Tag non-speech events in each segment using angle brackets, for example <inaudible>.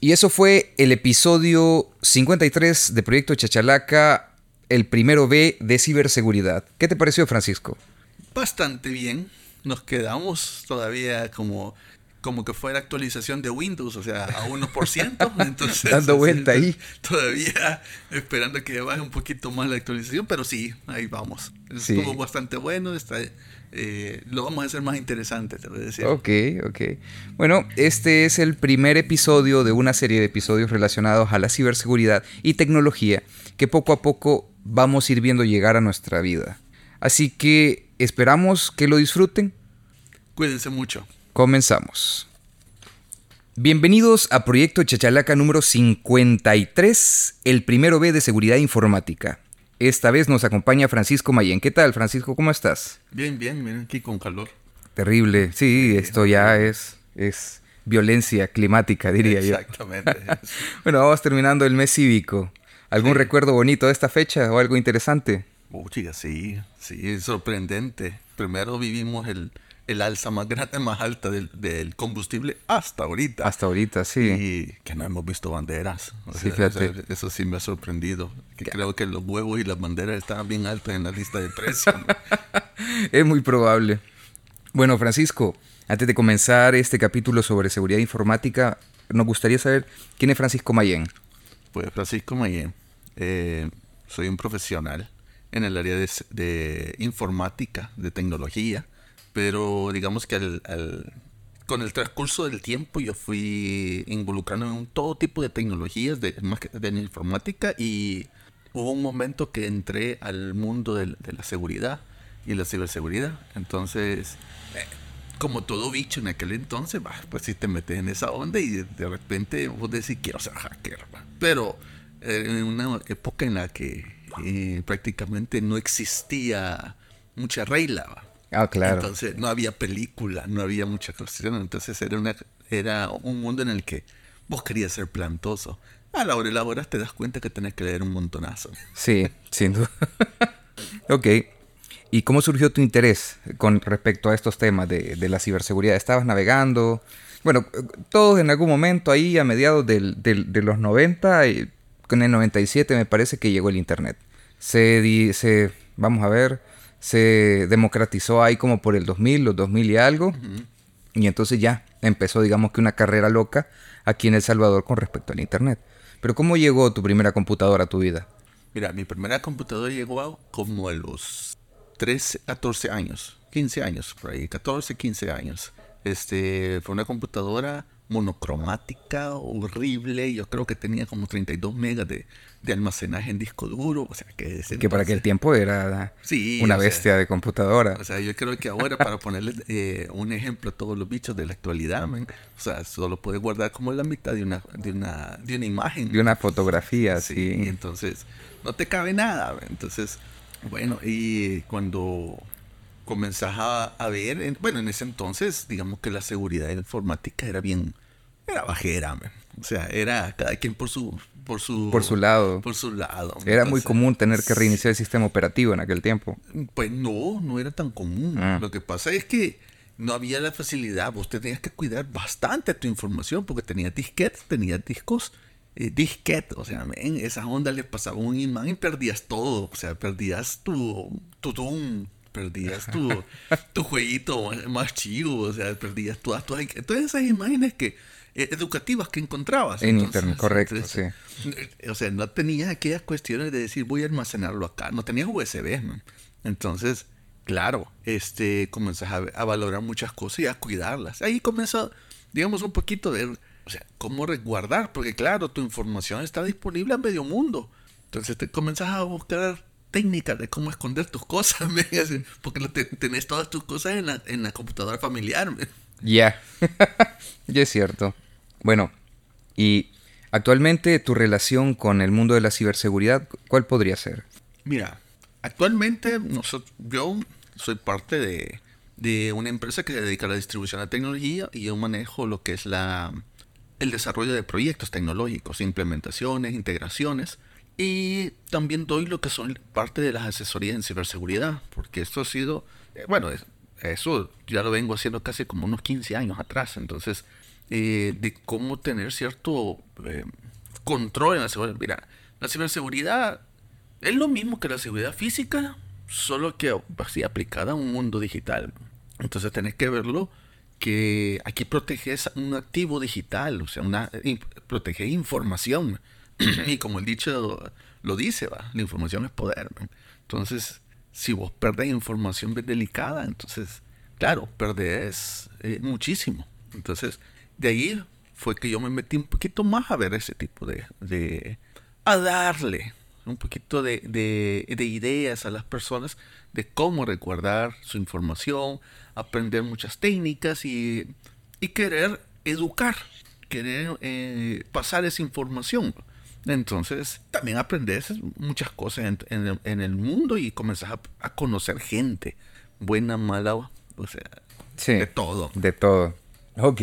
Y eso fue el episodio 53 de Proyecto Chachalaca, el primero B de ciberseguridad. ¿Qué te pareció, Francisco? Bastante bien. Nos quedamos todavía como, como que fuera actualización de Windows, o sea, a 1%. <laughs> Entonces, Dando vuelta ahí. Todavía esperando que baje un poquito más la actualización, pero sí, ahí vamos. Sí. Estuvo bastante bueno, está, eh, lo vamos a hacer más interesante, te voy a decir. Ok, ok. Bueno, este es el primer episodio de una serie de episodios relacionados a la ciberseguridad y tecnología que poco a poco vamos a ir viendo llegar a nuestra vida. Así que esperamos que lo disfruten. Cuídense mucho. Comenzamos. Bienvenidos a Proyecto Chachalaca número 53, el primero B de seguridad informática. Esta vez nos acompaña Francisco Mayen. ¿Qué tal, Francisco? ¿Cómo estás? Bien, bien, miren aquí con calor. Terrible. Sí, esto ya es, es violencia climática, diría yo. Exactamente. <laughs> Bueno, vamos terminando el mes cívico. ¿Algún Sí. recuerdo bonito de esta fecha o algo interesante? Chica, sí, sí, es sorprendente. Primero vivimos el, el alza más grande, <laughs> más alta del, del combustible hasta ahorita. Hasta ahorita, sí. Y que no hemos visto banderas. O Sí, sea, fíjate. Eso, eso sí me ha sorprendido. Que creo que los huevos y las banderas estaban bien altas en la lista de precios. <laughs> Es muy probable. Bueno, Francisco, antes de comenzar este capítulo sobre seguridad informática, nos gustaría saber quién es Francisco Mayen. Pues Francisco Mayén, eh, soy un profesional en el área de informática, de tecnología, pero digamos que al- con el transcurso del tiempo yo fui involucrándome en todo tipo de tecnologías, de, de informática, y hubo un momento que entré al mundo de, la seguridad y la ciberseguridad. Entonces, eh, como todo bicho en aquel entonces, bah, pues si te metes en esa onda y de, de repente vos decís quiero ser hacker. bah. Pero eh, en una época en la que eh, prácticamente no existía mucha regla. bah. Ah, claro. Entonces no había película, no había mucha cuestión. Entonces era, una, era un mundo en el que vos querías ser plantoso. A la hora de la hora te das cuenta que tenés que leer un montonazo. Sí, sin duda. <laughs> ok. ¿Y cómo surgió tu interés con respecto a estos temas de, de la ciberseguridad? ¿Estabas navegando? Bueno, todos en algún momento ahí a mediados del- del- de los 90, y con el 97 me parece que llegó el Internet. Se, di- se, vamos a ver, se democratizó ahí como por el 2000, los 2000 y algo. Y entonces ya empezó, digamos que una carrera loca aquí en El Salvador con respecto al Internet. Pero ¿cómo llegó tu primera computadora a tu vida? Mira, mi primera computadora llegó a como a los 13, 14 años, 15 años, por ahí, 14, 15 años. Este, fue una computadora monocromática, horrible. Yo creo que tenía como 32 megas de, de almacenaje en disco duro. O sea, que, Que para aquel tiempo era Sí, una sea, bestia de computadora. O sea, yo creo que ahora, para ponerle eh, un ejemplo a todos los bichos de la actualidad, man, o sea, solo puedes guardar como la mitad de una, de una, de una imagen. de una fotografía, Sí, sí. y entonces no te cabe nada. Entonces, bueno, y cuando comenzás a, a ver, en- bueno, en ese entonces, digamos que la seguridad informática era bien, era bajera, ¿ve? o sea, era cada quien por su, por su, Por su lado. por su lado. Era muy común tener que reiniciar el sistema operativo en aquel tiempo. Pues no, no era tan común. Ah. Lo que pasa es que no había la facilidad. Vos tenías que cuidar bastante tu información porque tenías disquetes, tenías discos, eh, disquete. O sea, en esas ondas le pasaba un imán y perdías todo. O sea, perdías tu, tu Doom, perdías tu, tu jueguito más- más chivo. O sea, perdías todas, todas, todas esas imágenes que eh, educativas que encontrabas. En internet, correcto, entonces, O sea, no tenías aquellas cuestiones de decir voy a almacenarlo acá. No tenías USB, man. Entonces, claro, este, comenzás a, a valorar muchas cosas y a cuidarlas. Ahí comenzó, digamos, un poquito de, o sea, cómo resguardar, porque claro, tu información está disponible a medio mundo. Entonces te comenzás a buscar técnicas de cómo esconder tus cosas, <laughs> ¿me? Así, porque te- tenés todas tus cosas en la, en la computadora familiar. Ya. <laughs> ya es cierto. Bueno, y actualmente tu relación con el mundo de la ciberseguridad, ¿cuál podría ser? Mira, actualmente nosotros, yo soy parte de, de una empresa que se dedica a la distribución de tecnología y yo manejo lo que es la, el desarrollo de proyectos tecnológicos, implementaciones, integraciones y también doy lo que son parte de las asesorías en ciberseguridad, porque esto ha sido, eh, bueno, es- eso ya lo vengo haciendo casi como unos 15 años atrás, entonces eh, de cómo tener cierto eh, control en la seguridad. Mira, la ciberseguridad es lo mismo que la seguridad física, solo que así aplicada a un mundo digital. Entonces tenés que verlo que aquí proteges un activo digital, o sea, una, protege información. <clears throat> y como el dicho lo, dice, ¿va? la información es poder. Entonces, si vos perdés información delicada, entonces, claro, perdés eh, muchísimo. Entonces, de ahí fue que yo me metí un poquito más a ver ese tipo de... de a darle un poquito de, de, ideas a las personas de cómo recordar su información, aprender muchas técnicas y, y querer educar, querer eh, pasar esa información. Entonces, también aprendes muchas cosas en, en, el mundo y comenzás a, a, conocer gente, buena, mala, o sea, de todo. De todo. Ok.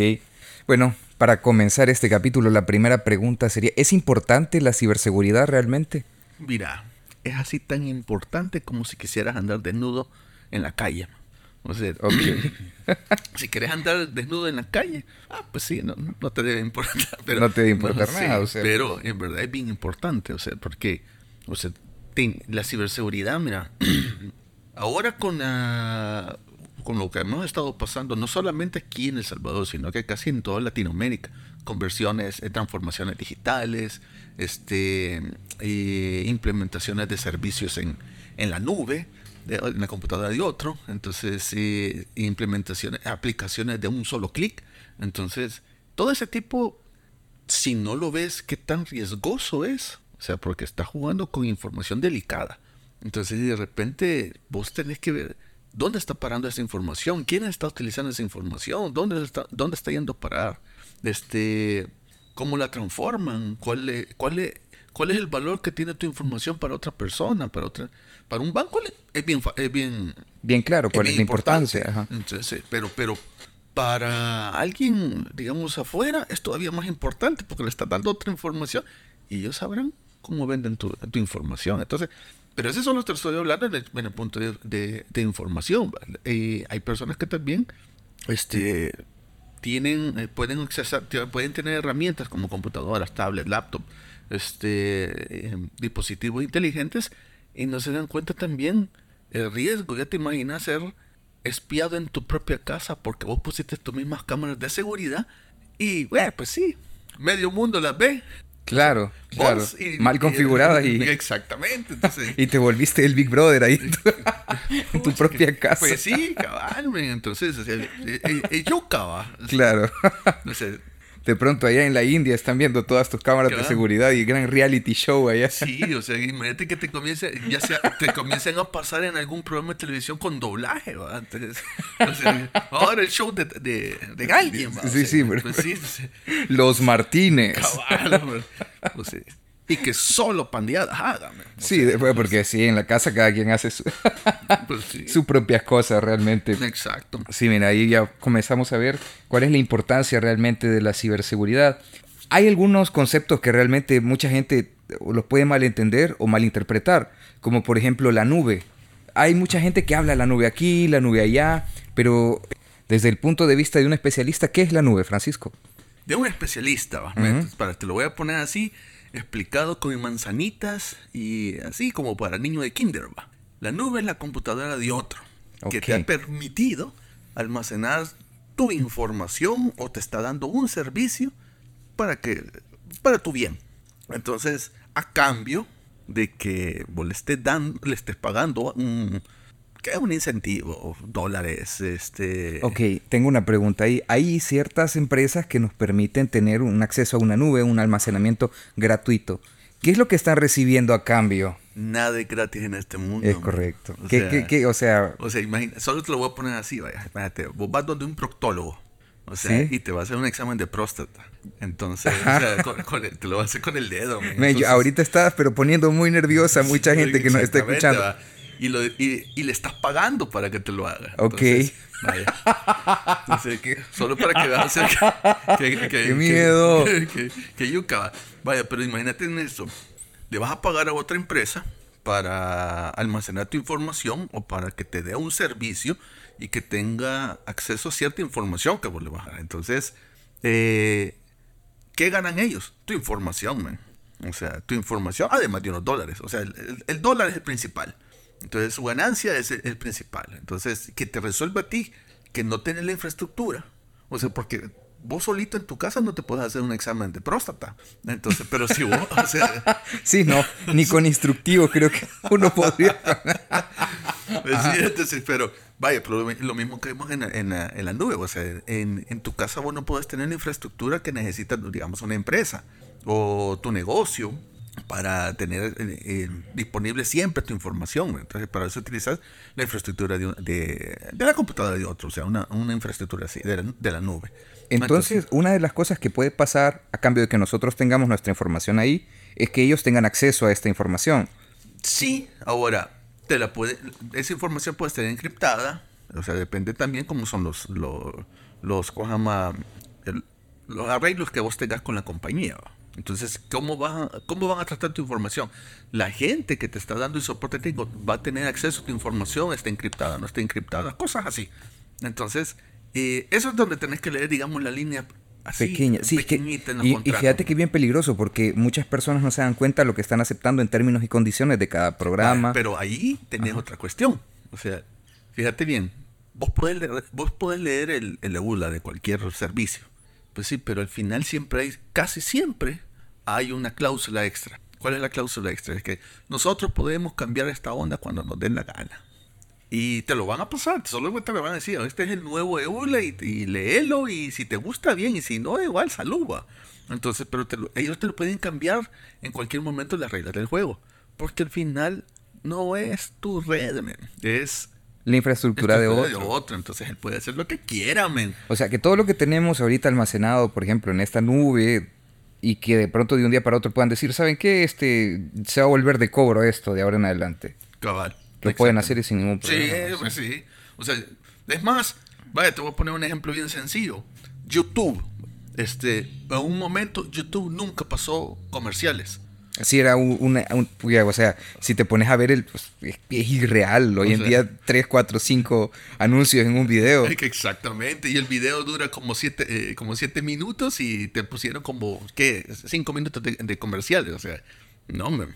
Bueno, para comenzar este capítulo, la primera pregunta sería, ¿es importante la ciberseguridad realmente? Mira, es así tan importante como si quisieras andar desnudo en la calle. O sea, <coughs> si quieres andar desnudo en la calle, ah, pues sí, no, te debe importar. Pero, no te debe importar nada, o sea. Pero en verdad es bien importante, o sea, porque o sea, la ciberseguridad, mira, <coughs> ahora con la con lo que hemos estado pasando, no solamente aquí en El Salvador, sino que casi en toda Latinoamérica, conversiones, eh, transformaciones digitales, este, eh, implementaciones de servicios en, en la nube, en la computadora de otro, entonces eh, implementaciones, aplicaciones de un solo clic, entonces todo ese tipo, si no lo ves, qué tan riesgoso es, o sea, porque está jugando con información delicada, entonces de repente vos tenés que ver ¿Dónde está parando esa información? ¿Quién está utilizando esa información? ¿Dónde está, dónde está yendo a parar? Este, ¿Cómo la transforman? ¿Cuál, cuál, ¿Cuál es el valor que tiene tu información para otra persona? Para otra para un banco es bien... Es bien, bien claro, cuál es, la importancia. Entonces, pero, pero para alguien, digamos, afuera, es todavía más importante porque le está dando otra información y ellos sabrán cómo venden tu, tu información. Entonces, pero ese solo te estoy hablando en el, punto de, información. hay personas que también este, tienen, eh, pueden accesar, pueden tener herramientas como computadoras, tablets, laptop, este, em, dispositivos inteligentes y no se dan cuenta también el riesgo. Ya te imaginas ser espiado en tu propia casa porque vos pusiste tus mismas cámaras de seguridad y, bueno, pues sí, medio mundo las ve Claro, claro. Mal configurada y, <laughs> Exactamente. <laughs> y te volviste el Big Brother ahí en tu, <laughs> propia casa. Pues sí, cabal, entonces, yo cabal. Claro. No sé, de pronto allá en la India están viendo todas tus cámaras de seguridad y gran reality show allá. Sí, o sea, imagínate que te comience, ya sea, te comiencen a pasar en algún programa de televisión con doblaje, ¿va? Entonces, o sea, ahora el show de, de, de alguien, Sí, sí, pero, pues sí, Los Martínez. O sea, y que solo pandeadas hagan. Sí, después porque sí, en la casa cada quien hace su, <laughs> pues sus propias cosas realmente. Exacto. Sí, mira, ahí ya comenzamos a ver cuál es la importancia realmente de la ciberseguridad. Hay algunos conceptos que realmente mucha gente los puede malentender o malinterpretar, como por ejemplo la nube. Hay mucha gente que habla la nube aquí, la nube allá, pero desde el punto de vista de un especialista, ¿qué es la nube, Francisco? De un especialista, para te lo voy a poner así, explicado con manzanitas y así como para niño de kinder. La nube es la computadora de otro que te ha permitido almacenar tu información o te está dando un servicio para que para tu bien. Entonces, a cambio de que vos le estés dando, le estés pagando un ¿Qué un incentivo? Dólares, este... Ok, tengo una pregunta ahí. Hay ciertas empresas que nos permiten tener un acceso a una nube, un almacenamiento gratuito. ¿Qué es lo que están recibiendo a cambio? Nada es gratis en este mundo. Es correcto. O ¿Qué, qué, o sea, o sea imagina, solo te lo voy a poner así, vaya. Imagínate, vos vas donde un proctólogo. O sea, y te va a hacer un examen de próstata. Entonces, o sea, te lo va a hacer con el dedo. ahorita estás, pero poniendo muy nerviosa a mucha gente que nos está escuchando y, lo, y, y, le estás pagando para que te lo haga. Ok. vaya. solo para que veas que, que, ¡Qué miedo! <laughs> Que, yuca. Vaya, pero imagínate en eso. Le vas a pagar a otra empresa para almacenar tu información o para que te dé un servicio y que tenga acceso a cierta información que vos le vas a dar. Entonces, eh, ¿qué ganan ellos? Tu información, man. O sea, tu información, además de unos dólares. O sea, el, dólar es el principal. Entonces, su ganancia es el, principal. Entonces, que te resuelva a ti que no tienes la infraestructura. O sea, porque vos solito en tu casa no te puedes hacer un examen de próstata. Entonces, pero si vos, o sea... <laughs> Sí, no, ni con instructivo creo que uno podría... <laughs> Sí, entonces, pero vaya, pero lo mismo que vemos en, en, en la nube. O sea, en, en, tu casa vos no puedes tener la infraestructura que necesita, digamos, una empresa o tu negocio para tener eh, eh, disponible siempre tu información. Entonces, para eso utilizas la infraestructura de, de, de la computadora de otro, o sea, una, una infraestructura así, de la, de la nube. Entonces, una de las cosas que puede pasar a cambio de que nosotros tengamos nuestra información ahí es que ellos tengan acceso a esta información. Sí, ahora, te la puede, esa información puede estar encriptada, o sea, depende también cómo son los, los, los, los arreglos que vos tengas con la compañía. Entonces, ¿cómo, va, ¿cómo van a tratar tu información? La gente que te está dando el soporte técnico va a tener acceso a tu información, está encriptada, no está encriptada, cosas así. Entonces, eh, eso es donde tenés que leer, digamos, la línea así, pequeña. Sí, y, y, fíjate que es bien peligroso porque muchas personas no se dan cuenta de lo que están aceptando en términos y condiciones de cada programa. pero ahí tenés otra cuestión. O sea, fíjate bien, vos podés leer, vos podés leer el, el EULA de cualquier servicio pues sí, pero al final siempre hay, casi siempre hay una cláusula extra. ¿Cuál es la cláusula extra? Es que nosotros podemos cambiar esta onda cuando nos den la gana. Y te lo van a pasar, solo te van a decir, este es el nuevo EULA y, y léelo y si te gusta bien y si no, igual saluda. Entonces, pero ellos te lo pueden cambiar en cualquier momento las reglas del juego. Porque al final no es tu red, es la infraestructura, de, otro. Entonces él puede hacer lo que quiera, men. O sea, que todo lo que tenemos ahorita almacenado, por ejemplo, en esta nube, y que de pronto de un día para otro puedan decir, ¿saben qué? Este, se va a volver de cobro esto de ahora en adelante. Cabal. Lo pueden hacer sin ningún problema. Sí, pues sí. O sea, es más, vaya, te voy a poner un ejemplo bien sencillo. YouTube. Este, en un momento YouTube nunca pasó comerciales. Sí, era un, o sea, si te pones a ver el, pues, es, irreal. Hoy en día 3, 4, 5 anuncios en un video. Exactamente, y el video dura como 7 eh, como siete minutos y te pusieron como, ¿qué? 5 minutos de, comerciales, o sea, no, me...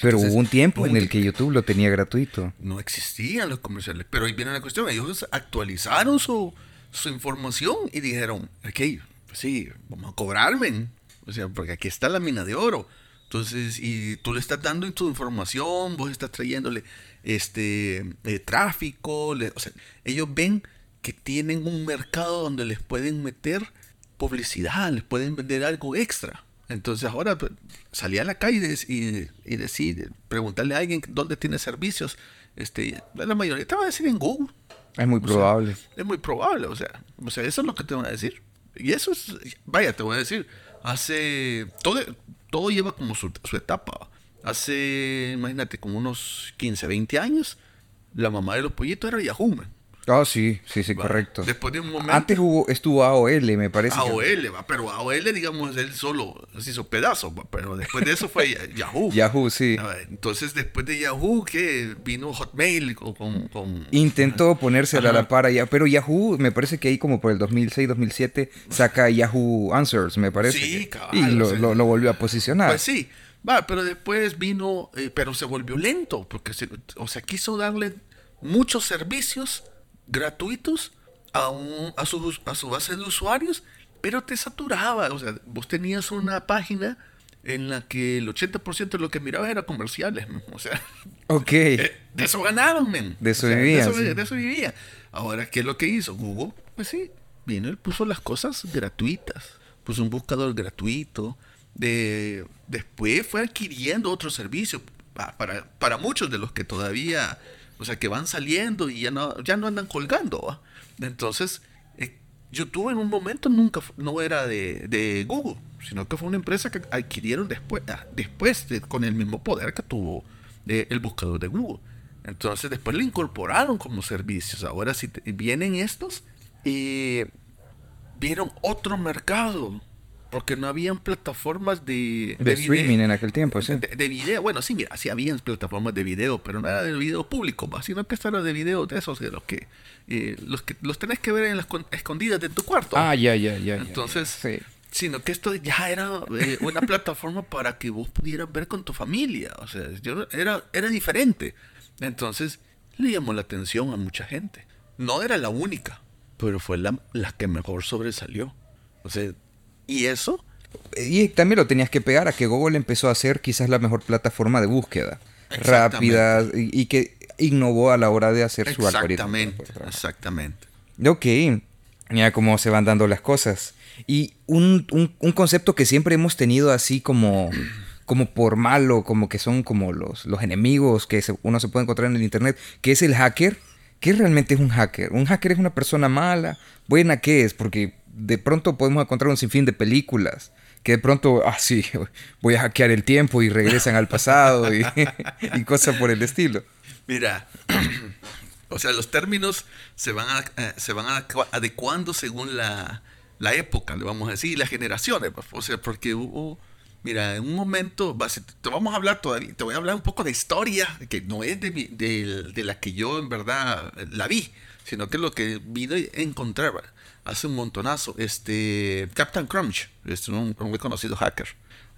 Pero hubo un tiempo en el que YouTube lo tenía gratuito. No existían los comerciales, pero ahí viene la cuestión, ellos actualizaron su, su información y dijeron, ok, pues sí, vamos a cobrarme, o sea, porque aquí está la mina de oro entonces, y tú le estás dando tu información, vos estás trayéndole este eh, tráfico, o sea, ellos ven que tienen un mercado donde les pueden meter publicidad, les pueden vender algo extra. Entonces ahora pues, salir a la calle y, y, decir, preguntarle a alguien dónde tiene servicios, este, la mayoría te va a decir en Google. Es muy probable. es muy probable, o sea, o sea, eso es lo que te van a decir. Y eso es, vaya, te voy a decir, hace todo, todo lleva como su, etapa. Hace, imagínate, como unos 15, 20 años, la mamá de los pollitos era Yahoo. Ah, sí, sí, sí, correcto. Después de un momento. Antes hubo, estuvo AOL, me parece. AOL, va, pero AOL, digamos, él solo se hizo pedazo, pero después de eso fue <laughs> Yahoo. Yahoo, sí. Entonces, después de Yahoo, que vino Hotmail con. con Intentó ponerse a la par allá, pero Yahoo, me parece que ahí como por el 2006, 2007, saca Yahoo Answers, me parece. Sí, cabal, Y lo, lo, volvió a posicionar. Pues sí. Va, pero después vino, eh, pero se volvió lento, porque se, o sea, quiso darle muchos servicios gratuitos a, un, a, su, a su base de usuarios, pero te saturaba. O sea, vos tenías una página en la que el 80% de lo que miraba era comerciales. O sea, <laughs> okay. de, eso ganaban, men. De eso vivía. De eso, vivía. Ahora, ¿qué es lo que hizo? Google, pues sí, vino y puso las cosas gratuitas. Puso un buscador gratuito. De, después fue adquiriendo otros servicios. Para, para muchos de los que todavía o sea, que van saliendo y ya no, ya no andan colgando. Entonces, eh, YouTube en un momento nunca no era de, Google, sino que fue una empresa que adquirieron después, ah, después con el mismo poder que tuvo eh, el buscador de Google. Entonces después lo incorporaron como servicios. Ahora si vienen estos y vieron otro mercado porque no habían plataformas de, De, streaming en aquel tiempo, sí. de, de video. Bueno, sí, mira, sí habían plataformas de video, pero no era de video público, sino que era de video de esos, de los que, eh, los que los tenés que ver en las con- escondidas de tu cuarto. Ah, ya, ya, ya. Entonces, ya. Sí. sino que esto ya era eh, una <laughs> plataforma para que vos pudieras ver con tu familia. O sea, yo era, era diferente. Entonces, le llamó la atención a mucha gente. No era la única, pero fue la, la que mejor sobresalió. O sea, y eso, Y también lo tenías que pegar a que Google empezó a ser quizás la mejor plataforma de búsqueda. Rápida y, y que innovó a la hora de hacer su algoritmo. exactamente, exactamente. Ok, mira cómo se van dando las cosas. Y un, un- un concepto que siempre hemos tenido así como, como por malo, como que son como los, los enemigos que se- uno se puede encontrar en el Internet, que es el hacker. ¿Qué realmente es un hacker? ¿Un hacker es una persona mala? ¿Buena qué es? Porque de pronto podemos encontrar un sinfín de películas que de pronto, ah, sí, <laughs> voy a hackear el tiempo y regresan al pasado y, <laughs> y cosas por el estilo. Mira, <clears throat> o sea, los términos se van, a- eh, se van adecua- adecuando según la, la época, le vamos a decir, y las generaciones. pues, O sea, porque hubo, mira, en un momento, te vamos a hablar todavía, te voy a hablar un poco de historia, que no es de, de, de la que yo en verdad la vi, sino que lo que vine a encontrar hace un montonazo, este, Captain Crunch, es un, un reconocido hacker.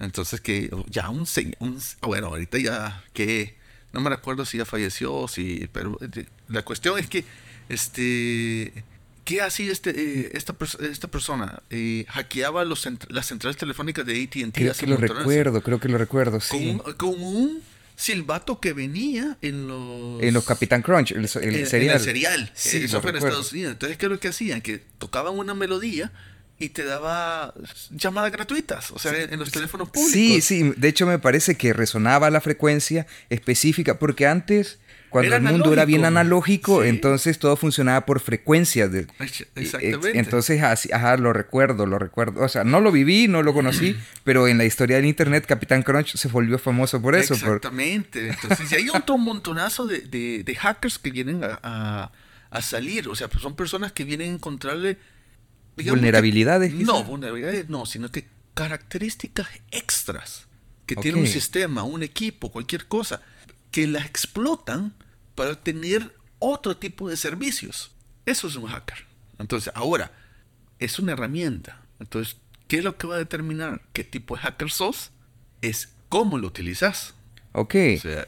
Entonces que ya un, un bueno, ahorita ya que no me recuerdo si ya falleció, si, pero eh, la cuestión es que, este, ¿qué hacía este, eh, esta, esta persona? Eh, hackeaba los las centrales telefónicas de AT&T. Creo que lo recuerdo, creo que lo recuerdo, Con, sí. un, con un silbato que venía en los... En los Capitán Crunch, el, el en- en el. Sí, Eso fue en. Estados Unidos. Entonces, ¿qué es lo que hacían? Que tocaban una melodía y te daba llamadas gratuitas, o sea, en los teléfonos públicos. Sí, sí, de hecho me parece que resonaba la frecuencia específica, porque antes, cuando Era el mundo era bien analógico. Sí. entonces todo funcionaba por frecuencias. de- y- Exactamente. ex- Entonces, así, ajá, lo recuerdo, lo recuerdo. O sea, no lo viví, no lo conocí, <clears throat> pero en la historia del Internet, Capitán Crunch se volvió famoso por eso. por- Exactamente. Entonces, y hay <laughs> otro montonazo de, de- de hackers que vienen a, a- a salir. O sea, pues son personas que vienen a encontrarle. Digamos Vulnerabilidades, no, vulnerabilidades no, sino que características extras que tiene un sistema, un equipo, cualquier cosa, que las explotan para tener otro tipo de servicios. Eso es un hacker. Entonces, ahora, es una herramienta. Entonces, ¿qué es lo que va a determinar qué tipo de hacker sos? Es cómo lo utilizas. Ok, O sea,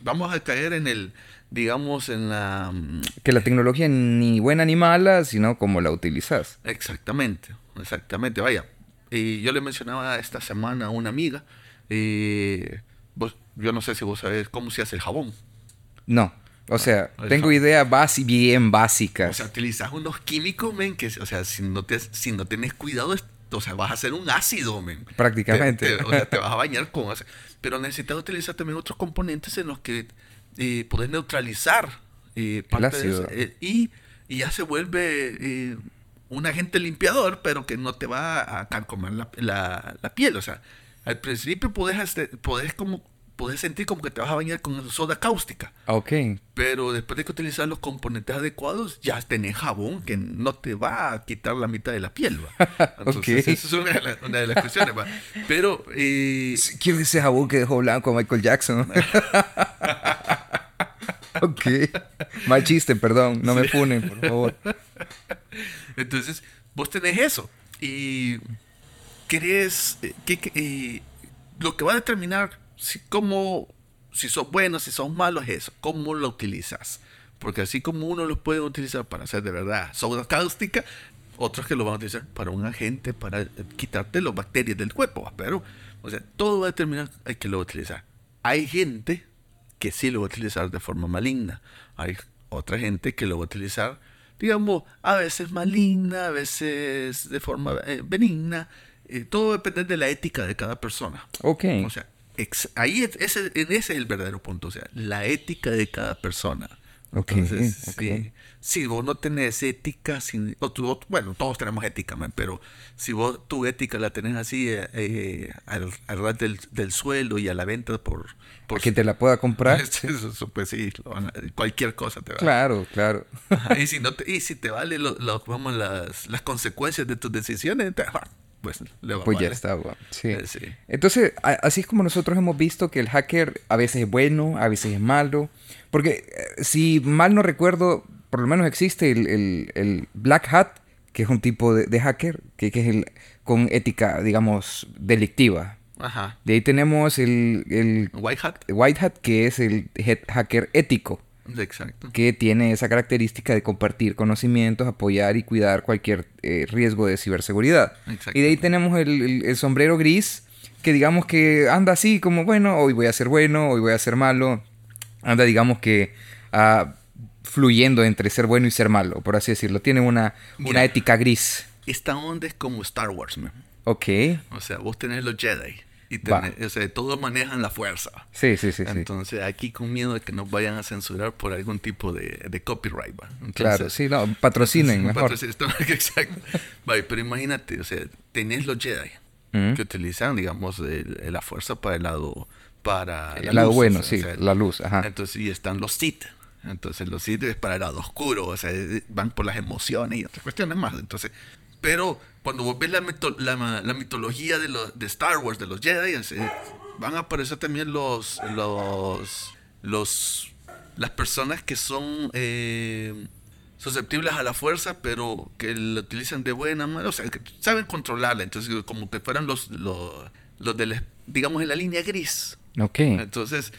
vamos a caer en el, digamos, en la... mm, que la tecnología ni buena ni mala, sino como la utilizas. Exactamente, exactamente. Vaya, y yo le mencionaba esta semana a una amiga, eh, vos- yo no sé si vos sabés cómo se hace el jabón. No, o sea, el tengo ideas bien básicas. O sea, utilizas unos químicos, men, que, o sea, si no, te, si no tienes cuidado, o sea, vas a hacer un ácido, men. Prácticamente. Te- te- o sea, te <laughs> vas a bañar con... o sea, pero necesitas utilizar también otros componentes en los que eh, puedes neutralizar eh, parte de eso, eh, y, y ya se vuelve eh, un agente limpiador, pero que no te va a carcomer la, la- la piel. O sea, al principio puedes, hacer- podés como, podés sentir como que te vas a bañar con soda cáustica. Ok, Pero después de que utilizas los componentes adecuados, ya tenés jabón que no te va a quitar la mitad de la piel. ¿va? <laughs> Entonces, Ok. esa es una de, la- una de las cuestiones. ¿va? Pero, eh, Quiero ese jabón que dejó blanco a Michael Jackson. <laughs> ok. Mal chiste, perdón. No me funen, por favor. entonces, vos tenés eso. Y querés eh, que, eh, lo que va a determinar si, cómo, si sos buenos, si sos malos, es eso, cómo lo utilizas. Porque así como uno lo puede utilizar para hacer de verdad soda cáustica, otros que lo van a utilizar para un agente, para eh, quitarte las bacterias del cuerpo. Pero, o sea, todo va a determinar hay que lo va a utilizar. Hay gente que sí lo va a utilizar de forma maligna. Hay otra gente que lo va a utilizar, digamos, a veces maligna, a veces de forma eh, benigna. Eh, todo depende de la ética de cada persona. Ok. O sea, ex- ahí es, ese, en ese es el verdadero punto. O sea, la ética de cada persona. Ok, Entonces, ok. Si, si vos no tenés ética, si- o tú- bueno, todos tenemos ética, man, pero si vos tu ética la tenés así eh, eh, al, al ras del, del suelo y a la venta por... por que te la pueda comprar. <laughs> Eso, pues sí, cualquier cosa te va Claro, claro. Ajá, y si no <laughs> te, y si te vale lo, lo- vamos, las, las consecuencias de tus decisiones, te- pues le va Pues mal, ya está, weón. Sí. Eh, sí. Entonces, a- así es como nosotros hemos visto que el hacker a veces es bueno, a veces es malo. Porque eh, si mal no recuerdo, por lo menos existe el, el- el Black Hat, que es un tipo de, de hacker, que, que es el con ética, digamos, delictiva. Ajá. De ahí tenemos el, el White Hat. White Hat, que es el head hacker ético, Exacto. que tiene esa característica de compartir conocimientos, apoyar y cuidar cualquier eh, riesgo de ciberseguridad. Y de ahí tenemos el, el- el sombrero gris, que digamos que anda así como, bueno, hoy voy a ser bueno, hoy voy a ser malo. Anda, digamos que ah, fluyendo entre ser bueno y ser malo, por así decirlo. Tiene una, Mira. una ética gris. Esta onda es como Star Wars, man. Ok. O sea, vos tenés los Jedi. Y tenés, o sea, todos manejan la fuerza. Sí, sí, sí, sí. Entonces, aquí con miedo de que nos vayan a censurar por algún tipo de, de copyright, ¿va? Entonces, Claro, sí, no, patrocinen mejor. patrocinio, está- <laughs> Exacto. Pero imagínate, o sea, tenés los Jedi que utilizan, digamos, el- la fuerza para el lado, para la El lado luz, bueno, o sea, sí, o sea, la luz, ajá. Entonces, y están los Sith. Entonces, los Sith es para el lado oscuro, o sea, van por las emociones y otras cuestiones más. Entonces, pero cuando vos ves la, mito- la, la mitología de, los, de Star Wars, de los Jedi, sea, van a aparecer también los, los, los, las personas que son eh, susceptibles a la fuerza, pero que la utilizan de buena manera, o sea, que saben controlarla. Entonces, como que fueran los, los, los de, la- digamos, en la línea gris. Ok. Entonces,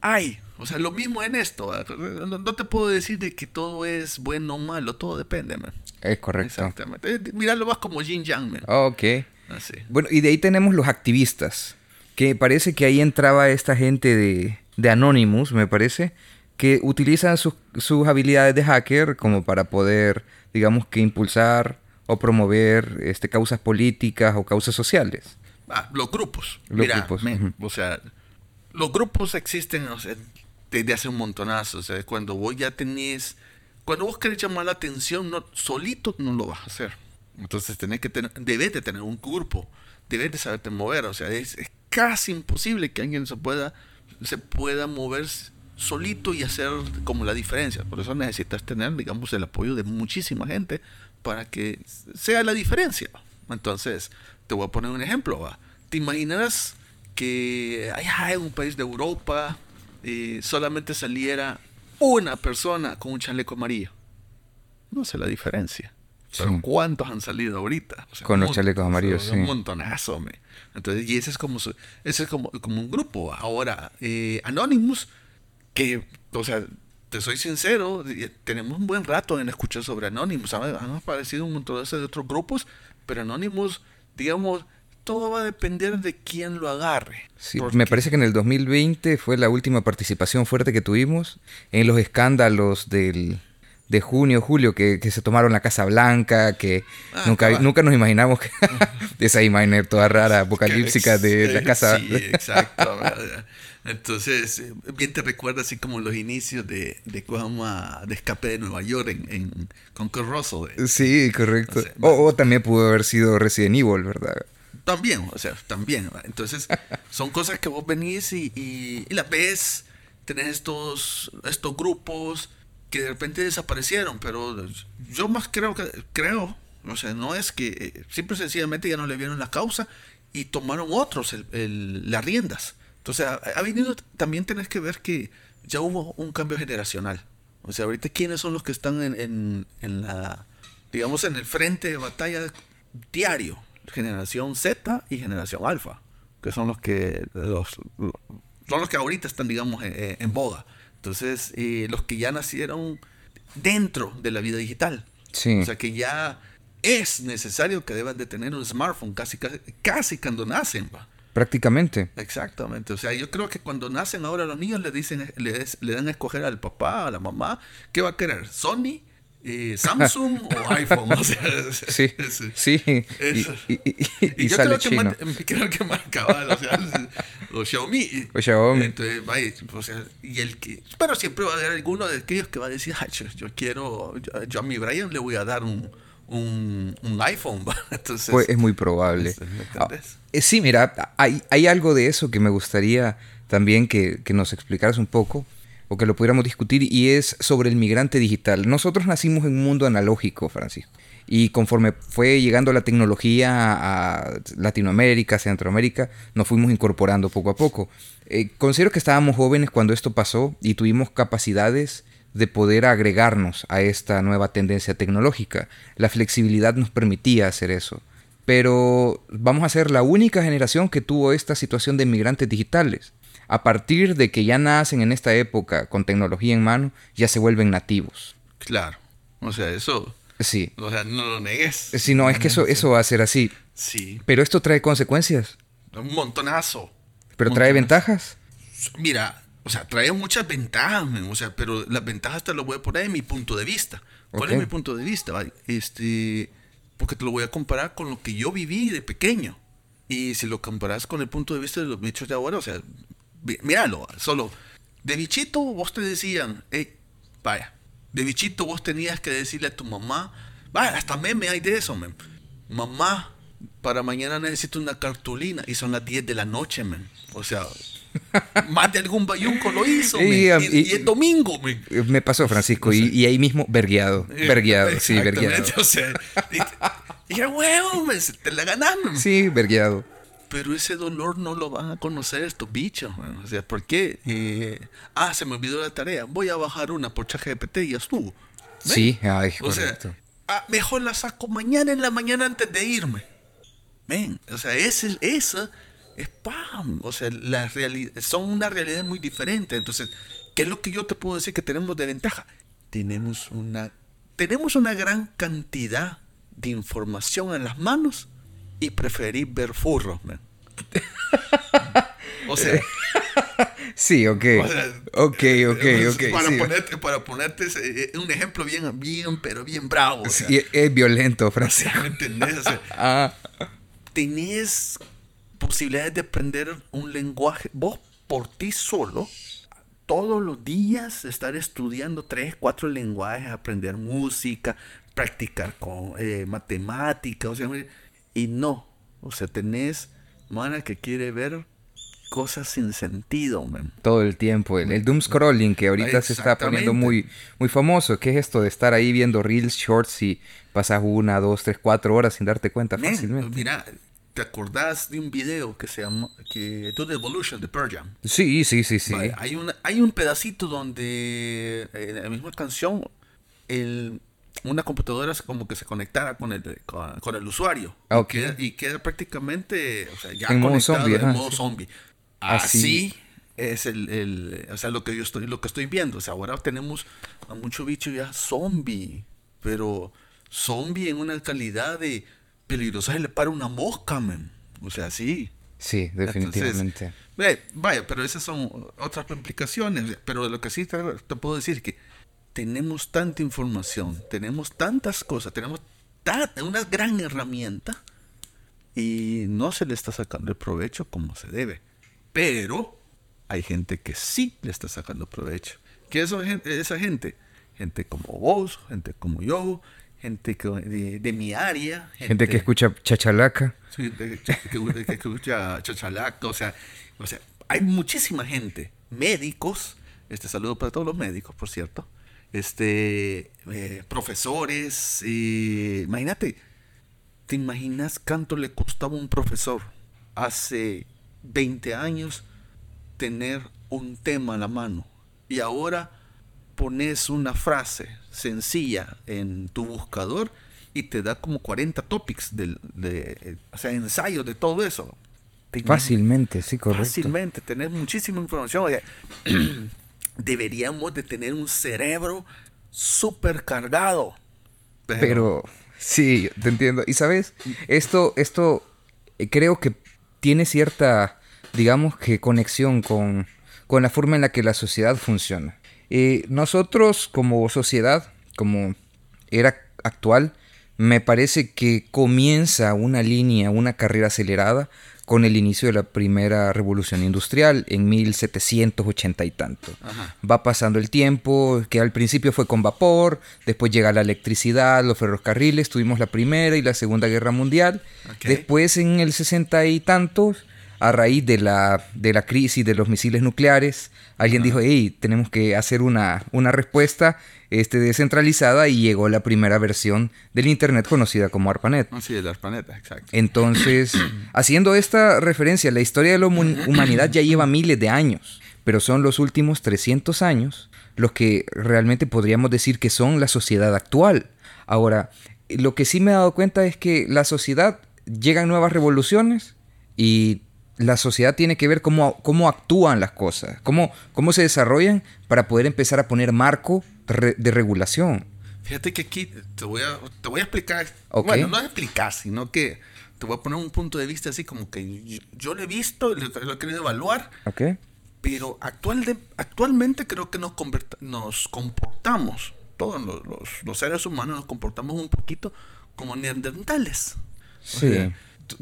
hay, o sea, lo mismo en esto. No, no te puedo decir de que todo es bueno o malo, todo depende, man. Es correcto. Exactamente. Eh, Míralo más como Jin Yang, man. Ok. Así. Bueno, y de ahí tenemos los activistas, que parece que ahí entraba esta gente de, de Anonymous, me parece, que utilizan sus, sus habilidades de hacker como para poder, digamos que impulsar o promover este, causas políticas o causas sociales. Ah, los grupos. Los Mira, grupos, o sea, los grupos existen o sea, desde hace un montonazo. O sea, cuando vos ya tenés, cuando vos querés llamar la atención, no, solito no lo vas a hacer. Entonces tenés que tener, debes de tener un grupo, debes de saberte mover. O sea, es, es casi imposible que alguien se pueda, se pueda mover solito y hacer como la diferencia. Por eso necesitas tener, digamos, el apoyo de muchísima gente para que sea la diferencia. Entonces, te voy a poner un ejemplo. ¿va? ¿Te imaginas que allá en un país de Europa eh, solamente saliera una persona con un chaleco amarillo? No sé la diferencia. Pero Sí. ¿cuántos han salido ahorita? O sea, Con los un- chalecos o sea, amarillos, Un sí. montonazo, me. Entonces, y ese es como, su- ese es como, como un grupo. Ahora, eh, Anonymous, que, o sea, te soy sincero, y- tenemos un buen rato en escuchar sobre Anonymous. Han, aparecido un montón de otros grupos, pero Anonymous, digamos, todo va a depender de quién lo agarre. Sí, me parece que en el 2020 fue la última participación fuerte que tuvimos en los escándalos del, de junio, julio, que, que se tomaron la Casa Blanca, que Ah, nunca, nunca nos imaginamos que <laughs> esa imagen toda rara, <laughs> apocalíptica de la casa. Sí, exacto. <laughs> Entonces, eh, bien te recuerda así como los inicios de, de, de escape de Nueva York en, en, con Russell. eh. Sí, correcto. O sea, O, o también pudo haber sido Resident Evil, ¿verdad? También, o sea, también. Entonces, <laughs> son cosas que vos venís y, y, y las ves, tenés estos, estos grupos que de repente desaparecieron, pero yo más creo que, creo, o sea, no es que, eh, simple y sencillamente ya no le vieron la causa y tomaron otros el, el- las riendas. Entonces, ha, ha venido, también tenés que ver que ya hubo un cambio generacional. O sea, ahorita quiénes son los que están en, en, en la, digamos, en el frente de batalla diario. Generación Z y generación alfa, que son los que los, son los que ahorita están, digamos, en, en boga. Entonces, eh, los que ya nacieron dentro de la vida digital. Sí. O sea, que ya es necesario que deban de tener un smartphone casi, casi, casi cuando nacen. ¿va? Prácticamente. Exactamente. O sea, yo creo que cuando nacen ahora los niños le dicen, le dan a escoger al papá, a la mamá, ¿qué va a querer? ¿Sony? Eh, ¿Samsung o <laughs> iPhone? O sea, Sí, sí. Y, Eso. y- y- y- y y yo sale creo que, chino. más, <laughs> creo que más cabal, o sea, o Xiaomi. O Xiaomi. Entonces, vaya, o sea, y el que, pero siempre va a haber alguno de aquellos que va a decir, "Ay, yo, yo quiero, yo, yo a mi Brian le voy a dar un, un, un iPhone, <laughs> ¿va?". Entonces, Pues es muy probable. es- ¿me Ah, eh, sí, mira, hay, hay algo de eso que me gustaría también que, que nos explicaras un poco o que lo pudiéramos discutir y es sobre el migrante digital. Nosotros nacimos en un mundo analógico, Francisco. Y conforme fue llegando la tecnología a Latinoamérica, Centroamérica, nos fuimos incorporando poco a poco. Eh, considero que estábamos jóvenes cuando esto pasó y tuvimos capacidades de poder agregarnos a esta nueva tendencia tecnológica. La flexibilidad nos permitía hacer eso. Pero vamos a ser la única generación que tuvo esta situación de inmigrantes digitales. A partir de que ya nacen en esta época con tecnología en mano, ya se vuelven nativos. Claro. O sea, eso Sí. O sea, no lo negues. Sí, no, es que eso, eso va a ser así. Sí. Pero esto trae consecuencias. Un montonazo. Pero trae ventajas. Mira, o sea, trae muchas ventajas, o sea, pero las ventajas te las voy a poner en mi punto de vista. ¿Cuál es mi punto de vista? vale? Este, porque te lo voy a comparar con lo que yo viví de pequeño. Y si lo comparas con el punto de vista de los bichos de ahora, o sea, míralo, solo de bichito vos te decían, hey, vaya, de bichito vos tenías que decirle a tu mamá, vaya, hasta meme hay de eso, men. Mamá, para mañana necesito una cartulina y son las 10 de la noche, men. O sea, <laughs> más de algún bayunco lo hizo. Y, Y, um, y y- es domingo. Eh, Me pasó, Francisco, y, y ahí mismo, vergueado. Vergueado, sí, vergueado. O sea, y, huevo, te la ganaron. Sí, vergueado. Pero ese dolor no lo van a conocer estos bichos. man. O sea, ¿por qué? Eh, ah, se me olvidó la tarea. Voy a bajar una por ChatGPT y ya estuvo. ¿Ven? Sí, ay, O sea, correcto. ah, mejor la saco mañana en la mañana antes de irme. Ven, o sea, ese, esa es pam. O sea, la reali- son una realidad muy diferente. Entonces, ¿qué es lo que yo te puedo decir que tenemos de ventaja? Tenemos una, tenemos una gran cantidad de información en las manos y preferir ver furros, man. <laughs> O sea, Sí, ok. o sea, ok, ok, ok. Para sí. ponerte, para ponerte ese- eh, un ejemplo bien, bien, pero bien bravo. O sea, Sí, es violento, o Francisco. sea, ¿me entendés? O sea, <laughs> Ah, tenés posibilidades de aprender un lenguaje, vos por ti solo, todos los días estar estudiando tres, cuatro lenguajes, aprender música, practicar con eh, matemática, o sea, y no, o sea, tenés mana que quiere ver cosas sin sentido, man. todo el tiempo. El, el doom scrolling que ahorita se está poniendo muy, muy famoso. ¿Qué es esto de estar ahí viendo reels, shorts y pasas una, dos, tres, cuatro horas sin darte cuenta Men, fácilmente? mira, ¿te acordás de un video que se llama que To the Evolution de Pearl Jam? Sí, sí, sí, sí. Vale, hay, una, hay un pedacito donde en la misma canción el, una computadora como que se conectara con el, con, con el usuario. Ah, ok. Y, queda, y queda prácticamente o sea, ya En modo conectado zombie, en modo zombie. Así. Así es el, el- o sea, lo que yo estoy, lo que estoy viendo. O sea, ahora tenemos a mucho bicho ya zombie, pero zombie en una calidad de peligrosa se le para una mosca, man. O sea, sí. Sí, definitivamente. Vaya, pero esas son otras implicaciones. Pero lo que sí te, te puedo decir es que tenemos tanta información, tenemos tantas cosas, tenemos una gran herramienta y no se le está sacando el provecho como se debe. Pero hay gente que sí le está sacando provecho. ¿Qué es esa gente? Gente? Gente como vos, gente como yo, gente que- de, de mi área. Gente que escucha chachalaca. Sí, de- que, que- que escucha chachalaca, o sea, o sea, hay muchísima gente, médicos, este saludo para todos los médicos, por cierto, este, eh, profesores, eh, imagínate, ¿te imaginas cuánto le costaba a un profesor hace 20 años tener un tema a la mano? Y ahora pones una frase sencilla en tu buscador y te da como 40 topics del, de, eh, o sea, ensayos de todo eso. Fácilmente, sí, correcto. Fácilmente, tener muchísima información. Oye, <clears throat> deberíamos de tener un cerebro súper cargado. Pero sí, te entiendo. Y sabes, esto, esto eh, creo que tiene cierta, digamos que conexión con, con la forma en la que la sociedad funciona. Eh, nosotros como sociedad, como era actual, me parece que comienza una línea, una carrera acelerada con el inicio de la primera revolución industrial en 1780 y tanto. Ajá. Va pasando el tiempo, que al principio fue con vapor, después llega la electricidad, los ferrocarriles, tuvimos la primera y la segunda guerra mundial. Después en el 60 y tantos a raíz de la, de la crisis de los misiles nucleares, alguien dijo, hey, tenemos que hacer una, una respuesta este, descentralizada y llegó la primera versión del Internet conocida como ARPANET. Sí, el ARPANET, exacto. Entonces, <coughs> haciendo esta referencia, la historia de la humanidad ya lleva miles de años, pero son los últimos 300 años los que realmente podríamos decir que son la sociedad actual. Ahora, lo que sí me he dado cuenta es que la sociedad llegan nuevas revoluciones y la sociedad tiene que ver cómo, cómo actúan las cosas, cómo, cómo se desarrollan para poder empezar a poner marco de regulación. Fíjate que aquí te voy a, te voy a explicar, bueno, no explicar, sino que te voy a poner un punto de vista así como que yo, lo he visto, lo, lo, he querido evaluar, okay. pero actual de, actualmente creo que nos, nos comportamos, todos los, los, seres humanos nos comportamos un poquito como neandertales. Sí.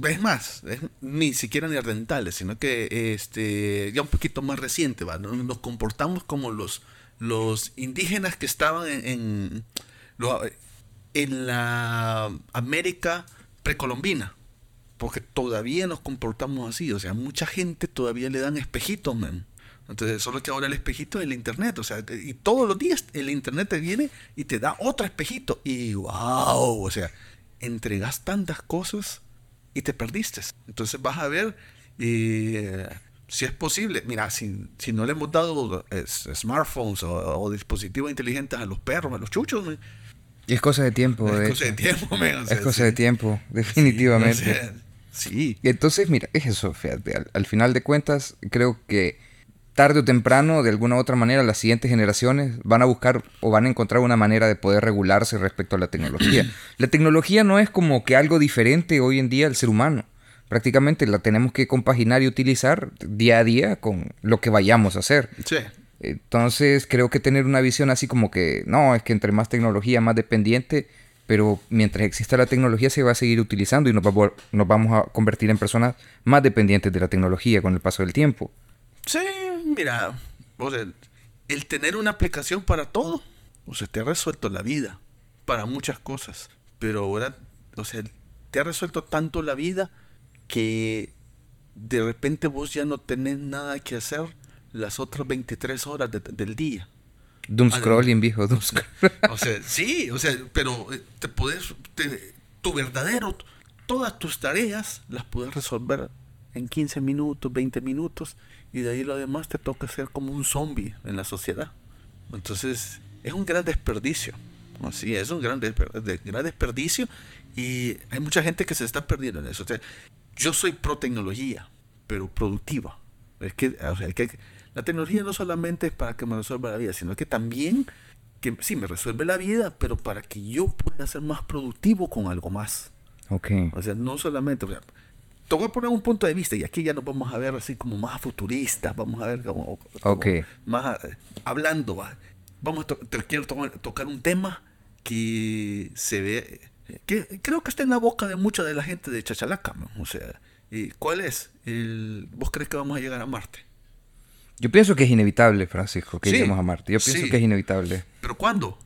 Es más, ni siquiera neandertales, sino que este ya un poquito más reciente, ¿va? Nos comportamos como los los indígenas que estaban en, en, la América precolombina. Porque todavía nos comportamos así. O sea, mucha gente todavía le dan espejitos, man. Entonces, solo que ahora el espejito es el internet. O sea, y todos los días el internet te viene y te da otro espejito. Y wow, o sea, entregas tantas cosas y te perdiste. Entonces vas a ver eh, si es posible, mira, si, si no le hemos dado smartphones o, dispositivos inteligentes a los perros, a los chuchos, es cosa de tiempo. Es cosa de tiempo, Es cosa de tiempo, definitivamente. Sí. Y entonces, mira, es eso, fíjate, al, final de cuentas, creo que tarde o temprano, de alguna u otra manera, las siguientes generaciones van a buscar o van a encontrar una manera de poder regularse respecto a la tecnología. <clears throat> la tecnología no es como que algo diferente hoy en día al ser humano prácticamente la tenemos que compaginar y utilizar día a día con lo que vayamos a hacer. Sí. Entonces creo que tener una visión así como que no, es que entre más tecnología, más dependiente, pero mientras exista la tecnología se va a seguir utilizando y nos, nos vamos a convertir en personas más dependientes de la tecnología con el paso del tiempo. Sí, mira, o sea, el tener una aplicación para todo, o sea, te ha resuelto la vida para muchas cosas, pero ahora, o sea, te ha resuelto tanto la vida que de repente vos ya no tenés nada que hacer las otras 23 horas del día. Doom scrolling, viejo, doom O sea, sí, o sea, pero eh, te puedes, tu verdadero, todas tus tareas las puedes resolver en 15 minutos, 20 minutos, y de ahí lo demás te toca ser como un zombie en la sociedad. Entonces, es un gran desperdicio. Así es un gran, gran desperdicio y hay mucha gente que se está perdiendo en eso. O sea, yo soy pro tecnología, pero productiva. Es que, o sea, que la tecnología no solamente es para que me resuelva la vida, sino que también que sí me resuelve la vida, pero para que yo pueda ser más productivo con algo más. Ok. O sea, no solamente, o sea, te voy a poner un punto de vista y aquí ya nos vamos a ver así como más futuristas, vamos a ver como, más eh, hablando, vamos a te quiero tocar un tema que se ve que creo que está en la boca de mucha de la gente de Chachalaca. O sea, ¿cuál es? El, ¿Vos crees que vamos a llegar a Marte? Yo pienso que es inevitable, Francisco, que lleguemos a Marte. Yo pienso que es inevitable. ¿Pero cuándo?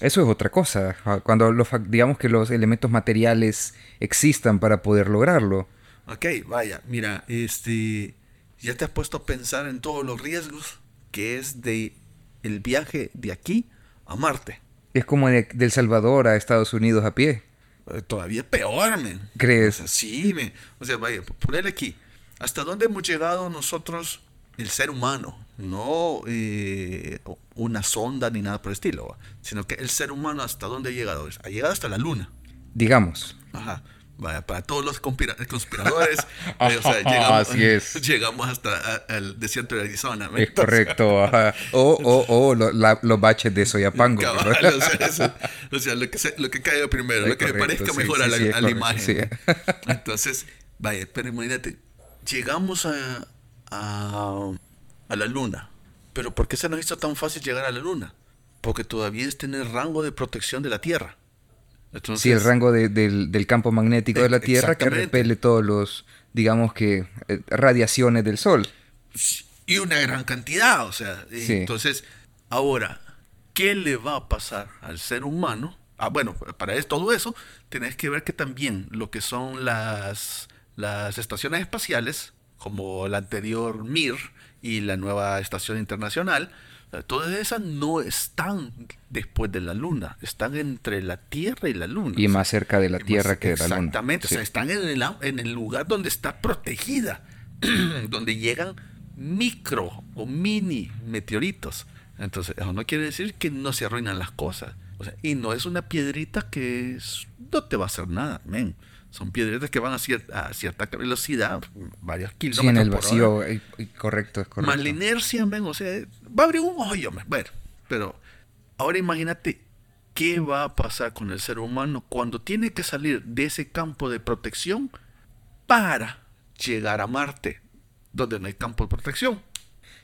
Eso es otra cosa. Cuando los, digamos que los elementos materiales existan para poder lograrlo. Ok, vaya, mira, este, ya te has puesto a pensar en todos los riesgos que es de el viaje de aquí a Marte. Es como de, El Salvador a Estados Unidos a pie. Eh, todavía peor, men. ¿Crees? sí, men. O sea, vaya, poner aquí. ¿Hasta dónde hemos llegado nosotros, el ser humano? No eh, una sonda ni nada por el estilo, sino que el ser humano hasta dónde ha llegado. Ha llegado hasta la luna. Digamos. Ajá. Vaya, para todos los conspiradores, <laughs> eh, o sea, llegamos, Así es. <laughs> llegamos hasta el desierto de Arizona. Es correcto. <laughs> O, o, o los baches de Soyapango. o, sea, lo que, lo que caiga primero, lo que me parezca mejor a la, imagen. Entonces, vaya, pero imagínate, llegamos a, a, a la luna. Pero ¿por qué se nos hizo tan fácil llegar a la luna? Porque todavía es tener rango de protección de la Tierra sí, el rango del, campo magnético de la Tierra que repele todos los, digamos que, eh, radiaciones del Sol. Y una gran cantidad, o sea. Entonces, ahora, ¿qué le va a pasar al ser humano? Ah, bueno, para todo eso, tenés que ver que también lo que son las, las estaciones espaciales, como la anterior MIR y la nueva estación internacional, todas esas no están después de la luna, están entre la Tierra y la luna. Y más cerca de la Tierra que de la luna. Exactamente, o sea, están en el, en el lugar donde está protegida, <clears throat> donde llegan micro o mini meteoritos. Entonces, eso no quiere decir que no se arruinan las cosas. O sea, y no es una piedrita que no te va a hacer nada, men. Son piedritas que van a, a cierta velocidad, varios kilómetros. Sí, en el vacío, eh, correcto, es correcto. Más la inercia, men, o sea, va a abrir un hoyo. Bueno, pero ahora imagínate qué va a pasar con el ser humano cuando tiene que salir de ese campo de protección para llegar a Marte, donde no hay campo de protección.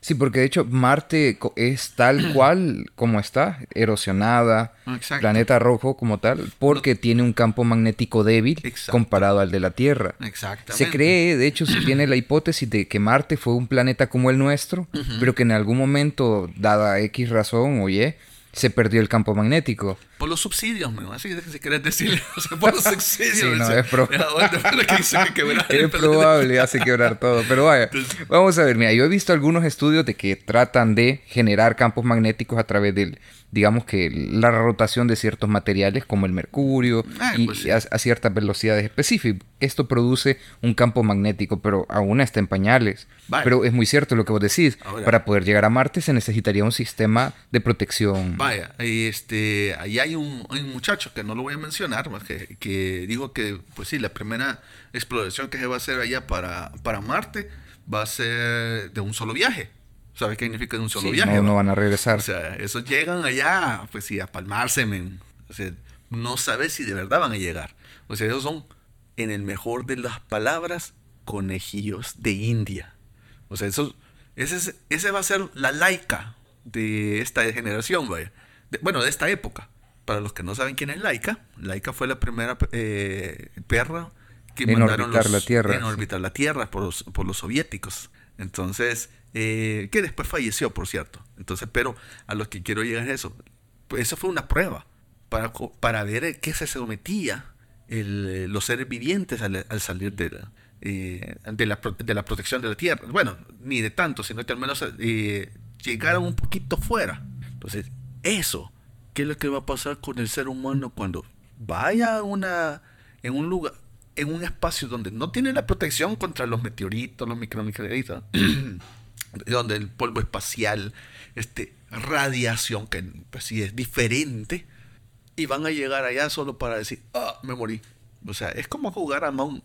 Sí, porque de hecho Marte es tal <clears throat> cual como está, erosionada, planeta rojo como tal, porque tiene un campo magnético débil comparado al de la Tierra. Exactamente. Se cree, de hecho, se tiene la hipótesis de que Marte fue un planeta como el nuestro, pero que en algún momento, dada X razón o Y, se perdió el campo magnético. Por los subsidios, ¿no? así si querés decirle, o sea, por los <laughs> subsidios. sí, no, es, probable. <laughs> es probable, hace quebrar todo. Pero vaya, vamos a ver, mira, yo he visto algunos estudios de que tratan de generar campos magnéticos a través del, digamos que la rotación de ciertos materiales como el mercurio ah, y pues a, ciertas velocidades específicas. Esto produce un campo magnético, pero aún está en pañales. Pero es muy cierto lo que vos decís. Para poder llegar a Marte se necesitaría un sistema de protección. Vaya, este, ahí hay un, muchacho que no lo voy a mencionar, que, que dijo que, pues sí, la primera exploración que se va a hacer allá para, para Marte va a ser de un solo viaje. ¿Sabes qué significa un solo viaje? No, no, van a regresar. O sea, esos llegan allá, pues sí, a palmarse, men. O sea, no sabes si de verdad van a llegar. O sea, esos son, en el mejor de las palabras, conejillos de India. O sea, eso, ese, ese va a ser la laica de esta generación, vaya. bueno, de esta época. Para los que no saben quién es Laika, Laika fue la primera eh, perra que en mandaron orbitar la Tierra. En orbitar la Tierra por los, por los soviéticos. Entonces, eh, que después falleció, por cierto. Entonces, pero a los que quiero llegar es eso. Pues eso fue una prueba para, para ver qué se sometía el, los seres vivientes al, salir de la, eh, de, la, de, la, protección de la Tierra. Bueno, ni de tanto, sino que al menos eh, llegaron un poquito fuera. Entonces, eso, ¿qué es lo que va a pasar con el ser humano cuando vaya a una, en un lugar, en un espacio donde no tiene la protección contra los meteoritos, los micrometeoritos? <clears throat> donde el polvo espacial, este, radiación, que pues sí es diferente, y van a llegar allá solo para decir, ah, me morí. O sea, es como jugar a Among,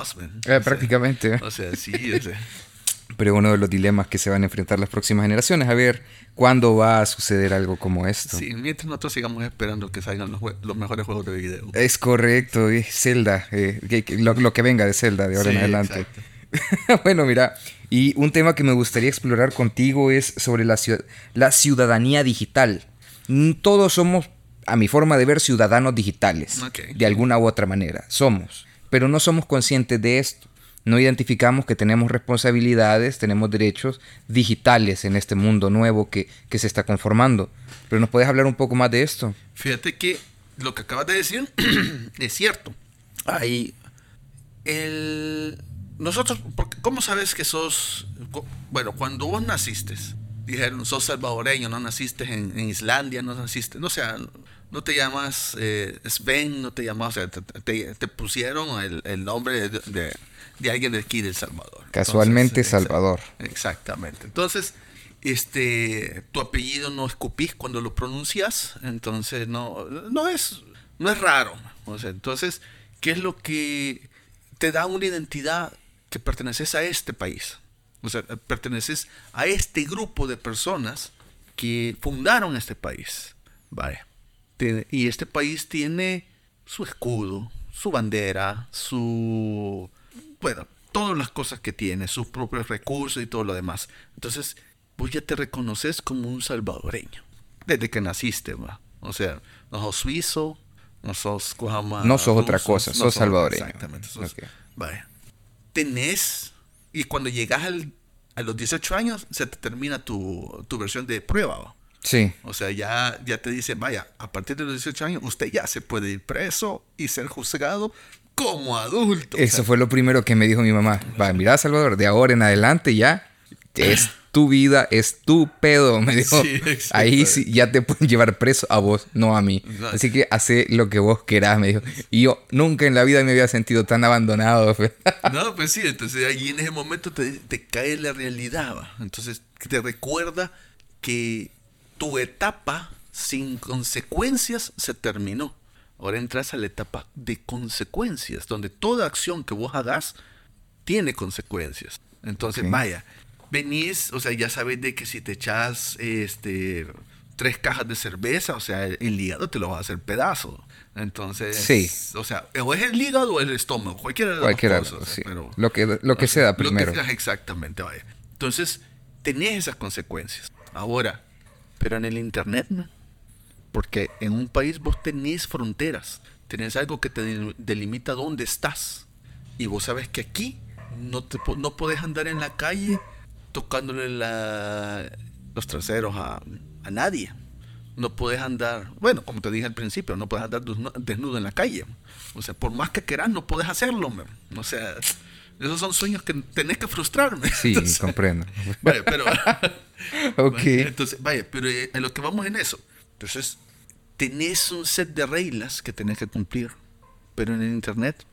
Us, eh, prácticamente. O sea, sí, <laughs> Pero uno de los dilemas que se van a enfrentar las próximas generaciones, a ver cuándo va a suceder algo como esto. Sí, mientras nosotros sigamos esperando que salgan los, mejores juegos de video. Es correcto, Zelda, eh, lo, que venga de Zelda de ahora en adelante. <laughs> bueno, mira, y un tema que me gustaría explorar contigo es sobre la, la ciudadanía digital. Mm, todos somos, a mi forma de ver, ciudadanos digitales, de alguna u otra manera. Somos, pero no somos conscientes de esto. No identificamos que tenemos responsabilidades, tenemos derechos digitales en este mundo nuevo que, que se está conformando. Pero ¿nos puedes hablar un poco más de esto? Fíjate que lo que acabas de decir <clears throat> es cierto. Hay el nosotros, ¿cómo sabes que sos, bueno, cuando vos naciste, dijeron, sos salvadoreño, no naciste en, Islandia, no naciste, no sea, no te llamas eh, Sven, no te llamas, o sea, te, pusieron el, nombre de, alguien de aquí del Salvador. Casualmente Salvador. Exactamente. Entonces, este, tu apellido no escupís cuando lo pronuncias, entonces no, no es, no es raro. O sea, entonces, ¿qué es lo que te da una identidad que perteneces a este país. O sea, perteneces a este grupo de personas que fundaron este país. Vaya. Y este país tiene su escudo, su bandera, su... Bueno, todas las cosas que tiene, sus propios recursos y todo lo demás. Entonces, vos ya te reconoces como un salvadoreño. Desde que naciste, ¿va? O sea, no sos suizo, no sos... No sos otra cosa, sos, salvadoreño. Exactamente. Vaya tenés, y cuando llegas a los 18 años, se te termina tu, versión de prueba. Sí. O sea, ya, ya te dicen, vaya, a partir de los 18 años, usted ya se puede ir preso y ser juzgado como adulto. Eso fue lo primero que me dijo mi mamá. Va, mira, Salvador, de ahora en adelante ya es tu vida, es tu pedo, <laughs> me dijo. Sí. Ahí sí ya te pueden llevar preso a vos, no a mí. Exacto. Así que hace lo que vos querás, me dijo. Y yo nunca en la vida me había sentido tan abandonado. <laughs> fe. No, pues sí, entonces ahí en ese momento te, te cae la realidad, ¿va? Entonces te recuerda que tu etapa sin consecuencias se terminó. Ahora entras a la etapa de consecuencias, donde toda acción que vos hagas tiene consecuencias. Entonces, vaya, venís, o sea, ya sabes de que si te echas este tres cajas de cerveza, o sea, el hígado te lo va a hacer pedazo. Entonces, Sí. o sea, o es el hígado o el estómago, cualquiera de las Cualquiera, cosas, sí. pero Lo que, lo que o se sea, da lo que- primero. exactamente, vaya. Entonces, tenés esas consecuencias. Ahora, pero en el internet, ¿no? Porque en un país vos tenés fronteras, tenés algo que te del- delimita dónde estás. Y vos sabes que aquí no, te, no podés andar en la calle tocándole la- los traseros a, a nadie. No podés andar, bueno, como te dije al principio, no podés andar desnu- desnudo en la calle. O sea, por más que querás, no podés hacerlo. man. O sea, esos son sueños que tenés que frustrarme. Sí, <laughs> comprendo. Vaya, pero. <laughs> Ok. Vaya, <laughs> Entonces, vaya, pero eh, en lo que vamos en eso. Entonces, tenés un set de reglas que tenés que cumplir. Pero en el internet,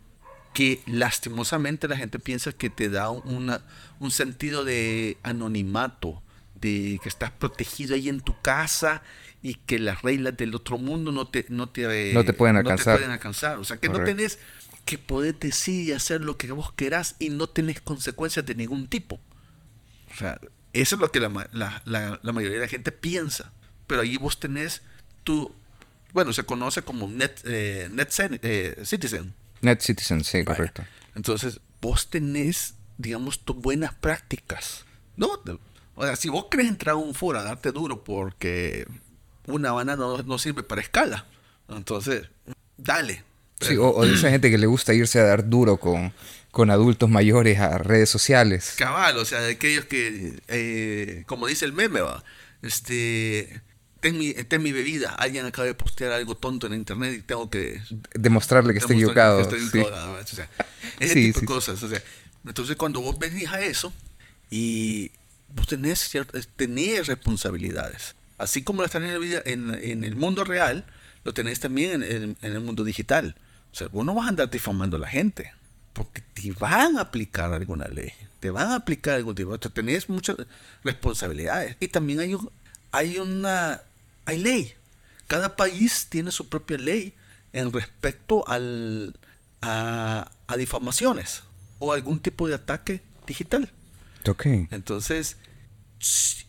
que lastimosamente la gente piensa que te da una, un sentido de anonimato, de que estás protegido ahí en tu casa y que las reglas del otro mundo no te, no te, No te pueden no alcanzar. pueden alcanzar. O sea, que no tenés que poder decir y hacer lo que vos querás y no tenés consecuencias de ningún tipo. O sea, eso es lo que la, ma- la- la- la mayoría de la gente piensa. Pero ahí vos tenés tu, bueno, se conoce como net, eh, net eh, citizen. Net Citizen, sí, Vaya. correcto. Entonces, vos tenés, digamos, tus buenas prácticas. No, o sea, si vos querés entrar a un foro a darte duro porque una banana no, no sirve para escala, entonces, dale. Sí, o, o de esa gente que le gusta irse a dar duro con, con adultos mayores a redes sociales. Cabal, o sea, de aquellos que, eh, como dice el meme, va, este, ten mi, ten mi bebida, alguien acaba de postear algo tonto en internet y tengo que Demostrarle que está demostrar equivocado. que estoy sí. O sea, ese Sí, tipo sí. de cosas, o sea, entonces cuando vos venís a eso y vos tenés, ciertas, tenés responsabilidades, así como las tenés en, la vida- en, en el mundo real, lo tenés también en, en- en el mundo digital. O sea, vos no vas a andar difamando a la gente, porque te van a aplicar alguna ley, te van a aplicar algún tipo, o sea, tenés muchas responsabilidades. Y también hay, un- hay una, hay ley. Cada país tiene su propia ley en respecto al, a, a difamaciones o algún tipo de ataque digital. Ok. Entonces,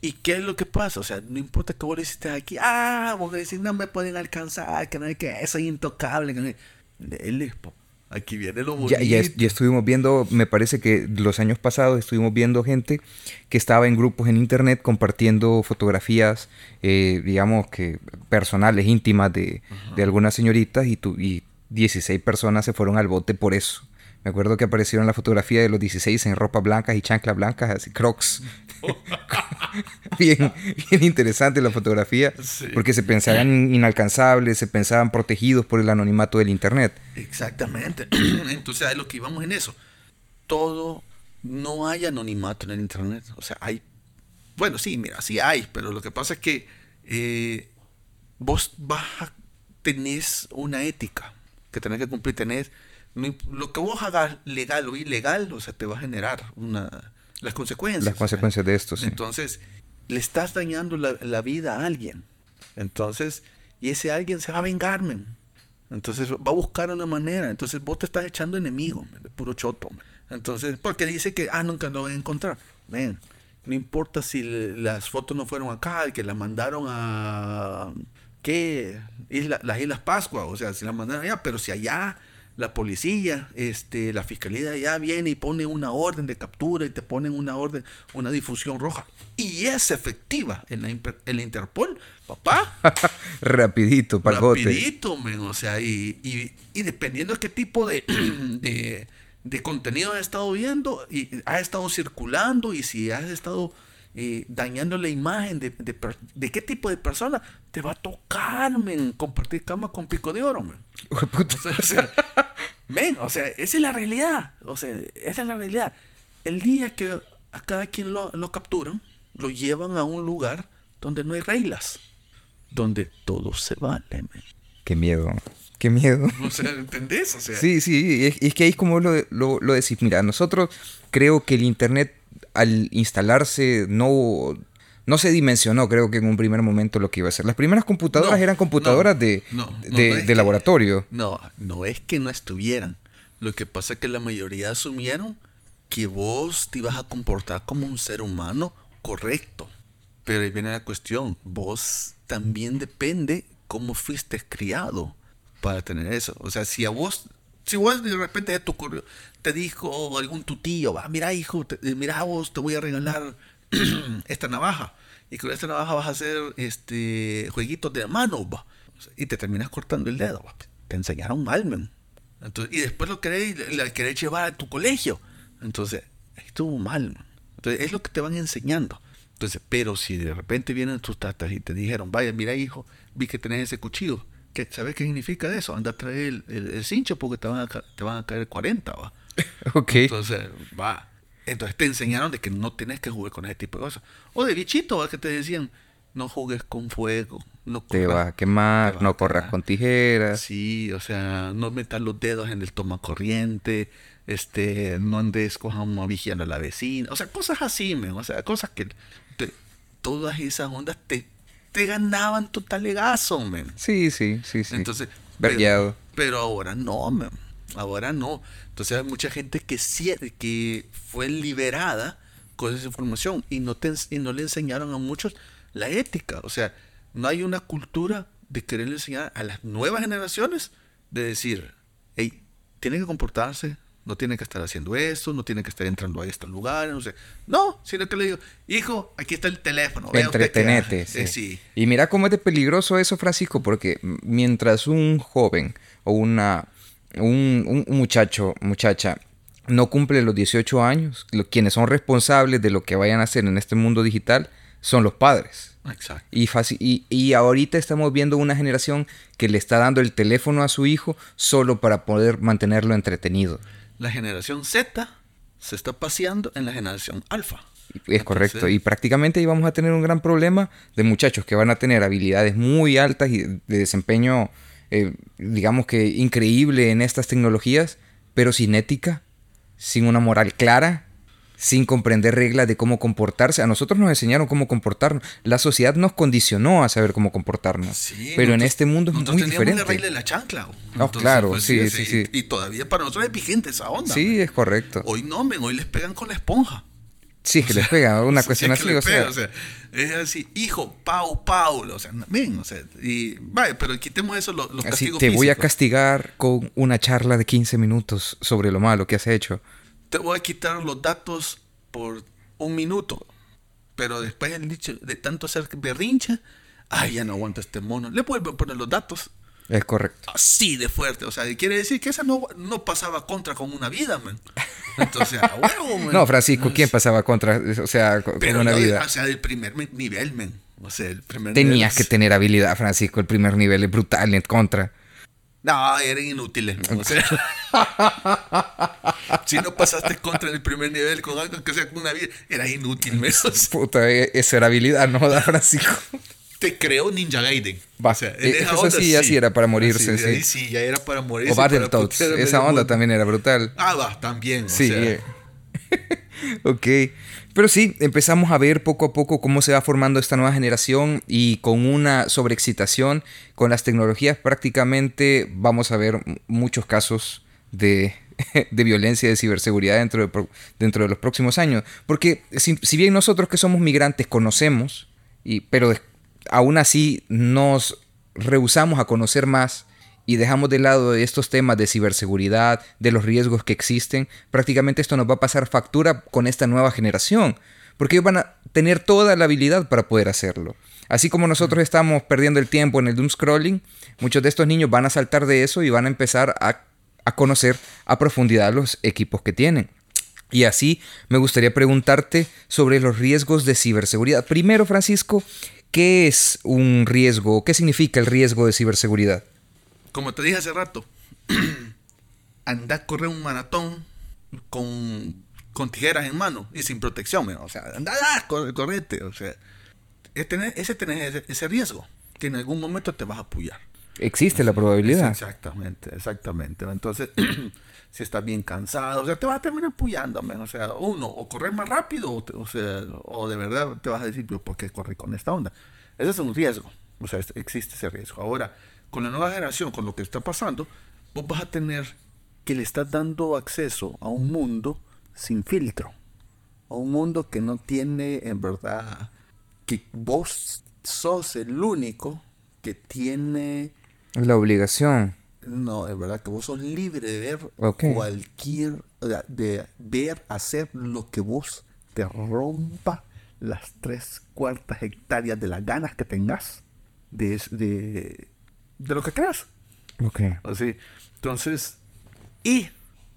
¿y qué es lo que pasa? O sea, no importa que vos le hiciste aquí, ah, vos decís, no me pueden alcanzar, que no hay que, soy intocable. Que no hay-". Dele. Aquí viene lo bonito. Ya, ya, es- ya estuvimos viendo, me parece que los años pasados estuvimos viendo gente que estaba en grupos en internet compartiendo fotografías, eh, digamos que personales, íntimas de, de algunas señoritas y, tu, y 16 personas se fueron al bote por eso. Me acuerdo que aparecieron la fotografía de los 16 en ropa blancas y chanclas blancas, así crocs. <laughs> bien, bien interesante la fotografía, Sí. porque se pensaban inalcanzables, se pensaban protegidos por el anonimato del internet. Exactamente. <clears throat> Entonces, a lo que íbamos en eso. Todo, no hay anonimato en el Internet. O sea, hay, bueno, sí, mira, sí hay, pero lo que pasa es que eh, vos vas a, tenés una ética que tenés que cumplir, tenés, no lo que vos hagas legal o ilegal, o sea, te va a generar una, las consecuencias. Las consecuencias de esto, sí. Entonces, le estás dañando la, la vida a alguien. Entonces, y ese alguien se va a vengar, men. Entonces, va a buscar una manera. Entonces, vos te estás echando enemigo, men, de puro choto. men. Entonces, porque dice que, ah, nunca lo voy a encontrar. Ven, no importa si le- las fotos no fueron acá, que las mandaron a, ¿qué? Isla- las Islas Pascua, o sea, si las mandaron allá, pero si allá la policía, este, la fiscalía allá viene y pone una orden de captura y te ponen una orden, una difusión roja. Y es efectiva en la, en la Interpol, papá. <laughs> Rapidito, pagote. Rapidito, men, o sea, y, y, y dependiendo de qué tipo de, <clears throat> de, de contenido has estado viendo y has estado circulando y si has estado eh, dañando la imagen de, de, de qué tipo de persona, te va a tocar, men, compartir cama con pico de oro, men. Puta. O sea, o sea, <laughs> Ven, o sea, esa es la realidad. O sea, esa es la realidad. El día que a cada quien lo, lo capturan, lo llevan a un lugar donde no hay reglas, donde todo se vale. men. Qué miedo. Qué miedo. <laughs> O sea, ¿entendés? O sea, Sí, sí, es, es que ahí es como lo, lo, lo decís. Mira, nosotros creo que el Internet al instalarse no, no se dimensionó, creo que en un primer momento lo que iba a ser. Las primeras computadoras No, eran computadoras no, de, no, de, que- laboratorio. No, no es que no estuvieran. Lo que pasa es que la mayoría asumieron que vos te ibas a comportar como un ser humano correcto. Pero ahí viene la cuestión. Vos también depende cómo fuiste criado para tener eso. O sea, si a vos, si vos de repente te ocurrió, te dijo algún tu tío, va, mira hijo, te- eh, mira vos, te voy a regalar <clears throat> esta navaja. Y con esta navaja vas a hacer este jueguitos de mano, va. Y te terminas cortando el dedo, va. Te enseñaron mal, men. Entonces, y después lo querés, la querés llevar a tu colegio. Entonces, estuvo mal. man. Entonces, es lo que te van enseñando. Entonces, pero si de repente vienen tus tatas y te dijeron, vaya, mira hijo, vi que tenés ese cuchillo. ¿Qué, ¿Sabes qué significa eso? Anda a traer el, el, el cincho porque te van, a, te van a caer 40, va. <laughs> Ok. Entonces, va. Entonces te enseñaron de que no tienes que jugar con ese tipo de cosas. O de bichito, ¿va? que te decían, no juegues con fuego. No Te corras- vas a quemar, te vas no a corras quemar. con tijeras. Sí, o sea, no metas los dedos en el toma corriente, este, no andes como vigiando a la vecina, o sea, cosas así, men, o sea, cosas que te- todas esas ondas te, te ganaban total legazo, men. Sí, sí, sí, sí. Entonces, pero, pero ahora no, men. Ahora no. Entonces hay mucha gente que sí, que fue liberada con esa información y no, te, y no le enseñaron a muchos la ética. O sea, no hay una cultura de querer enseñar a las nuevas generaciones de decir, hey, tienen que comportarse, no tienen que estar haciendo esto, no tienen que estar entrando a estos lugares, no sé. No, sino que le digo, hijo, aquí está el teléfono. Entretenete. hace". sí. Eh, sí. Y mira cómo es de peligroso eso, Francisco, porque mientras un joven o una un, un- muchacho, muchacha, no cumple los 18 años, quienes son responsables de lo que vayan a hacer en este mundo digital son los padres. Exacto. Y, y, y ahorita estamos viendo una generación que le está dando el teléfono a su hijo solo para poder mantenerlo entretenido. La generación Z se está paseando en la generación alfa. Es correcto. Y prácticamente ahí vamos a tener un gran problema de muchachos que van a tener habilidades muy altas y de desempeño, eh, digamos que increíble en estas tecnologías, pero sin ética, sin una moral clara, sin comprender reglas de cómo comportarse. A nosotros nos enseñaron cómo comportarnos. La sociedad nos condicionó a saber cómo comportarnos. Sí, pero en este mundo es muy diferente. la regla de la chancla. Oh, claro, pues, sí, sí, sí. Y, todavía para nosotros es vigente esa onda. Sí, es correcto. Hoy no, men, hoy les pegan con la esponja. Sí, es que les pega una <laughs> cuestión es que así. O sea, pega, o sea, es así, hijo, pau, pau. O sea, men, o sea, y vaya, pero quitemos eso, los, los así castigos te voy a castigar con una charla de 15 minutos sobre lo malo que has hecho. Te voy a quitar los datos por un minuto. Pero después el dicho de tanto hacer berrinche, ay, ya no aguanta este mono. Le vuelvo a poner los datos. Es correcto. Así de fuerte. O sea, quiere decir que esa no, no pasaba contra con una vida, man. Entonces, a huevo, <laughs> man. No, Francisco, ¿quién pasaba contra, o sea, con Pero una no, vida? O sea, del primer me- nivel, man. O sea, el primer Tenías que nivel. tener habilidad, Francisco. El primer nivel es brutal en contra. No, eran inútiles. man. O sea, <laughs> si no pasaste contra el primer nivel con algo que sea con una vida, eras inútil, man. O sea, Puta, e- eso era habilidad, ¿no? <laughs> Da Francisco. te creó Ninja Gaiden. Va, O sea, esa eso onda sí, así era para morirse, sí. sí, ya era para morirse. O Battletoads. Esa onda también era brutal. Ah, va, también. o Sí. sea, eh. <laughs> ok. Pero sí, empezamos a ver poco a poco cómo se va formando esta nueva generación y con una sobreexcitación con las tecnologías prácticamente vamos a ver muchos casos de, <laughs> de violencia y de ciberseguridad dentro de, dentro de los próximos años. Porque si, si bien nosotros que somos migrantes conocemos, y, pero aún así nos rehusamos a conocer más y dejamos de lado estos temas de ciberseguridad, de los riesgos que existen, prácticamente esto nos va a pasar factura con esta nueva generación, porque ellos van a tener toda la habilidad para poder hacerlo. Así como nosotros estamos perdiendo el tiempo en el doom scrolling, muchos de estos niños van a saltar de eso y van a empezar a, a conocer a profundidad los equipos que tienen. Y así me gustaría preguntarte sobre los riesgos de ciberseguridad. Primero, Francisco, ¿qué es un riesgo? ¿Qué significa el riesgo de ciberseguridad? Como te dije hace rato, <clears throat> anda a correr un maratón con, con tijeras en mano y sin protección. O sea, anda, a correte. O sea, es tener, ese, tener ese, riesgo que en algún momento te vas a apoyar. Existe la probabilidad. Exactamente, exactamente. Entonces, <clears throat> si estás bien cansado, o sea, te vas a terminar apoyando, o sea, uno, o correr más rápido, o, sea, o de verdad te vas a decir, ¿por qué correr con esta onda? Ese es un riesgo, o sea, existe ese riesgo. Ahora, con la nueva generación, con lo que está pasando, vos vas a tener que le estás dando acceso a un mundo sin filtro, a un mundo que no tiene en verdad, que vos sos el único que tiene la obligación. No, es verdad que vos sos libre de ver cualquier, de ver, hacer lo que vos te rompa las tres cuartas hectáreas de las ganas que tengas de, de, de lo que creas. Ok. Así. Entonces, y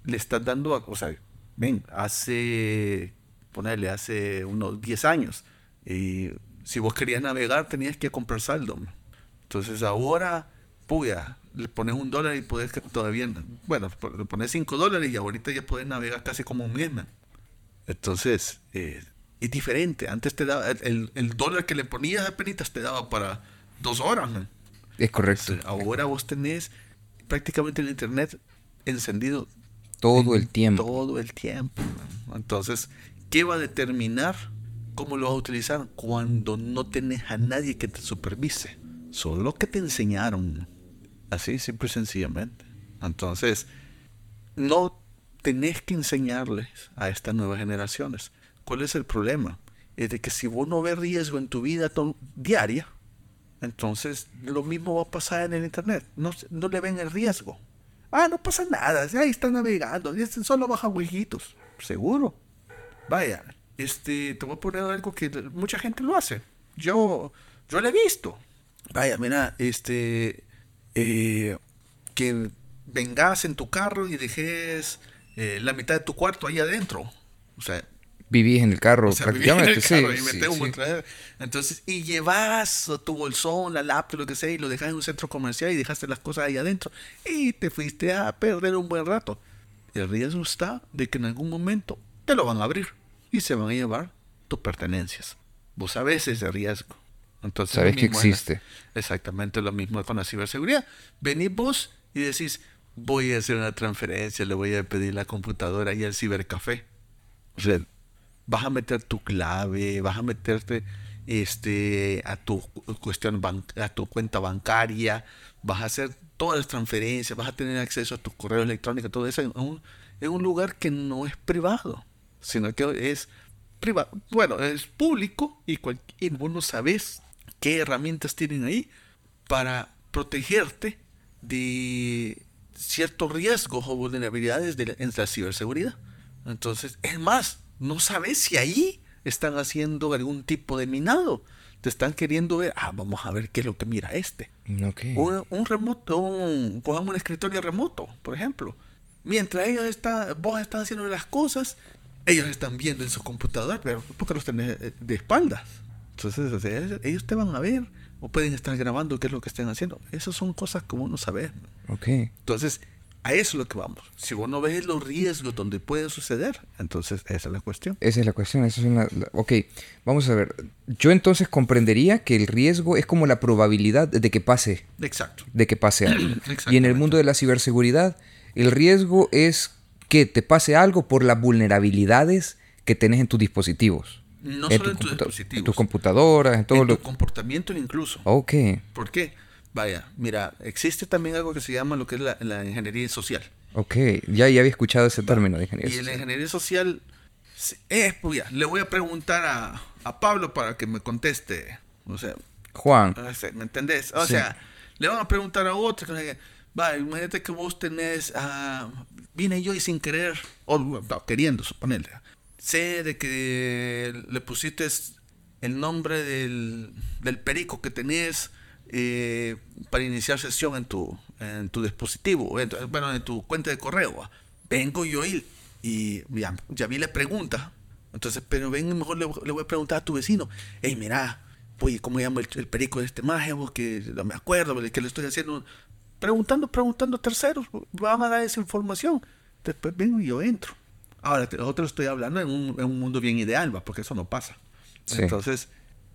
le estás dando, o sea, ven, hace, ponerle, hace unos 10 años, y si vos querías navegar tenías que comprar saldo. Entonces ahora, puya, le pones un dólar y puedes todavía, bueno, le pones 5 dólares y ahorita ya puedes navegar casi como un mes. Entonces, eh, es diferente. Antes te daba, el, dólar que le ponías a penitas te daba para dos horas. Es correcto. ahora vos tenés prácticamente el internet encendido todo el tiempo. Todo el tiempo. Entonces, ¿qué va a determinar cómo lo vas a utilizar cuando no tenés a nadie que te supervise? Solo que te enseñaron. Así, simple y sencillamente. Entonces, no tenés que enseñarles a estas nuevas generaciones. ¿Cuál es el problema? Es de que si vos no ves riesgo en tu vida diaria, entonces lo mismo va a pasar en el Internet. No, no le ven el riesgo. Ah, no pasa nada, ahí está navegando, solo baja huejitos. Seguro. Vaya, este, te voy a poner algo que mucha gente lo hace. Yo, yo lo he visto. Vaya, mira, este, eh, que vengas en tu carro y dejes eh, la mitad de tu cuarto ahí adentro. O sea, vivís en el carro prácticamente. sí, Entonces, y llevas tu bolsón, la laptop, lo que sea, y lo dejas en un centro comercial y dejaste las cosas ahí adentro. Y te fuiste a perder un buen rato. El riesgo está de que en algún momento te lo van a abrir y se van a llevar tus pertenencias. Vos sabes ese riesgo. Entonces, Sabes que existe. exactamente lo mismo con la ciberseguridad. Venís vos y decís, voy a hacer una transferencia, le voy a pedir la computadora y el cibercafé. O sea, vas a meter tu clave, vas a meterte este, a tu cuestión a tu cuenta bancaria, vas a hacer todas las transferencias, vas a tener acceso a tu correo electrónico, todo eso en un, lugar que no es privado, sino que es privado, bueno, es público y, cualquier, vos no sabes qué herramientas tienen ahí para protegerte de ciertos riesgos o vulnerabilidades de en la ciberseguridad. Entonces, es más, no sabes si ahí están haciendo algún tipo de minado. Te están queriendo ver, ah, vamos a ver qué es lo que mira este. Un, remoto, un, cojamos un escritorio remoto, por ejemplo. Mientras ellos están, vos estás haciendo las cosas, ellos están viendo en su computador, pero porque los tenés eh, de espaldas. Entonces, ellos te van a ver o pueden estar grabando qué es lo que están haciendo. Esas son cosas que uno sabe. Ok. Entonces, a eso es lo que vamos. Si vos no ves los riesgos donde puede suceder, entonces esa es la cuestión. Esa es la cuestión. Esa es una, ok, vamos a ver. Yo entonces comprendería que el riesgo es como la probabilidad de que pase. Exacto. De que pase algo. <clears throat> y en el mundo de la ciberseguridad, el riesgo es que te pase algo por las vulnerabilidades que tenés en tus dispositivos. No solo en tus dispositivos. En tus computadoras, en todo en tu comportamiento incluso. Ok. ¿Por qué? Vaya, mira, existe también algo que se llama lo que es la, ingeniería social. Ok, ya, ya había escuchado ese término de ingeniería social. Y la ingeniería social es, pues le voy a preguntar a, a, Pablo para que me conteste. O sea, Juan. ¿Me entendés? O sea, le van a preguntar a otro. Va, imagínate que vos tenés, uh, vine yo y sin querer, o queriendo suponerle, sé de que le pusiste el nombre del, del perico que tenés eh, para iniciar sesión en tu, en tu dispositivo, bueno, en tu cuenta de correo. Vengo yo y, y ya, ya, vi la pregunta. Entonces, pero ven, mejor le, le, voy a preguntar a tu vecino. Hey, mira, pues, ¿cómo llama el, perico de este mago? Que no me acuerdo, que le estoy haciendo. preguntando, preguntando a terceros, van a dar esa información. Después vengo y yo entro. Ahora, otro estoy hablando en un, en un, mundo bien ideal, ¿va? porque eso no pasa. Entonces,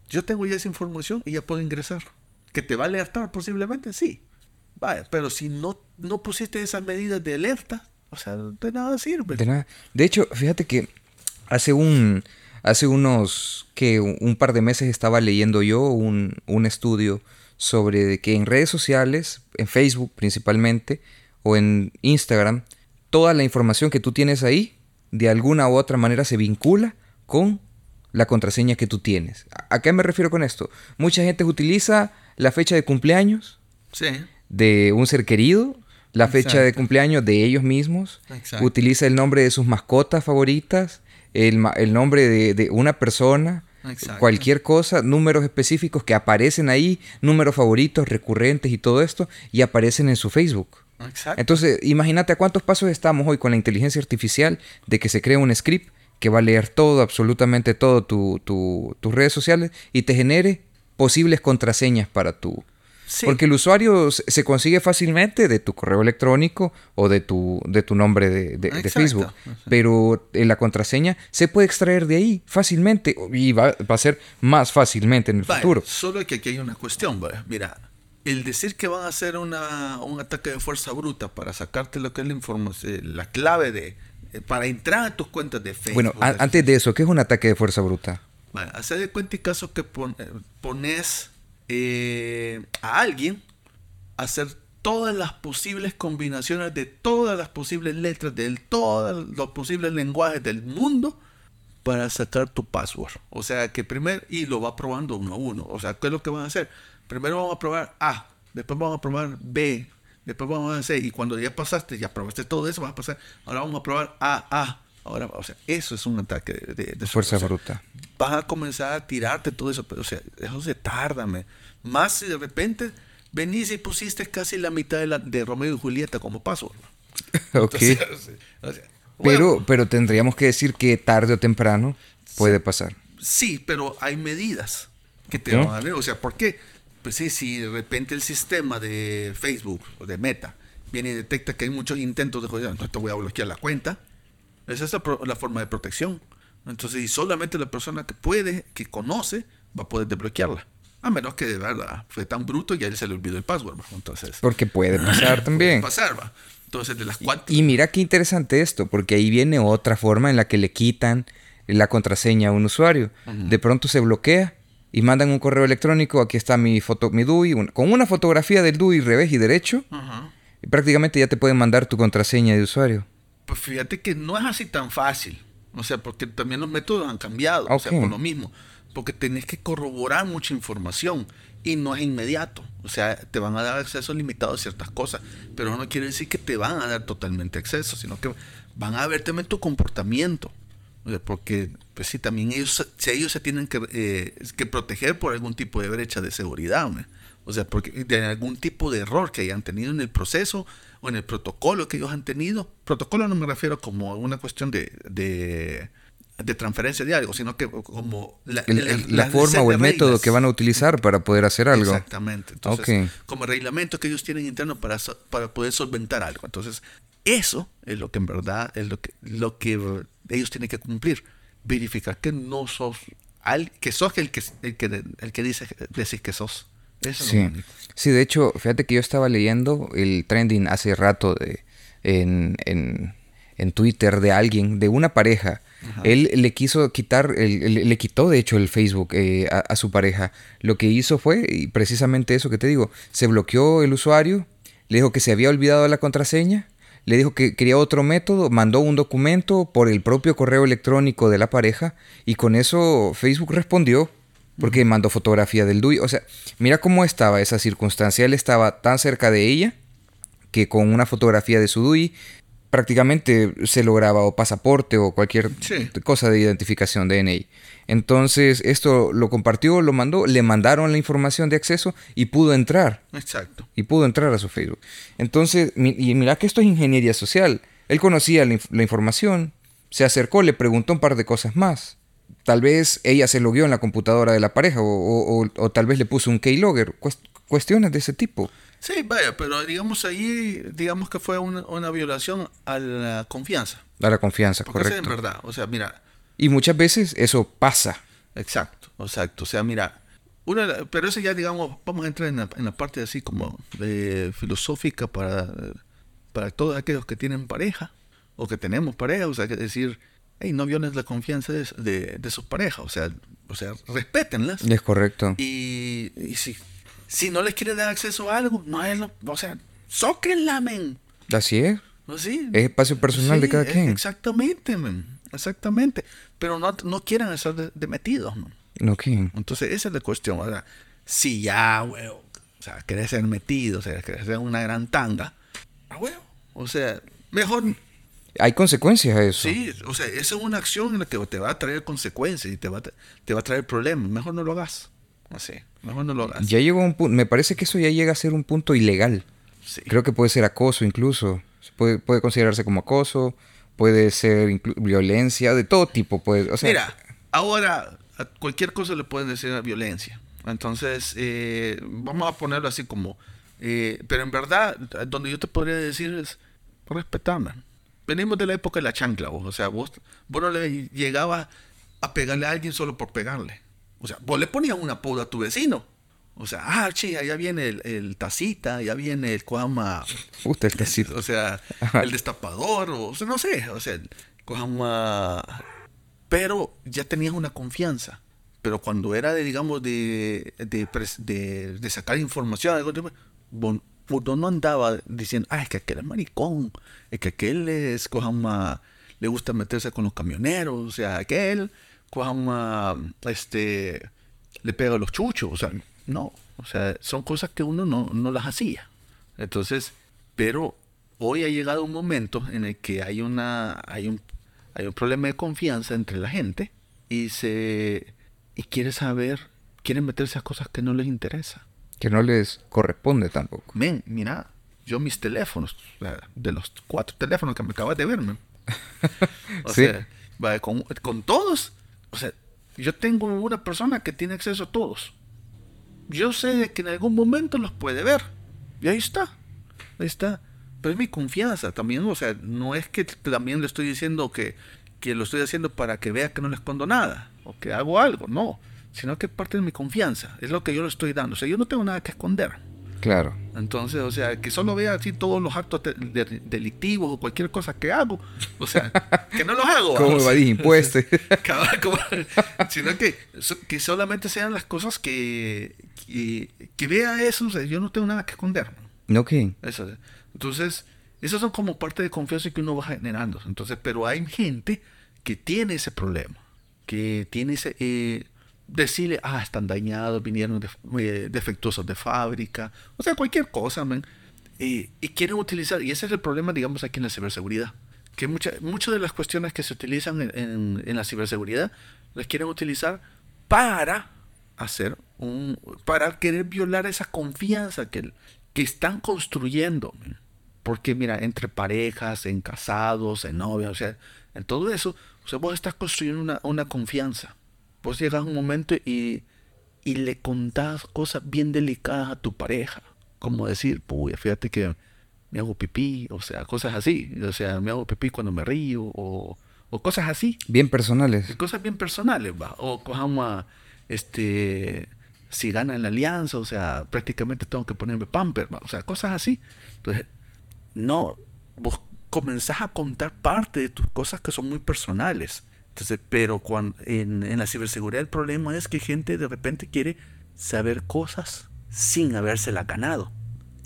yo tengo ya esa información y ya puedo ingresar. ¿Que te va a alertar posiblemente? Sí. Vaya, pero si no, no pusiste esas medidas de alerta, o sea, de nada sirve. De nada. De hecho, fíjate que hace un hace unos que un par de meses estaba leyendo yo un, un estudio sobre que en redes sociales, en Facebook principalmente, o en Instagram, toda la información que tú tienes ahí, de alguna u otra manera se vincula con la contraseña que tú tienes. ¿A qué me refiero con esto? Mucha gente utiliza la fecha de cumpleaños de un ser querido, la fecha de cumpleaños de ellos mismos, utiliza el nombre de sus mascotas favoritas, el, nombre de, una persona, cualquier cosa, números específicos que aparecen ahí, números favoritos, recurrentes y todo esto, y aparecen en su Facebook. Entonces, imagínate a cuántos pasos estamos hoy con la inteligencia artificial de que se crea un script que va a leer todo, absolutamente todo, tu, tus redes sociales y te genere posibles contraseñas para tu, porque el usuario se consigue fácilmente de tu correo electrónico o de tu, de tu nombre de, Facebook. Pero la contraseña se puede extraer de ahí fácilmente y va, a ser más fácilmente en el futuro. Solo que aquí hay una cuestión. Mira, el decir que van a hacer una, un ataque de fuerza bruta para sacarte lo que es la información, la clave de eh, para entrar a tus cuentas de Facebook. Bueno, antes de eso, ¿qué es un ataque de fuerza bruta? Bueno, hacer de cuenta y caso que eh, pones eh, a alguien hacer todas las posibles combinaciones de todas las posibles letras de todos los posibles lenguajes del mundo para sacar tu password. O sea que primero, y lo va probando uno a uno. O sea, ¿qué es lo que van a hacer? Primero vamos a probar A, después vamos a probar B, después vamos a C, y cuando ya pasaste, ya probaste todo eso, vas a pasar, ahora vamos a probar A, A. Ahora, o sea, eso es un ataque de, fuerza bruta. Vas a comenzar a tirarte todo eso, pero o sea, eso se tarda, Más si de repente venís y pusiste casi la mitad de, la, de Romeo y Julieta como password. <laughs> ok. <laughs> pero, pero tendríamos que decir que tarde o temprano puede pasar. Sí, pero hay medidas que te van a ver. O sea, ¿por qué? Pues sí, si de repente el sistema de Facebook o de Meta viene y detecta que hay muchos intentos de joder, no te voy a bloquear la cuenta esa es la, forma de protección. Entonces, y solamente la persona que puede, que conoce, va a poder desbloquearla. A menos que de verdad fue tan bruto y a él se le olvidó el password. Entonces, porque puede <laughs> pasar también. Puede pasar, ¿va? Entonces, de las cuatro. Y mira qué interesante esto, porque ahí viene otra forma en la que le quitan la contraseña a un usuario. De pronto se bloquea y mandan un correo electrónico. Aquí está mi foto, mi DUI, con una fotografía del DUI revés y derecho. Y prácticamente ya te pueden mandar tu contraseña de usuario. Pues fíjate que no es así tan fácil. O sea, porque también los métodos han cambiado. O sea, por lo mismo. Porque tenés que corroborar mucha información y no es inmediato. O sea, te van a dar acceso limitado a ciertas cosas. Pero no quiere decir que te van a dar totalmente acceso, sino que van a ver también tu comportamiento. porque, pues sí, también ellos, si ellos se tienen que, eh, que proteger por algún tipo de brecha de seguridad. O sea, porque de algún tipo de error que hayan tenido en el proceso o en el protocolo que ellos han tenido. Protocolo no me refiero como una cuestión de, de, transferencia de algo, sino que como la, forma o el método que van a utilizar para poder hacer algo. Exactamente. Entonces, como reglamento que ellos tienen interno para, para poder solventar algo. Entonces, eso es lo que en verdad es lo que, lo que ellos tienen que cumplir. Verificar que no sos, al, que sos el que, el que, el que dice, decís que sos sí. sí, de hecho, fíjate que yo estaba leyendo el trending hace rato de, en, en, Twitter de alguien, de una pareja. Él le quiso quitar, le quitó de hecho el Facebook eh, a, su pareja. Lo que hizo fue precisamente eso que te digo. Se bloqueó el usuario, le dijo que se había olvidado la contraseña, le dijo que quería otro método, mandó un documento por el propio correo electrónico de la pareja y con eso Facebook respondió porque mandó fotografía del DUI. O sea, mira cómo estaba esa circunstancia. Él estaba tan cerca de ella que con una fotografía de su DUI prácticamente se lograba o pasaporte o cualquier cosa de identificación DNI. Entonces, esto lo compartió, lo mandó, le mandaron la información de acceso y pudo entrar. Exacto. Y pudo entrar a su Facebook. Entonces, y mira que esto es ingeniería social. Él conocía la información, se acercó, le preguntó un par de cosas más tal vez ella se logueó en la computadora de la pareja o, tal vez le puso un keylogger, cuestiones de ese tipo. Sí, vaya, pero digamos ahí, digamos que fue una, una violación a la confianza. A la confianza, Porque correcto. es en verdad, o sea, mira, Y muchas veces eso pasa. exacto, exacto, o sea, mira, una, pero eso ya digamos, vamos a entrar en la, en la parte así como de filosófica para, para todos aquellos que tienen pareja o que tenemos pareja, o sea, que decir, hey, no violes la confianza de, de, de sus parejas, o sea, o sea, respétenlas. Es correcto. Y, y si, si no les quiere dar acceso a algo, no es lo, o sea, zóquenla, men. Así es. ¿No sí? Es espacio personal de cada e- quien. Exactamente, men. Exactamente. Pero no, no quieran estar de, de metidos, ¿no? No, ¿quién? Entonces, esa es la cuestión. O sea, si ya, huevo, o sea, querés ser metido, o sea, querés ser una gran tanga, a huevo. O sea, mejor, Hay consecuencias a eso. sí, o sea, esa es una acción en la que te va a traer consecuencias y te va a, te va a traer problemas. Mejor no lo hagas. Así, mejor no lo hagas. Ya llegó a un punto, me parece que eso ya llega a ser un punto ilegal. Sí. Creo que puede ser acoso incluso. Puede, puede considerarse como acoso, puede ser violencia, de todo tipo. Puede, o sea, Mira, ahora a cualquier cosa le pueden decir a violencia. Entonces, eh, vamos a ponerlo así como... eh, pero en verdad, donde yo te podría decir es, respetame. Venimos de la época de la chancla, vos. O sea, vos, vos no le llegabas a pegarle a alguien solo por pegarle. O sea, vos le ponías un apodo a tu vecino. O sea, ah, che, allá viene el, el tacita, ya viene el cuama, Usted está así. o sea, el destapador, o, o sea, no sé, o sea, el cuama... Pero ya tenías una confianza. Pero cuando era de, digamos, de, de, de- de sacar información, vos- vos no andaba diciendo, ah, es que aquel es maricón, es que aquel es, cojama, le gusta meterse con los camioneros, o sea, aquel, cojama, este, le pega los chuchos, o sea, no, o sea, son cosas que uno no, no las hacía. Entonces, pero hoy ha llegado un momento en el que hay una, hay un, hay un problema de confianza entre la gente y se, y quiere saber, quieren meterse a cosas que no les interesa. Que no les corresponde tampoco. Men, mira, yo mis teléfonos, de los cuatro teléfonos que me acabas de ver, men. <laughs> O Sí. sea, con, con todos, o sea, yo tengo una persona que tiene acceso a todos. Yo sé que en algún momento los puede ver. Y ahí está. Ahí está. Pero es mi confianza también. O sea, no es que también le estoy diciendo que, que lo estoy haciendo para que vea que no le escondo nada. O que hago algo. No. Sino que es parte de mi confianza. Es lo que yo le estoy dando. O sea, yo no tengo nada que esconder. Claro. Entonces, o sea, que solo vea así todos los actos de- de- delictivos o cualquier cosa que hago. O sea, <laughs> que no los hago. ¿Cómo o sea, evadís impuestos? <laughs> como- sino que, que solamente sean las cosas que, que, que vea eso. O sea, yo no tengo nada que esconder. ¿No quién? Eso, entonces, esas son como parte de confianza que uno va generando. Entonces, pero hay gente que tiene ese problema, que tiene ese eh, decirle, ah, están dañados, vinieron de- eh, defectuosos de fábrica, o sea, cualquier cosa, man. Eh, y quieren utilizar, y ese es el problema, digamos, aquí en la ciberseguridad, que mucha- muchas de las cuestiones que se utilizan en, en- en la ciberseguridad las quieren utilizar para hacer un, para querer violar esa confianza que, que están construyendo. man. Porque mira, entre parejas, en casados, en novias, o sea, en todo eso, o sea, vos estás construyendo una, una confianza. Vos llegas a un momento y, y le contás cosas bien delicadas a tu pareja. Como decir, puya, fíjate que me hago pipí, o sea, cosas así. O sea, me hago pipí cuando me río, o, o cosas así. Bien personales. Cosas bien personales, va. O cojamos a, este, si gana en la alianza, o sea, prácticamente tengo que ponerme pamper, va. O sea, cosas así. Entonces, no, vos comenzás a contar parte de tus cosas que son muy personales. Entonces, pero cuando, en, en la ciberseguridad el problema es que gente de repente quiere saber cosas sin habérsela ganado.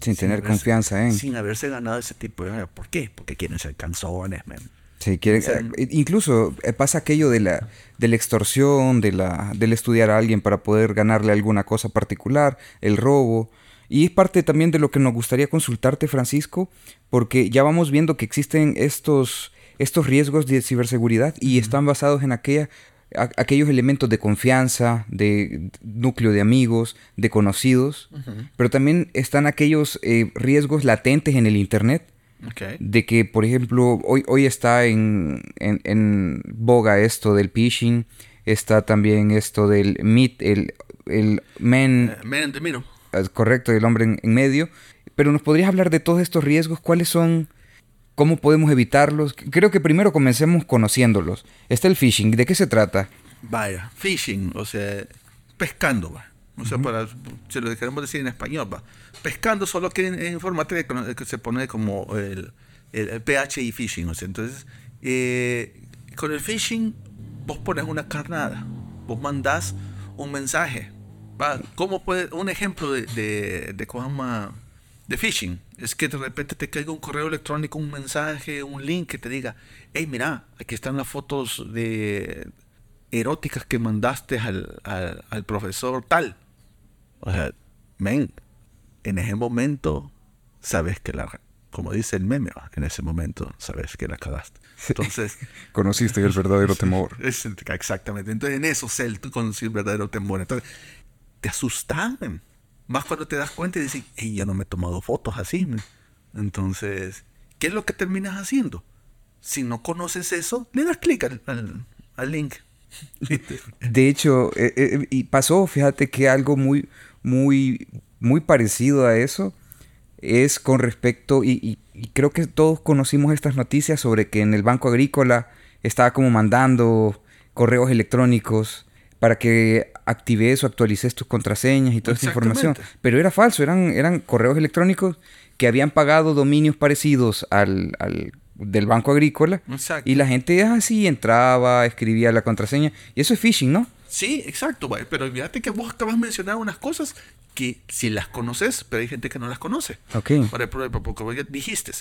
Sin tener haberse- confianza en. Sin haberse ganado ese tipo de... ¿Por qué? Porque quieren ser canzones, man. Sí, quiere- O sea, eh, incluso eh, pasa aquello de la, de la extorsión, de la, del estudiar a alguien para poder ganarle alguna cosa particular, el robo. Y es parte también de lo que nos gustaría consultarte, Francisco, porque ya vamos viendo que existen estos, estos riesgos de ciberseguridad y están basados en aquella, a- aquellos elementos de confianza, de núcleo de amigos, de conocidos, pero también están aquellos eh, riesgos latentes en el Internet Ok. de que, por ejemplo, hoy, hoy está en, en, en boga esto del phishing, está también esto del meet, el, el men, Eh, miro. Es correcto, el hombre en, medio. Pero nos podrías hablar de todos estos riesgos, cuáles son, cómo podemos evitarlos. Creo que primero comencemos conociéndolos. Está el phishing, ¿de qué se trata? Vaya, phishing, o sea, pescando, va. O sea, para, si lo queremos decir en español, va. Pescando solo que en, informática que se pone como el, el, PHI phishing. O sea, entonces, eh, con el phishing, vos pones una carnada, vos mandás un mensaje. ¿va? ¿Cómo puede, un ejemplo de, de, de, de phishing es que de repente te caiga un correo electrónico, un mensaje, un link que te diga, hey, mira, aquí están las fotos de eróticas que mandaste al, al, profesor tal. O sea, men, en ese momento sabes que la, como dice el meme, en ese momento sabes que la cagaste. Entonces, <laughs> conociste el verdadero temor. <laughs> exactamente. Entonces, en eso, Cel, tú conocí el verdadero temor. Entonces, te asustan. Más cuando te das cuenta y dices, hey, yo no me he tomado fotos así. Entonces, ¿qué es lo que terminas haciendo? Si no conoces eso, le das clic al, al link <laughs> de hecho, eh, eh, y pasó, fíjate que algo muy, muy, muy parecido a eso es con respecto, y, creo que todos conocimos estas noticias sobre que en el Banco Agrícola estaba como mandando correos electrónicos para que actives o actualices tus contraseñas y toda esta información. Pero era falso, eran, eran correos electrónicos que habían pagado dominios parecidos al, al del Banco Agrícola. Y la gente así entraba, escribía la contraseña. Y eso es phishing, ¿no? Sí, exacto. Pero fíjate que vos acabas de mencionar unas cosas que si las conoces, pero hay gente que no las conoce. Ok. Ejemplo, porque dijiste,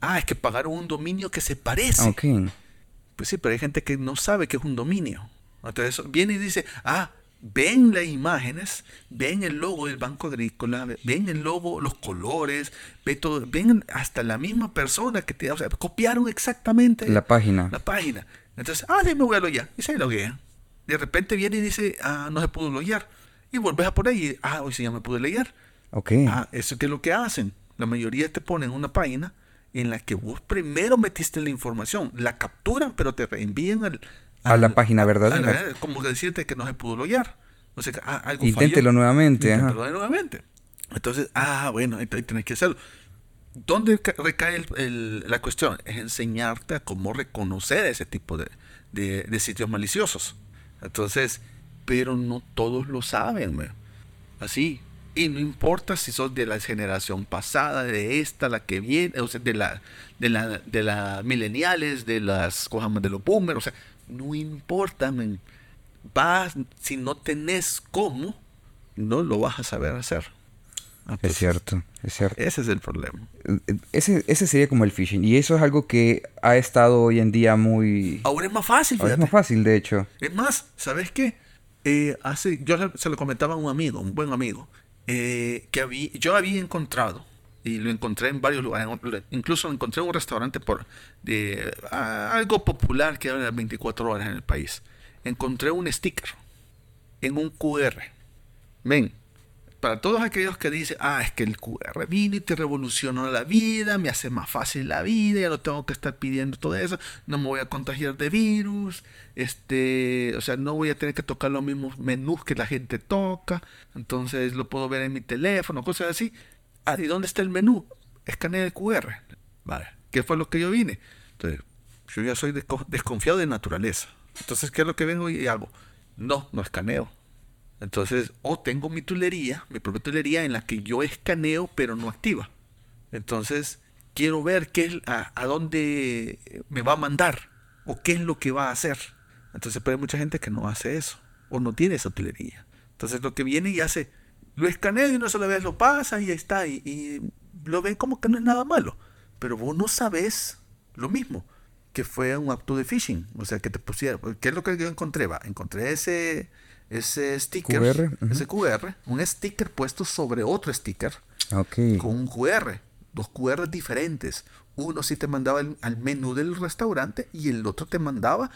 ah, es que pagaron un dominio que se parece. Ok. Pues sí, pero hay gente que no sabe que es un dominio. Entonces viene y dice, ah, ven las imágenes, ven el logo del Banco Agrícola, ven el logo, los colores, ven, todo, ven hasta la misma persona que te, o sea, copiaron exactamente la página. La página. Entonces, ah, me voy a loguear. Y se loguea. De repente viene y dice, ah, no se pudo loguear. Y vuelves a por ahí, y, ah, hoy sí ya me pude loguear. Ok. Ah, eso es lo que hacen. La mayoría te ponen una página en la que vos primero metiste la información, la capturan, pero te reenvían al, a la página verdadera. como decirte que no se pudo loguear. Ah, algo Inténtelo nuevamente. Inténtelo nuevamente. Entonces, ah, bueno, ahí, tenés que hacerlo. ¿Dónde recae la cuestión? Es enseñarte a cómo reconocer ese tipo de, de, sitios maliciosos. Entonces, pero no todos lo saben. Así. Y no importa si sos de la generación pasada, de esta, la que viene, o sea, de la, de la, de las mileniales, de las de los boomers, o sea, no importa, men. Vas, si no tenés cómo, no lo vas a saber hacer. es cierto, es cierto. Ese es el problema. Ese, ese sería como el phishing. Y eso es algo que ha estado hoy en día muy... Ahora es más fácil, Ahora es más fácil, de hecho. Es más, ¿sabes qué? Eh, hace, yo se lo comentaba a un amigo, un buen amigo, eh, que había, yo había encontrado y lo encontré en varios lugares. Incluso encontré un restaurante por de algo popular que era 24 horas en el país. Encontré un sticker en un QR. Ven, para todos aquellos que dicen, ah, es que el QR vino y te revolucionó la vida, me hace más fácil la vida, ya no tengo que estar pidiendo todo eso, no me voy a contagiar de virus, este, o sea, no voy a tener que tocar los mismos menús que la gente toca, entonces lo puedo ver en mi teléfono, cosas así. Ah, ¿y dónde está el menú? Escanea el QR. Vale, ¿qué fue lo que yo vine? Entonces, yo ya soy desconfiado de naturaleza. Entonces, ¿qué es lo que vengo y hago? No, no escaneo. Entonces, o tengo mi tulería, mi propia tulería en la que yo escaneo pero no activa. Entonces, quiero ver qué a, a, dónde me va a mandar o qué es lo que va a hacer. Entonces, pero hay mucha gente que no hace eso o no tiene esa tulería. Entonces, lo que viene y hace, lo escanea y una sola vez lo pasa y ahí está. Y, lo ven como que no es nada malo. Pero vos no sabes lo mismo. Que fue un acto de phishing. O sea, que te pusiera. ¿Qué es lo que yo encontré? Va, encontré ese, ese sticker. Ese QR. Un sticker puesto sobre otro sticker. Okay. Con un QR. Dos QR diferentes. Uno sí te mandaba al menú del restaurante y el otro te mandaba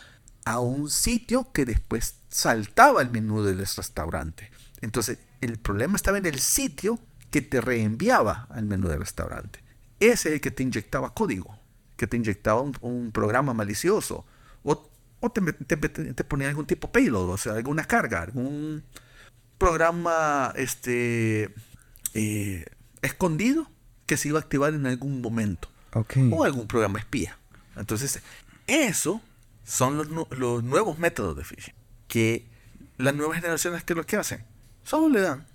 a un sitio que después saltaba al menú del restaurante. Entonces, el problema estaba en el sitio que te reenviaba al menú del restaurante. Ese es el que te inyectaba código, que te inyectaba un, programa malicioso. O, te, ponía algún tipo de payload, o sea, alguna carga, algún programa este, eh, escondido que se iba a activar en algún momento. O algún programa espía. Entonces, eso son los, los nuevos métodos de phishing. Que las nuevas generaciones, ¿qué es lo que hacen? Solo le dan.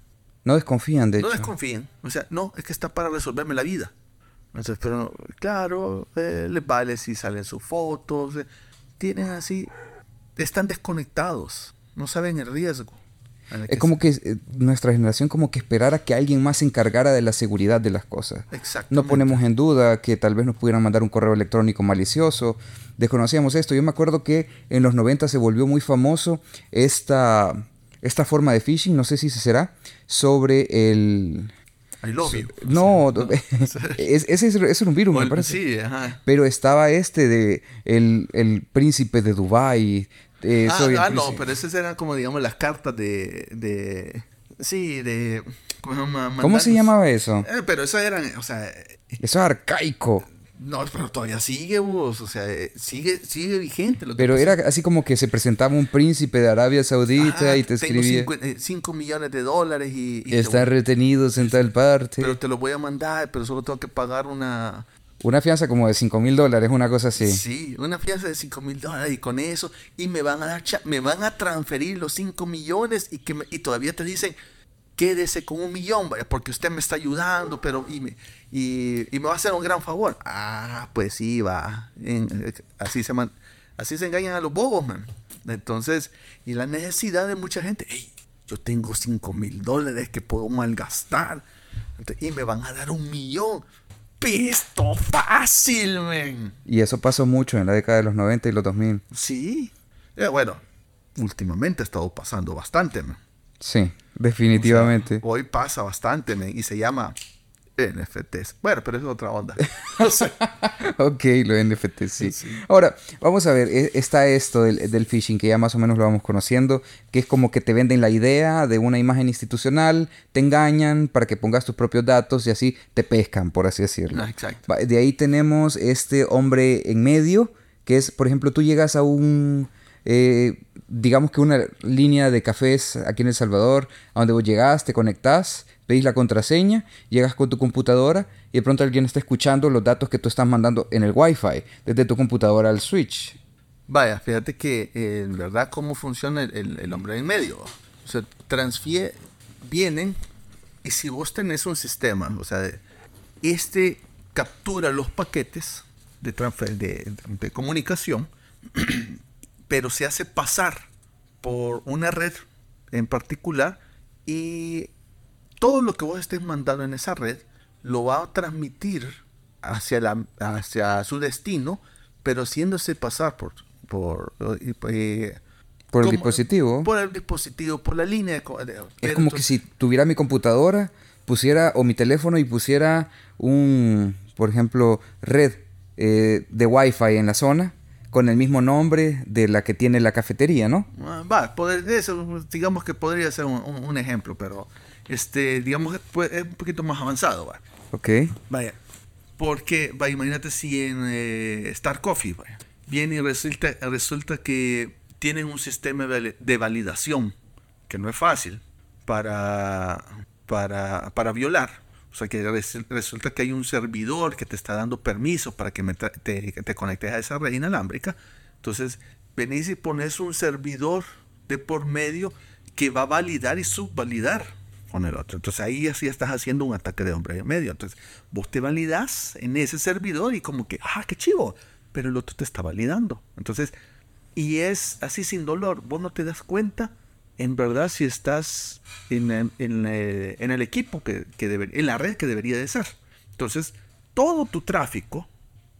No desconfían, de no hecho. desconfíen. O sea, no, es que está para resolverme la vida. Entonces, pero claro, eh, les vale si salen sus fotos. eh, tienen así. Están desconectados. No saben el riesgo. el Es como que eh, nuestra generación como que esperara que alguien más se encargara de la seguridad de las cosas. Exactamente. No ponemos en duda que tal vez nos pudieran mandar un correo electrónico malicioso. Desconocíamos esto. Yo me acuerdo que en los 90 se volvió muy famoso esta, esta forma de phishing, no sé si se será, sobre el... I love you. No, <laughs> es- ese es, un virus, O me parece. Sí, ajá. Pero estaba este de el, el príncipe de Dubai. eh, ah, soy ah, no, pero esas eran como, digamos, las cartas de. de sí, de. ¿Cómo se llamaba eso? Eh, pero esas eran, o sea. Eso es arcaico. No, pero todavía sigue, vos. O sea, eh, sigue, sigue vigente. Lo que Pero pasa- era así como que se presentaba un príncipe de Arabia Saudita y te tengo escribía. 5 millones de dólares y. Están retenidos en tal parte. pero te lo voy a mandar, pero solo tengo que pagar una. Una fianza como de 5 mil dólares, una cosa así. Sí, una fianza de 5 mil dólares y con eso, y me van a dar, me van a transferir los 5 millones y que me- y todavía te dicen, quédese con un millón, vaya, porque usted me está ayudando, pero y me, y, y me va a hacer un gran favor. Ah, pues sí, va. En- así se man- así se engañan a los bobos, man. Entonces, y la necesidad de mucha gente, "Ey, yo tengo 5 mil dólares que puedo malgastar, Entonces, y me van a dar un millón. Pisto fácil, man. Y eso pasó mucho en la década de los 90 y los 2000. Sí. Eh, bueno, últimamente ha estado pasando bastante, man. Sí, definitivamente. Hoy pasa bastante, man, y se llama NFTs. Bueno, pero es otra onda. <laughs> Ok, lo NFT, sí. Ahora, vamos a ver, e- está esto del, del phishing, que ya más o menos lo vamos conociendo, que es como que te venden la idea de una imagen institucional, te engañan para que pongas tus propios datos y así te pescan, por así decirlo. Ah, exacto. De ahí tenemos este hombre en medio, que es, por ejemplo, tú llegas a un, eh, digamos que una línea de cafés aquí en El Salvador, a donde vos llegás, te conectás, pedís la contraseña, llegas con tu computadora y de pronto alguien está escuchando los datos que tú estás mandando en el Wi-Fi, desde tu computadora al switch. Vaya, fíjate que eh, en verdad cómo funciona el, hombre en medio. O sea, transfiere, vienen y si vos tenés un sistema, o sea, este captura los paquetes de, transfer, de comunicación, <clears throat> pero se hace pasar por una red en particular y todo lo que vos estés mandando en esa red lo va a transmitir hacia, la, hacia su destino, pero haciéndose pasar por, por, eh, Por el como- dispositivo. Por el dispositivo, por la línea. de de- Es como que si tuviera mi computadora, pusiera, o mi teléfono y pusiera un, por ejemplo, red eh, de Wi-Fi en la zona con el mismo nombre de la que tiene la cafetería, ¿no? Ah, Va, poder- eso, digamos que podría ser un, un- un ejemplo, pero este, digamos que pues, es un poquito más avanzado. Va. Ok. Vaya, porque, va, imagínate si en eh, Star Coffee vaya, viene y resulta, resulta que tienen un sistema de validación que no es fácil para, para, para violar. O sea, que res- <laughs> resulta que hay un servidor que te está dando permiso para que me te, te conectes a esa red inalámbrica. Entonces, venís y pones un servidor de por medio que va a validar y subvalidar con el otro. Entonces ahí así estás haciendo un ataque de hombre en medio. Entonces vos te validas en ese servidor y como que, ah, qué chivo, pero el otro te está validando. Entonces, y es así sin dolor, vos no te das cuenta en verdad si estás en, eh, el equipo que, deber- en la red que debería de ser. Entonces, todo tu tráfico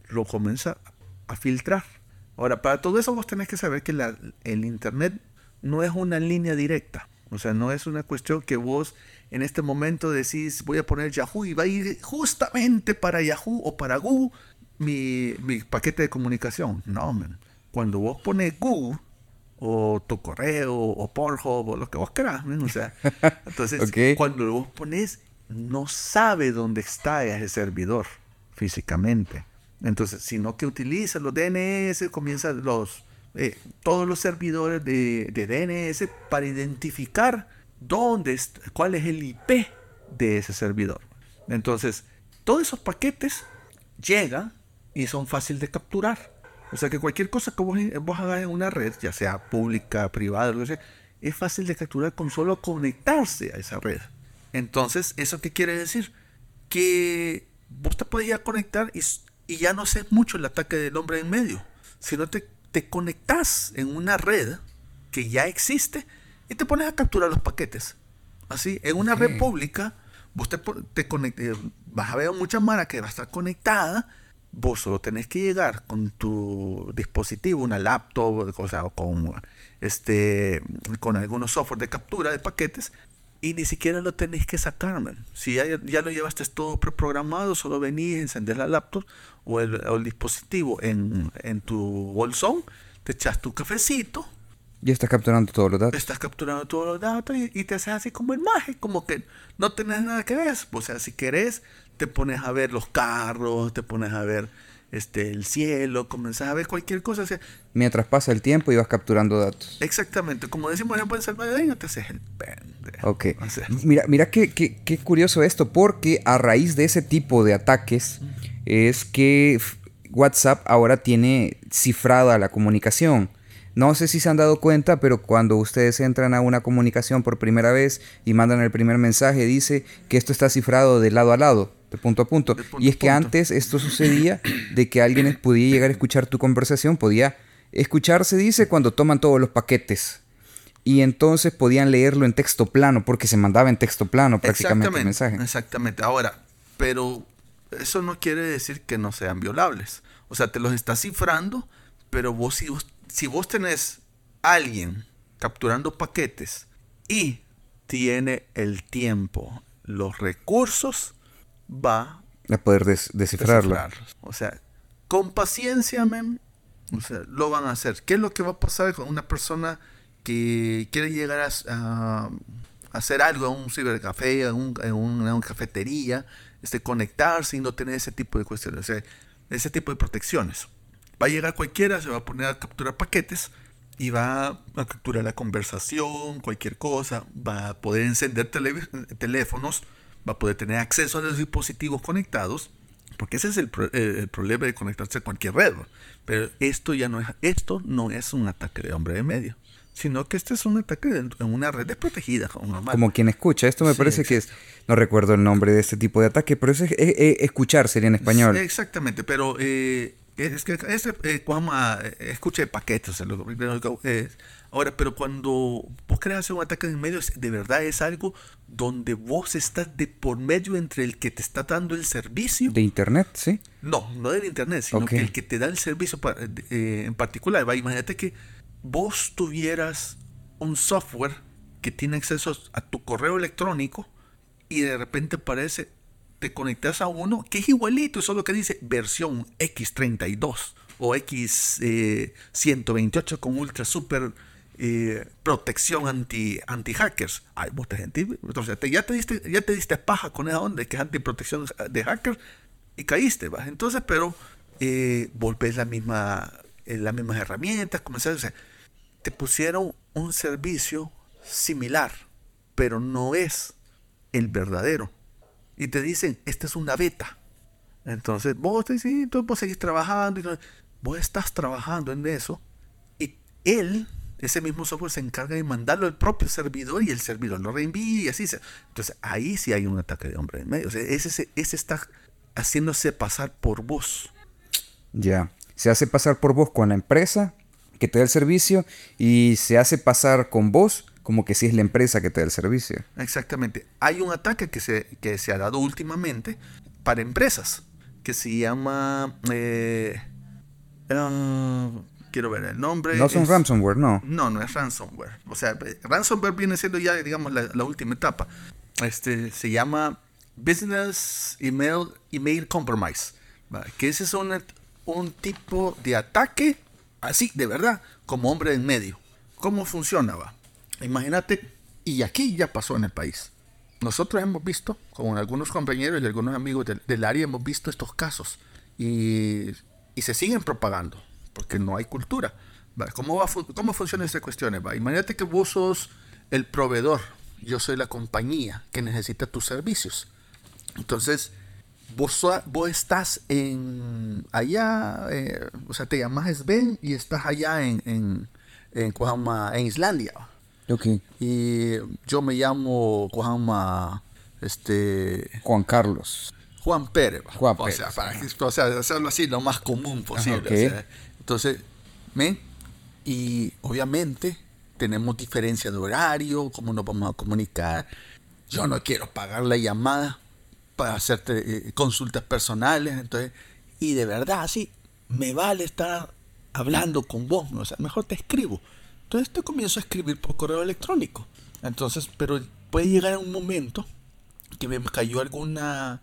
lo comienza a filtrar. Ahora, para todo eso vos tenés que saber que el Internet no es una línea directa. O sea, no es una cuestión que vos en este momento decís, voy a poner Yahoo y va a ir justamente para Yahoo o para Google mi, mi paquete de comunicación. No, man. Cuando vos pones Google o tu correo o Pornhub o lo que vos querás, o sea, <laughs> entonces cuando vos pones no sabe dónde está ese servidor físicamente. Entonces, sino que utiliza los DNS, comienza los eh, todos los servidores de, de DNS para identificar dónde est- cuál es el IP de ese servidor. Entonces, todos esos paquetes llegan y son fáciles de capturar. O sea que cualquier cosa que vos, hagas en una red, ya sea pública, privada, lo que sea, es fácil de capturar con solo conectarse a esa red. Entonces, ¿eso qué quiere decir? Que vos te podías conectar y, y ya no haces mucho el ataque del hombre en medio, sino te, te conectas en una red que ya existe y te pones a capturar los paquetes. Así, en una red pública, vos te, te eh, vas a ver muchas manas que va a estar conectada vos solo tenés que llegar con tu dispositivo, una laptop, o sea, con, este, con algunos software de captura de paquetes y ni siquiera lo tenés que sacar, Si ya, ya, lo llevaste todo preprogramado, solo venís, encender la laptop o el, o el dispositivo en, en, tu bolsón, te echas tu cafecito. Y estás capturando todos los datos. Estás capturando todos los datos y, te haces así como el maje, como que no tenés nada que ver. O sea, si querés, te pones a ver los carros, te pones a ver este, el cielo, comenzás a ver cualquier cosa. Mientras pasa el tiempo y vas capturando datos. Exactamente, como decimos en el salvadoreño, te haces el pendejo. Ok. Mira, mira qué, qué, qué, curioso esto, porque a raíz de ese tipo de ataques es que WhatsApp ahora tiene cifrada la comunicación. No sé si se han dado cuenta, pero cuando ustedes entran a una comunicación por primera vez y mandan el primer mensaje, dice que esto está cifrado de lado a lado de punto a punto. y es que antes esto sucedía de que alguien podía llegar a escuchar tu conversación, podía escucharse, dice, cuando toman todos los paquetes. Y entonces podían leerlo en texto plano, porque se mandaba en texto plano prácticamente el mensaje. Exactamente. Ahora, pero eso no quiere decir que no sean violables. O sea, te los está cifrando, pero vos si, vos, si vos tenés alguien capturando paquetes y tiene el tiempo, los recursos, va a poder descifrarlo. O sea, con paciencia, men, o sea, lo van a hacer. ¿Qué es lo que va a pasar con una persona que quiere llegar a, hacer algo en un cibercafé, en, un, en, una cafetería, este, conectarse y no tener ese tipo de cuestiones, o sea, ese tipo de protecciones? Va a llegar cualquiera, se va a poner a capturar paquetes y va a capturar la conversación, cualquier cosa, va a poder encender teléfonos va a poder tener acceso a los dispositivos conectados, porque ese es el, problema de conectarse a cualquier red. Pero esto ya no es, esto no es un ataque de hombre de medio, sino que este es un ataque en una red desprotegida, como quien escucha. Esto me parece que es, no recuerdo el nombre de este tipo de ataque, pero es, escuchar sería en español. exactamente, pero eh, es que ese, eh, eh escuche paquetes, lo primero que Ahora, pero cuando vos creas un ataque en medio, de verdad es algo donde vos estás de por medio entre el que te está dando el servicio. ¿De internet, sí? No, no del internet, sino que el que te da el servicio eh, en particular. ¿va? Imagínate que vos tuvieras un software que tiene acceso a tu correo electrónico y de repente parece, te conectas a uno que es igualito, solo que dice versión X32 o X128 eh, con ultra super eh, protección anti, anti hackers. Hay mucha gente. Entonces, ya, te diste, ya te diste paja con esa onda que es anti protección de hackers y caíste. ¿va? Entonces, pero eh, volvés la misma, eh, las mismas herramientas. Comenzaste, o sea, te pusieron un servicio similar, pero no es el verdadero. Y te dicen, esta es una beta. Entonces, vos, sí, tú vos seguís trabajando. Y, vos estás trabajando en eso. Y él ese mismo software se encarga de mandarlo al propio servidor y el servidor lo reenvía y así. Se... Entonces ahí sí hay un ataque de hombre en medio. ese, ese está haciéndose pasar por vos. Ya, se hace pasar por vos con la empresa que te da el servicio y se hace pasar con vos como que si es la empresa que te da el servicio. Exactamente. Hay un ataque que se, que se ha dado últimamente para empresas que se llama... Eh, ah, quiero ver el nombre. No son ransomware, no. No, no es ransomware. O sea, ransomware viene siendo ya, digamos, la, última etapa. Este se llama Business Email, Email Compromise. Que ese es un, un tipo de ataque, así, de verdad, como hombre en medio. ¿Cómo funcionaba? Imagínate, y aquí ya pasó en el país. Nosotros hemos visto, con algunos compañeros y algunos amigos del, del área, hemos visto estos casos. Y, y se siguen propagando porque no hay cultura. ¿Cómo, va, ¿Cómo funciona esa cuestión? Imagínate que vos sos el proveedor yo soy la compañía que necesita tus servicios. Entonces, vos, vos estás en allá, eh, o sea, te llamas Sven y estás allá en, en, en, en Islandia. Okay. Y yo me llamo Juanma, este... Juan Carlos. Juan Pérez. Juan o Sea, para, o sea, hacerlo así lo más común posible. Entonces, ¿me? Y obviamente tenemos diferencia de horario, cómo nos vamos a comunicar. Yo no quiero pagar la llamada para hacerte eh, consultas personales. Entonces, y de verdad, así, me vale estar hablando con vos. O sea, mejor te escribo. Entonces te comienzo a escribir por correo electrónico. Entonces, pero puede llegar un momento que me cayó alguna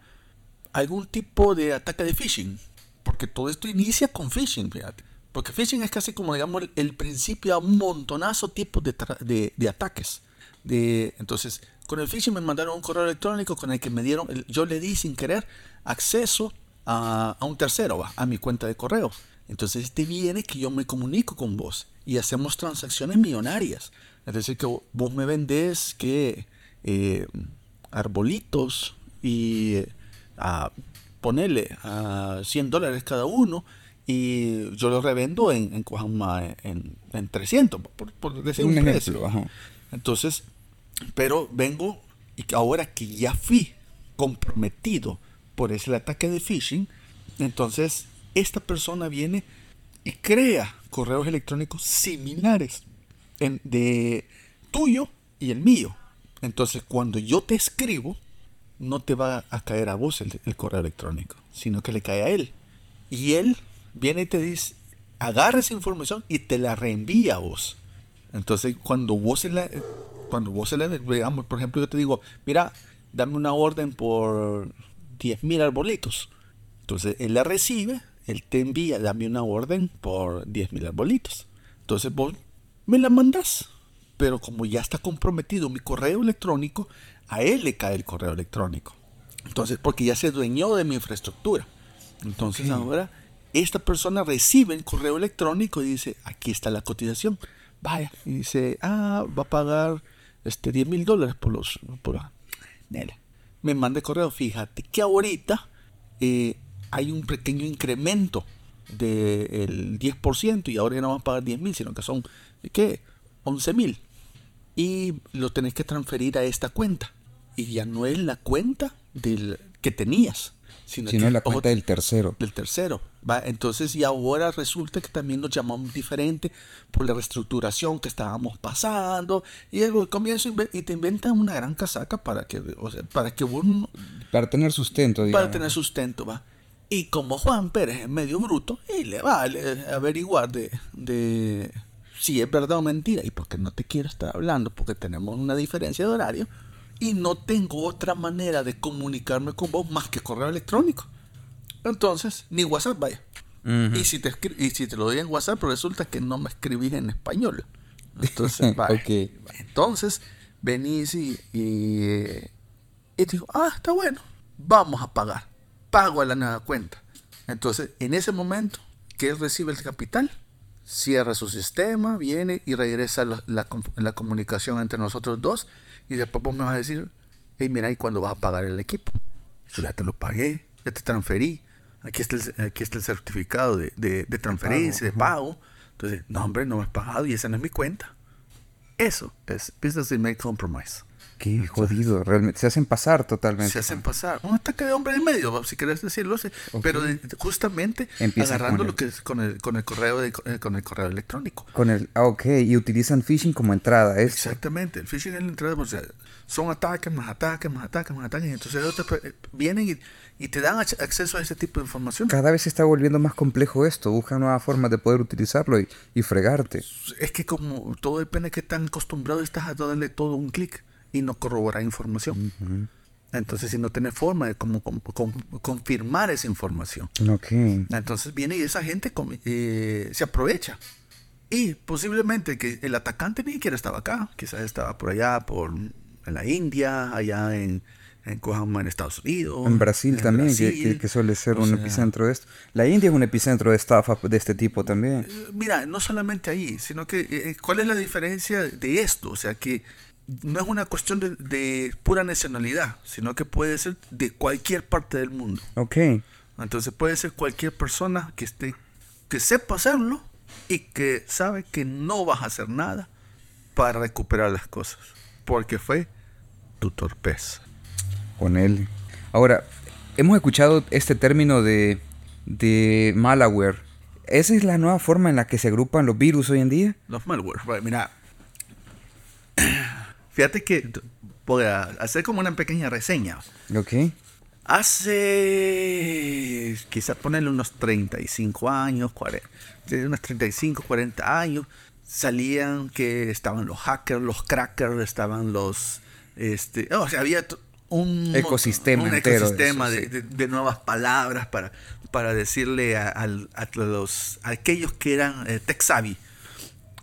algún tipo de ataque de phishing. Porque todo esto inicia con phishing, fíjate. Porque phishing es casi como, digamos, el, principio a un montonazo tipos de, de, ataques. De, entonces, con el phishing me mandaron un correo electrónico con el que me dieron, yo le di sin querer acceso a, a un tercero, a mi cuenta de correo. Entonces, este viene que yo me comunico con vos y hacemos transacciones millonarias. Es decir, que vos me vendés que eh, arbolitos y a ponerle a 100 dólares cada uno y yo los revendo en, en, en, 300, por, decir un, precio. Entonces, pero vengo y ahora que ya fui comprometido por ese ataque de phishing, entonces esta persona viene y crea correos electrónicos similares en, de tuyo y el mío. Entonces, cuando yo te escribo, no te va a caer a vos el, correo electrónico, sino que le cae a él. Y él viene y te dice, agarra esa información y te la reenvía a vos. Entonces, cuando vos se la, cuando vos se la, digamos, por ejemplo, yo te digo, mira, dame una orden por 10.000 arbolitos. Entonces, él la recibe, él te envía, dame una orden por 10.000 arbolitos. Entonces, vos me la mandas. Pero como ya está comprometido mi correo electrónico, a él le cae el correo electrónico. Entonces, porque ya se dueñó de mi infraestructura. Entonces ahora esta persona recibe el correo electrónico y dice, aquí está la cotización. Vaya, y dice, ah, va a pagar este 10 mil dólares por los... Por, Me manda el correo, fíjate que ahorita eh, hay un pequeño incremento del 10% y ahora ya no van a pagar 10 mil, sino que son, ¿qué? 11 mil. Y lo tenés que transferir a esta cuenta. Y ya no es la cuenta del que tenías, sino, la cuenta del tercero. Del tercero. ¿va? Entonces, y ahora resulta que también nos llamamos diferente por la reestructuración que estábamos pasando. Y comienzo y te inventan una gran casaca para que, o sea, para que uno, Para tener sustento, digamos. Para tener sustento, va. Y como Juan Pérez es medio bruto, y le vale averiguar de, de si es verdad o mentira. Y porque no te quiero estar hablando, porque tenemos una diferencia de horario y no tengo otra manera de comunicarme con vos más que correo electrónico. Entonces, ni WhatsApp, vaya. y, si te y si te lo doy en WhatsApp, resulta que no me escribís en español. Entonces, <laughs> vaya. Entonces, venís y, y, y digo, ah, está bueno, vamos a pagar. Pago a la nueva cuenta. Entonces, en ese momento que él recibe el capital, cierra su sistema, viene y regresa la, la comunicación entre nosotros dos y después vos me vas a decir, hey, mira, ¿y cuándo vas a pagar el equipo? Yo ya te lo pagué, ya te transferí. Aquí está el, aquí está el certificado de, de, transferencia, de pago. Entonces, no, hombre, no me has pagado y esa no es mi cuenta. Eso es Business Make Compromise. Qué jodido, realmente. Se hacen pasar totalmente. Se hacen pasar. Un ataque de hombre en medio, si querés decirlo. Pero justamente agarrando lo que es con el, con el correo de, eh, con el correo electrónico. Con el, ah, ok, y utilizan phishing como entrada. Exactamente, el phishing es la entrada. O sea, son ataques, más ataques, más ataques, más ataques. Entonces eh, vienen y, y, te dan acceso a ese tipo de información. Cada vez se está volviendo más complejo esto. Buscan nuevas formas de poder utilizarlo y, y fregarte. Es que como todo depende de qué tan acostumbrado estás a darle todo un clic y no corroborar información. Entonces, si no tiene forma de como, confirmar esa información. Entonces viene y esa gente eh, se aprovecha. Y posiblemente que el atacante ni siquiera estaba acá, quizás estaba por allá, por en la India, allá en, en, en Estados Unidos. En Brasil también, Que, suele ser un epicentro de esto. La India es un epicentro de estafa de este tipo también. Eh, mira, no solamente ahí, sino que, eh, ¿cuál es la diferencia de esto? O sea, que no es una cuestión de, de pura nacionalidad, sino que puede ser de cualquier parte del mundo. Ok. Entonces puede ser cualquier persona que esté, que sepa hacerlo y que sabe que no vas a hacer nada para recuperar las cosas. Porque fue tu torpeza. Con él. Ahora, hemos escuchado este término de, de malware. ¿Esa es la nueva forma en la que se agrupan los virus hoy en día? Los malware. Right, Mira, fíjate que voy a hacer como una pequeña reseña. Ok. Hace quizás ponerle unos 35 años, 40, sí, unos 35, 40 años, salían que estaban los hackers, los crackers, estaban los este, oh, o sea, había un Ecosistema un de ecosistema eso, de, sí. de- de nuevas palabras para, para decirle a, a los a aquellos que eran eh, tech savvy.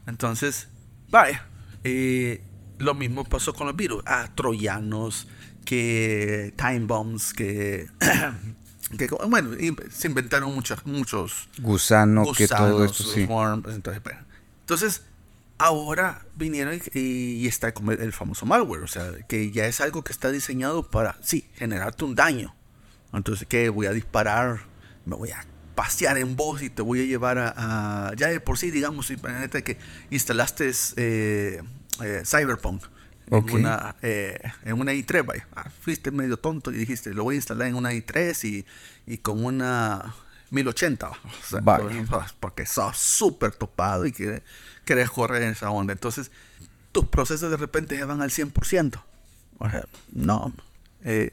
Entonces, vaya, eh, lo mismo pasó con los virus. Ah, troyanos, que time bombs, que, <coughs> que bueno, se inventaron muchos, muchos Gusano, que todo gusanos, esto sí. entonces. Entonces, ahora vinieron y, y está el, famoso malware, o sea, que ya es algo que está diseñado para, sí, generarte un daño. Entonces, ¿qué? Voy a disparar, me voy a pasear en vos y te voy a llevar a... a- ya de por sí, digamos, imagínate que instalaste eh, eh, Cyberpunk. En una, eh, en una i3, vaya. Ah, fuiste medio tonto y dijiste, lo voy a instalar en una i3 y, y con una 1080. O sea, porque sos súper topado y que querés correr en esa onda. Entonces, tus procesos de repente se van al 100%. O sea, no. Eh,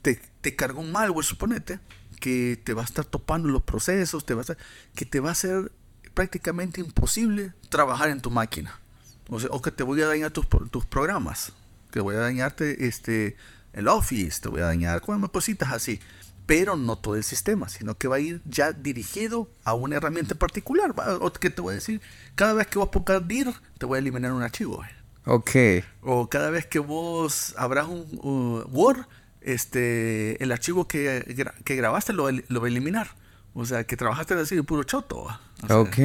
te, te carga un malware, suponete, que te va a estar topando los procesos, te va a estar- que te va a hacer prácticamente imposible trabajar en tu máquina. O, sea, o que te voy a dañar tus, tus programas. Que voy a dañarte este, el Office, te voy a dañar bueno, cositas así. Pero no todo el sistema, sino que va a ir ya dirigido a una herramienta en particular. O que te voy a decir, cada vez que vos pongas dir, te voy a eliminar un archivo. Ok. O cada vez que vos abras un uh, Word, este, el archivo que, que grabaste lo, lo va a eliminar. O sea, que trabajaste así de puro choto. O sea, Ok.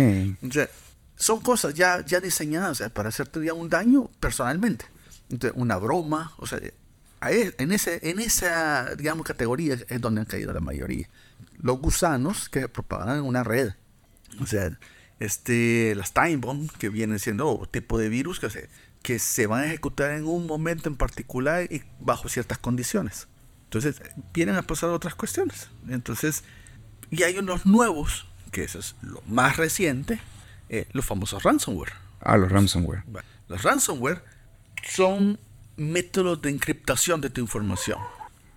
o sea, son cosas ya, ya diseñadas o sea, para hacerte ya un daño personalmente. Entonces, una broma, o sea, ahí- en, ese, en esa, digamos, categoría es donde han caído la mayoría. Los gusanos que se propagan en una red. O sea, este, las time bomb que vienen siendo tipo de virus que se, que se van a ejecutar en un momento en particular y bajo ciertas condiciones. Entonces, vienen a pasar otras cuestiones. Entonces, y hay unos nuevos, que eso es lo más reciente, eh, los famosos ransomware. Ah, los ransomware. Los ransomware son métodos de encriptación de tu información.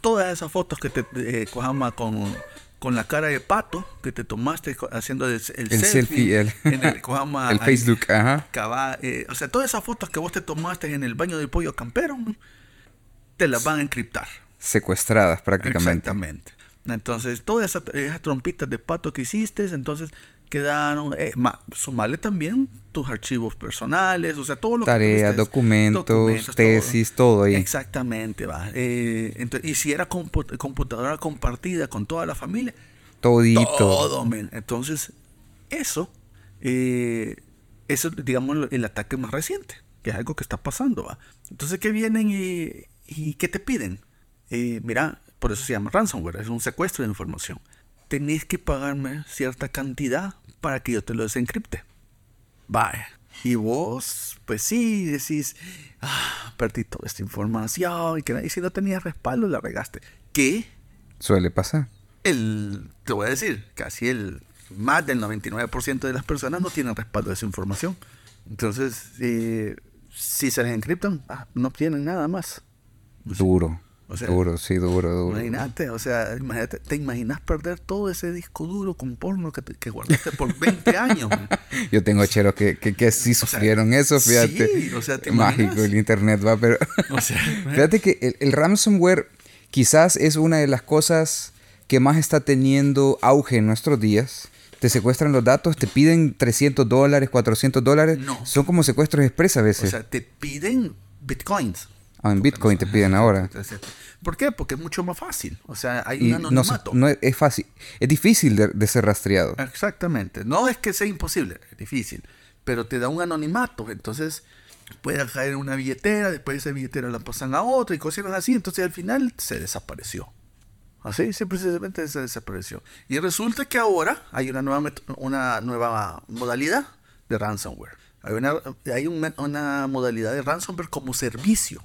Todas esas fotos que te eh, cojama con, con la cara de pato que te tomaste haciendo el, el El selfie, el, <laughs> en el, cojama <laughs> el ahí, Facebook, ajá. eh, o sea, todas esas fotos que vos te tomaste en el baño del pollo campero, te las van a encriptar. Secuestradas prácticamente. Exactamente. Entonces, todas esas, esas trompitas de pato que hiciste, entonces quedaron, eh, ma- sumarle también tus archivos personales, o sea, todo lo que Tareas, tuviste, documentos, documentos, tesis, todo ahí. Exactamente, va. Eh, ento- y si era compu- computadora compartida con toda la familia, Todito. todo, men. Entonces, eso, eh, eso, digamos, el ataque más reciente, que es algo que está pasando, ¿va? Entonces, ¿qué vienen y, y qué te piden? Eh, mira, por eso se llama ransomware, es un secuestro de información. Tenés que pagarme cierta cantidad para que yo te lo desencripte. Vaya. Y vos, pues sí, decís, ah, perdí toda esta información y, que, y si no tenías respaldo, la regaste. ¿Qué? Suele pasar. el, te voy a decir, casi el más del 99% de las personas no tienen respaldo de esa información. Entonces, eh, si se les encriptan, ah, no tienen nada más. Duro. O sea, duro, sí, duro, duro. Imagínate, o sea, imagínate, te imaginas perder todo ese disco duro con porno que, te- que guardaste por 20 años. <laughs> Yo tengo cheros que, que, que sí sea, sufrieron eso, fíjate. sí, o sea, ¿te Mágico el internet, va, pero... <laughs> O sea, <laughs> Fíjate que el, el ransomware quizás es una de las cosas que más está teniendo auge en nuestros días. Te secuestran los datos, te piden 300 dólares, 400 dólares. No. Son como secuestros express a o veces. sea, te piden bitcoins. Ah, en Bitcoin te piden ahora. ¿Por qué? Porque es mucho más fácil. O sea, hay Y un anonimato. no es, es fácil. Es difícil de, de ser rastreado. Exactamente. No es que sea imposible, es difícil, pero te da un anonimato. Entonces, puede caer en una billetera, después esa billetera la pasan a otra y cosas así, entonces al final se desapareció. Así, simplemente se desapareció. Y resulta que ahora hay una nueva, una nueva modalidad de ransomware. Hay, una, hay una, modalidad de ransomware como servicio.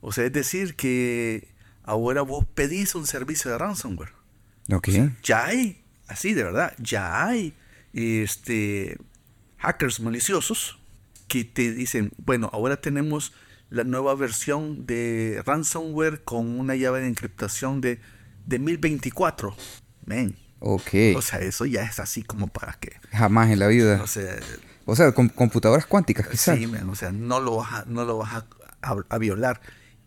O sea, es decir, que ahora vos pedís un servicio de ransomware. Ok. ya hay, así de verdad, ya hay este, hackers maliciosos que te dicen, bueno, ahora tenemos la nueva versión de ransomware con una llave de encriptación de, de 1024. Men. Ok. O sea, eso ya es así como para que... Jamás en la vida. O sea, o sea, con computadoras cuánticas, quizás. Sí, o sea, no lo vas a, no lo vas a, violar.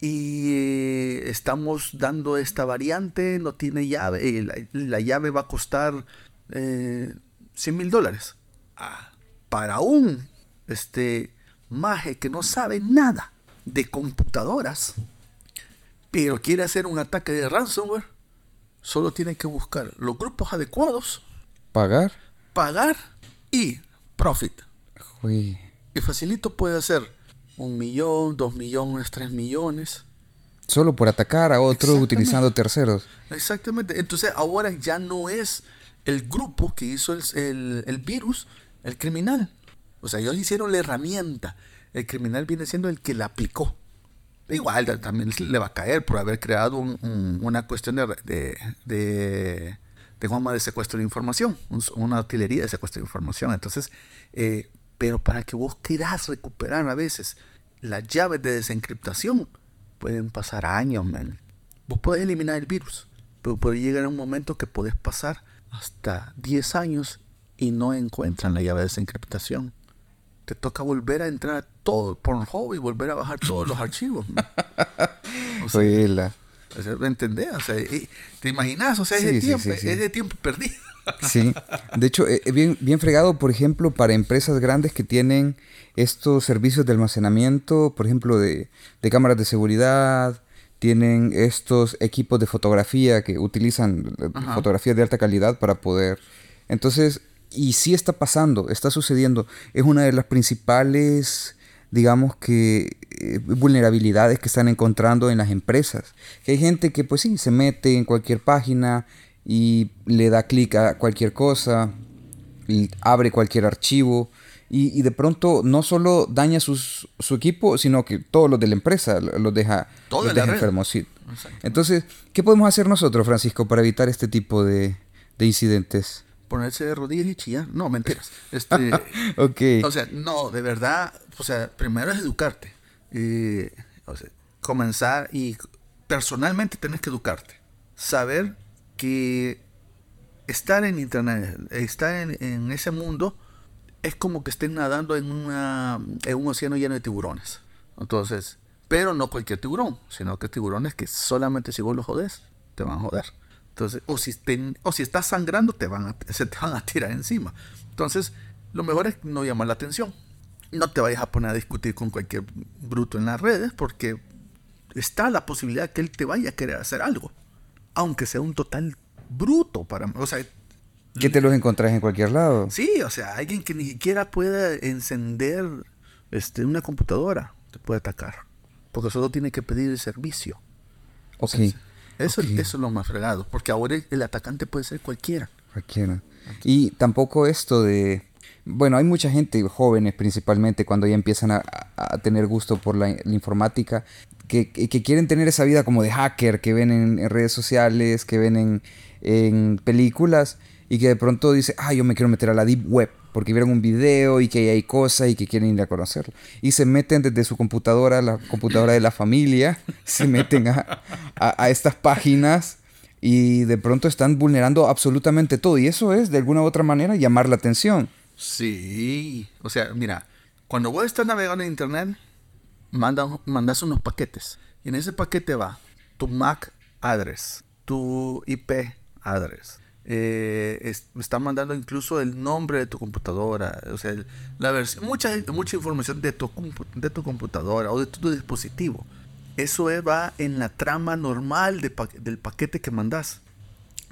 Y eh, estamos dando esta variante, no tiene llave, eh, la, llave va a costar eh, 100 mil dólares. Ah, para un este, maje que no sabe nada de computadoras, pero quiere hacer un ataque de ransomware, solo tiene que buscar los grupos adecuados, pagar, pagar y profit. Y facilito puede ser un millón, dos millones, tres millones. Solo por atacar a otros utilizando terceros. Exactamente. Entonces ahora ya no es el grupo que hizo el, virus, el criminal. O sea, ellos hicieron la herramienta. El criminal viene siendo el que la aplicó. Igual también le va a caer por haber creado una cuestión de, de, de, de, de secuestro de información, una artillería de secuestro de información. Entonces, eh, pero para que vos quieras recuperar a veces las llaves de desencriptación, pueden pasar años, man. Vos podés eliminar el virus, pero puede llegar un momento que podés pasar hasta 10 años y no encuentran la llave de desencriptación. Te toca volver a entrar todo Pornhub y volver a bajar todos los <laughs> archivos. <laughs> O sea, ¿Me entendés? O sea, ¿Te imaginas? O sea, ese, tiempo, ese tiempo perdido. <laughs> Sí, de hecho, es eh, bien, bien fregado, por ejemplo, para empresas grandes que tienen estos servicios de almacenamiento, por ejemplo, de, cámaras de seguridad, tienen estos equipos de fotografía que utilizan eh, fotografías de alta calidad para poder... Entonces, y sí está pasando, está sucediendo. Es una de las principales, digamos que, eh, vulnerabilidades que están encontrando en las empresas. Que hay gente que pues sí, se mete en cualquier página, y le da clic a cualquier cosa, y abre cualquier archivo y, de pronto no solo daña sus, su equipo, sino que todos los de la empresa los deja, los deja enfermos. Entonces, ¿qué podemos hacer nosotros, Francisco, para evitar este tipo de, incidentes? Ponerse de rodillas y chillar. No, mentiras. <laughs> Este, ok. O sea, no, de verdad, o sea, primero es educarte. o sea, comenzar y personalmente tenés que educarte. Saber que estar en internet, estar en, ese mundo, es como que estén nadando en, una, en un océano lleno de tiburones. Entonces, pero no cualquier tiburón, sino que tiburones que solamente si vos los jodés, te van a joder. Entonces, o si, o si estás sangrando, te van a, se te van a tirar encima. Entonces, lo mejor es no llamar la atención. No te vayas a poner a discutir con cualquier bruto en las redes porque está la posibilidad que él te vaya a querer hacer algo aunque sea un total bruto para o sea que te los encontrás en cualquier lado sí o sea alguien que ni siquiera pueda encender este una computadora te puede atacar porque solo tiene que pedir el servicio ok eso, eso es lo más fregado porque ahora el atacante puede ser cualquiera. Cualquiera. Y tampoco esto de bueno, hay mucha gente, jóvenes principalmente, cuando ya empiezan a, tener gusto por la, informática, que, quieren tener esa vida como de hacker, que ven en, redes sociales, que ven en, películas y que de pronto dice, ah, yo me quiero meter a la Deep Web porque vieron un video y que hay cosas y que quieren ir a conocerlo. Y se meten desde su computadora, la computadora de la familia, <laughs> se meten a, estas páginas y de pronto están vulnerando absolutamente todo. Y eso es, de alguna u otra manera, llamar la atención. Sí, o sea, mira, cuando vos estás navegando en Internet, mandas unos paquetes. Y en ese paquete va tu MAC address, tu IP address. Eh, está mandando incluso el nombre de tu computadora, o sea, la versión, mucha, mucha información de tu, de tu computadora o de tu dispositivo. Eso va en la trama normal del paquete que mandas.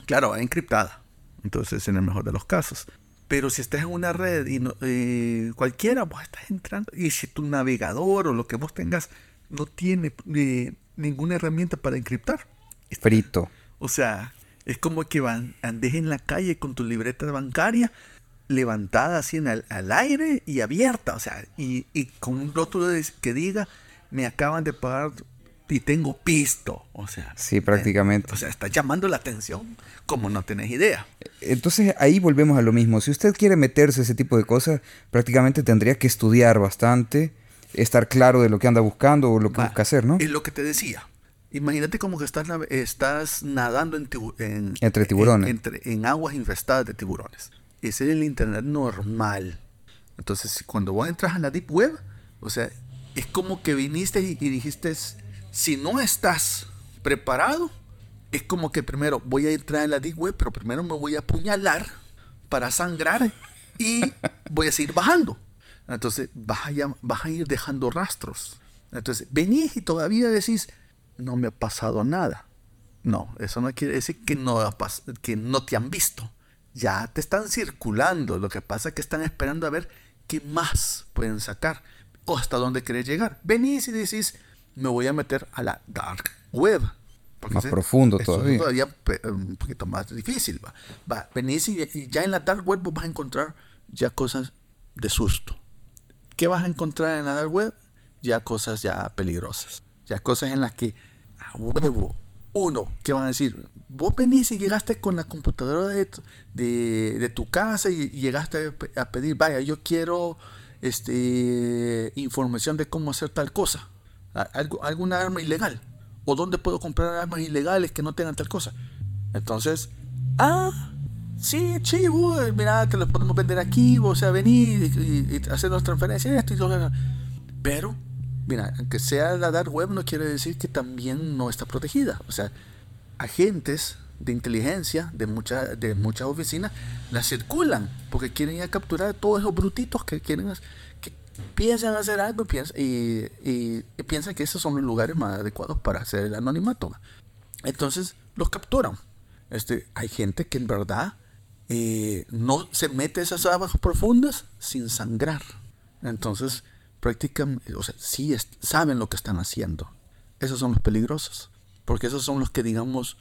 Claro, va encriptada. Entonces, en el mejor de los casos. Pero si estás en una red y no, eh, cualquiera, vos estás entrando. Y si tu navegador o lo que vos tengas no tiene eh, ninguna herramienta para encriptar. Frito. O sea, es como que van, andes en la calle con tu libreta bancaria levantada así en al aire y abierta. O sea, y, y con un rótulo que diga, me acaban de pagar y tengo pisto. O sea, sí, prácticamente. o sea, está llamando la atención como no tenés idea. Entonces ahí volvemos a lo mismo. Si usted quiere meterse ese tipo de cosas, prácticamente tendría que estudiar bastante, estar claro de lo que anda buscando o lo que busca hacer, ¿no? Es lo que te decía. Imagínate como que estás, estás nadando en, entre tiburones. entre, en aguas infestadas de tiburones. Ese es el internet normal. Entonces, cuando vos entras a la Deep Web, o sea, es como que viniste y, dijiste, si no estás preparado, es como que primero voy a entrar en la Deep Web, pero primero me voy a apuñalar para sangrar y <laughs> voy a seguir bajando. Entonces vas a, vas a ir dejando rastros. Entonces venís y todavía decís, no me ha pasado nada. No, eso no quiere decir que no, que no te han visto. Ya te están circulando. Lo que pasa es que están esperando a ver qué más pueden sacar o hasta dónde querés llegar. Venís y decís, me voy a meter a la dark web. más profundo todavía. todavía un poquito más difícil. Va, va venís y, ya en la dark web vas a encontrar ya cosas de susto. ¿Qué vas a encontrar en la dark web? Ya cosas ya peligrosas. Ya cosas en las que, huevo, uno, ¿qué van a decir? Vos venís y llegaste con la computadora de, de, tu casa y, llegaste a pedir, vaya, yo quiero este, información de cómo hacer tal cosa. Algo, alguna arma ilegal. O dónde puedo comprar armas ilegales que no tengan tal cosa. Entonces, ah, sí, chivo, mira, te lo podemos vender aquí, o sea, venir y, hacer las transferencias, esto y todo. Pero, mira, aunque sea la dark web, no quiere decir que también no está protegida. O sea, agentes de inteligencia de, muchas de muchas oficinas la circulan porque quieren ir a capturar a todos esos brutitos que quieren que piensan hacer algo y, y, piensan que esos son los lugares más adecuados para hacer el anonimato. Entonces los capturan. Este, hay gente que en verdad eh, no se mete esas aguas profundas sin sangrar. Entonces, prácticamente, o sea, sí saben lo que están haciendo. Esos son los peligrosos. Porque esos son los que, digamos,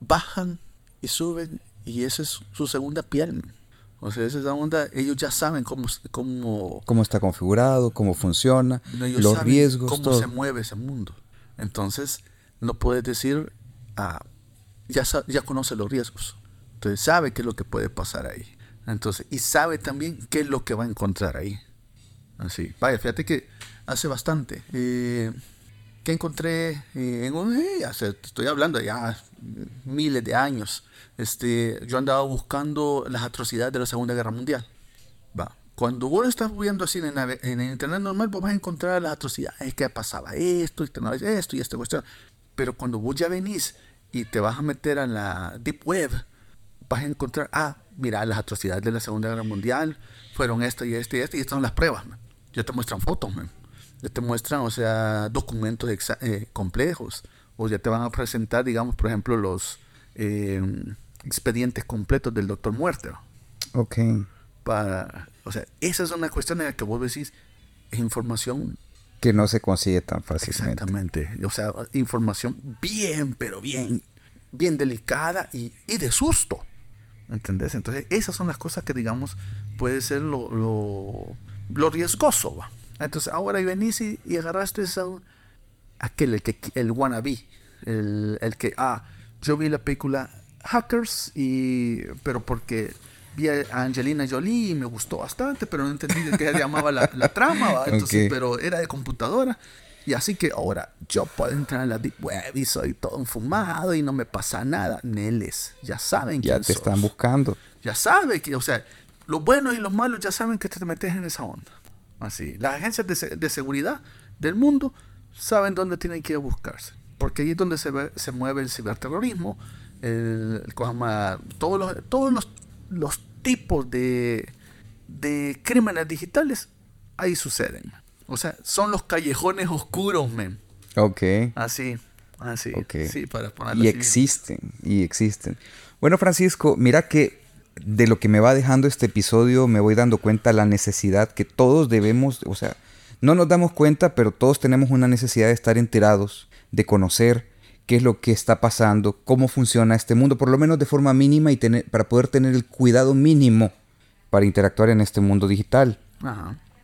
bajan y suben y esa es su segunda piel. O sea, esa onda, ellos ya saben cómo, cómo, cómo está configurado, cómo funciona, los riesgos, cómo se mueve ese mundo. Entonces, no puedes decir, ah, ya, ya conoce los riesgos. Entonces, sabe qué es lo que puede pasar ahí. Entonces, y sabe también qué es lo que va a encontrar ahí. Así, vaya, fíjate que hace bastante. Eh, que encontré eh, en un, eh, estoy hablando ya miles de años, este, yo andaba buscando las atrocidades de la Segunda Guerra Mundial. Va. Cuando vos estás viendo así en, en, el internet normal, vos vas a encontrar las atrocidades que pasaba esto, y esto y esta cuestión. Pero cuando vos ya venís y te vas a meter a la Deep Web, vas a encontrar, ah, mira, las atrocidades de la Segunda Guerra Mundial fueron esto y esto y esto, y estas son las pruebas. Ya te muestran fotos, man ya te muestran, o sea, documentos eh, complejos, o ya te van a presentar, digamos, por ejemplo, los eh, expedientes completos del doctor Muerte. Ok. Para, o sea, esa es una cuestión en la que vos decís, es información que no se consigue tan fácilmente. Exactamente. O sea, información bien, pero bien, bien delicada y, de susto. ¿Entendés? Entonces, esas son las cosas que, digamos, puede ser lo, lo, lo riesgoso. ¿va? Entonces ahora venís y, y agarraste a aquel, el, que, el wannabe, el, el que, ah, yo vi la película Hackers, y, pero porque vi a Angelina Jolie y me gustó bastante, pero no entendí de qué llamaba la, la trama, <laughs> Entonces, pero era de computadora. Y así que ahora yo puedo entrar en la Deep Web y soy todo enfumado y no me pasa nada. Neles, ya saben Ya te están buscando. Ya saben que, o sea, los buenos y los malos ya saben que te metes en esa onda. Así. Las agencias de, seguridad del mundo saben dónde tienen que ir a buscarse. Porque ahí es donde se, se mueve el ciberterrorismo, el, todos los, todos los, tipos de, de crímenes digitales, ahí suceden. O sea, son los callejones oscuros, men. Ok. Así, así. Sí, para y existen, y existen. Bueno, Francisco, mira que de lo que me va dejando este episodio me voy dando cuenta la necesidad que todos debemos, o sea, no nos damos cuenta, pero todos tenemos una necesidad de estar enterados, de conocer qué es lo que está pasando, cómo funciona este mundo, por lo menos de forma mínima y tener, para poder tener el cuidado mínimo para interactuar en este mundo digital.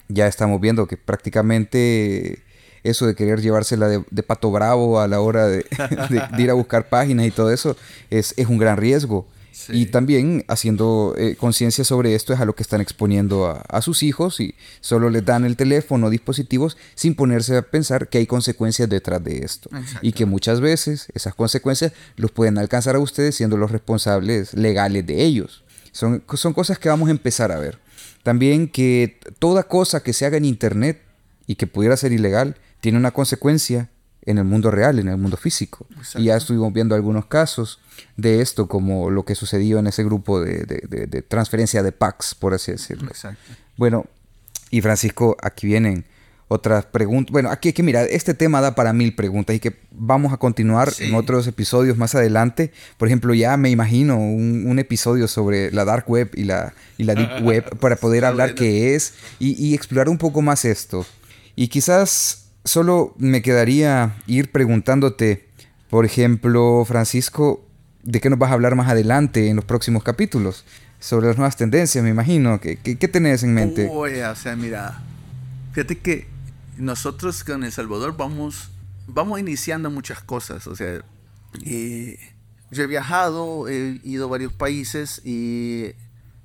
Ya estamos viendo que prácticamente eso de querer llevársela de, de pato bravo a la hora de, <laughs> de, ir a buscar páginas y todo eso es, es un gran riesgo. Y también haciendo eh, conciencia sobre esto es a lo que están exponiendo a, sus hijos y solo les dan el teléfono o dispositivos sin ponerse a pensar que hay consecuencias detrás de esto. Y que muchas veces esas consecuencias los pueden alcanzar a ustedes siendo los responsables legales de ellos. Son, son cosas que vamos a empezar a ver. También que toda cosa que se haga en Internet y que pudiera ser ilegal tiene una consecuencia en el mundo real, en el mundo físico. Y ya estuvimos viendo algunos casos de esto, como lo que sucedió en ese grupo de, de, transferencia de packs, por así decirlo. Exacto. Bueno, y Francisco, aquí vienen otras preguntas. Bueno, aquí hay que mirar, este tema da para mil preguntas y que vamos a continuar en otros episodios más adelante. Por ejemplo, ya me imagino un, episodio sobre la dark web y la, y la deep <laughs> web para poder hablar qué es y, y explorar un poco más esto. Y quizás solo me quedaría ir preguntándote, por ejemplo, Francisco, ¿de qué nos vas a hablar más adelante en los próximos capítulos? Sobre las nuevas tendencias, me imagino. ¿Qué, qué, tenés en mente? o sea, mira, fíjate que nosotros con El Salvador vamos, vamos iniciando muchas cosas. O sea, eh, yo he viajado, he ido a varios países y,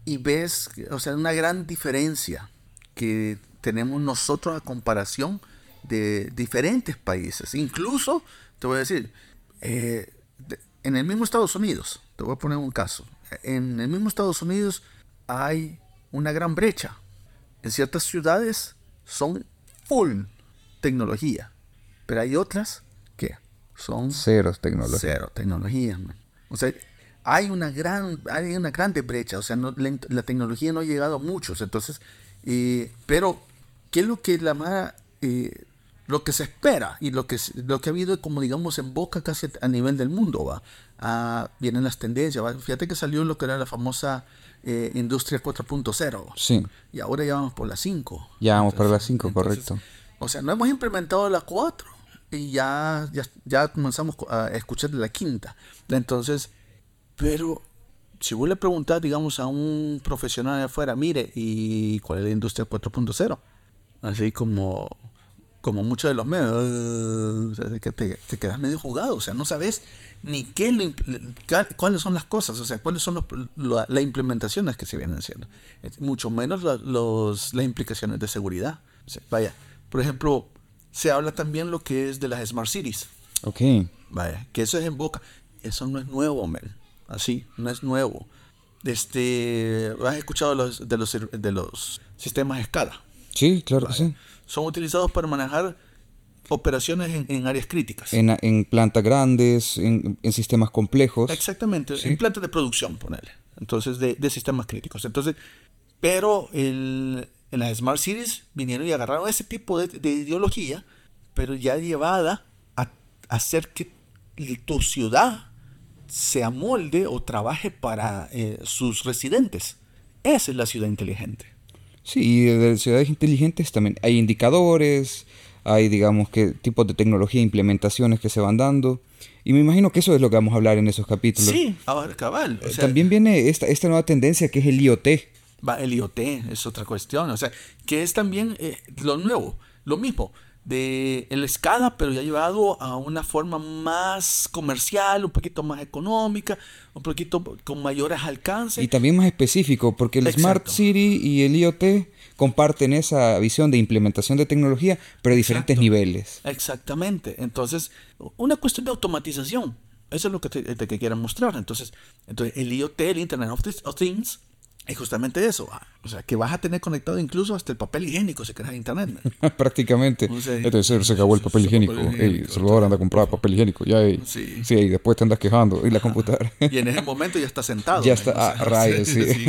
y ves, o sea, una gran diferencia que tenemos nosotros a comparación de diferentes países. Incluso, te voy a decir, eh, en el mismo Estados Unidos, te voy a poner un caso, en el mismo Estados Unidos hay una gran brecha. En ciertas ciudades son full tecnología, pero hay otras que son cero tecnología. Cero tecnología. O sea, hay una gran, hay una grande brecha. O sea, la, tecnología no ha llegado a muchos. Entonces, eh, pero ¿qué es lo que la Mara eh, lo que se espera y lo que, lo que ha habido como digamos en boca casi a nivel del mundo va ah, vienen las tendencias fíjate que salió lo que era la famosa eh, industria 4.0 sí. Y ahora ya vamos por la 5 ya vamos por la 5 correcto. o sea no hemos implementado la 4 y ya, ya, ya comenzamos a escuchar de la quinta. Entonces pero si vos le preguntás digamos a un profesional de afuera mire y cuál es la industria 4.0 así como como muchos de los medios, que te, quedas medio jugado, o sea, no sabes ni qué cuáles son las cosas, o sea, cuáles son las implementaciones que se vienen haciendo, mucho menos los, las implicaciones de seguridad. vaya, por ejemplo, se habla también lo que es de las Smart Cities. Ok. Vaya, que eso es en boca. Eso no es nuevo, Mel. Así, no es nuevo. Este, ¿Has escuchado los, de, los, de los sistemas escala? Sí, claro que sí son utilizados para manejar operaciones en, áreas críticas. En, en plantas grandes, en, sistemas complejos. Exactamente, en plantas de producción, ponele. Entonces, de, de, sistemas críticos. Entonces, pero el, en las Smart Cities vinieron y agarraron ese tipo de, de ideología, pero ya llevada a, hacer que tu ciudad se amolde o trabaje para eh, sus residentes. Esa es la ciudad inteligente. Sí, y de ciudades inteligentes también hay indicadores, hay digamos que tipos de tecnología, implementaciones que se van dando. Y me imagino que eso es lo que vamos a hablar en esos capítulos. Sí, ahora cabal. Eh, también viene esta, esta nueva tendencia que es el IoT. Va, el IoT es otra cuestión, o sea, que es también eh, lo nuevo, lo mismo de el escala, pero ya llevado a una forma más comercial, un poquito más económica, un poquito con mayores alcances. Y también más específico, porque el Smart City y el IoT comparten esa visión de implementación de tecnología, pero a diferentes niveles. Exactamente. Entonces, una cuestión de automatización. Eso es lo que te, te, quiero mostrar. Entonces, entonces, el IoT, el Internet of Things, es justamente eso. Ah, o sea, que vas a tener conectado incluso hasta el papel higiénico si quieres internet. <laughs> Prácticamente. Entonces se acabó el papel higiénico. El Salvador anda a comprar papel higiénico. Ya, sí. sí, y después te andas quejando. Y la computadora. y en ese momento ya está sentado. Ya está, ah, <laughs> rayos, sí.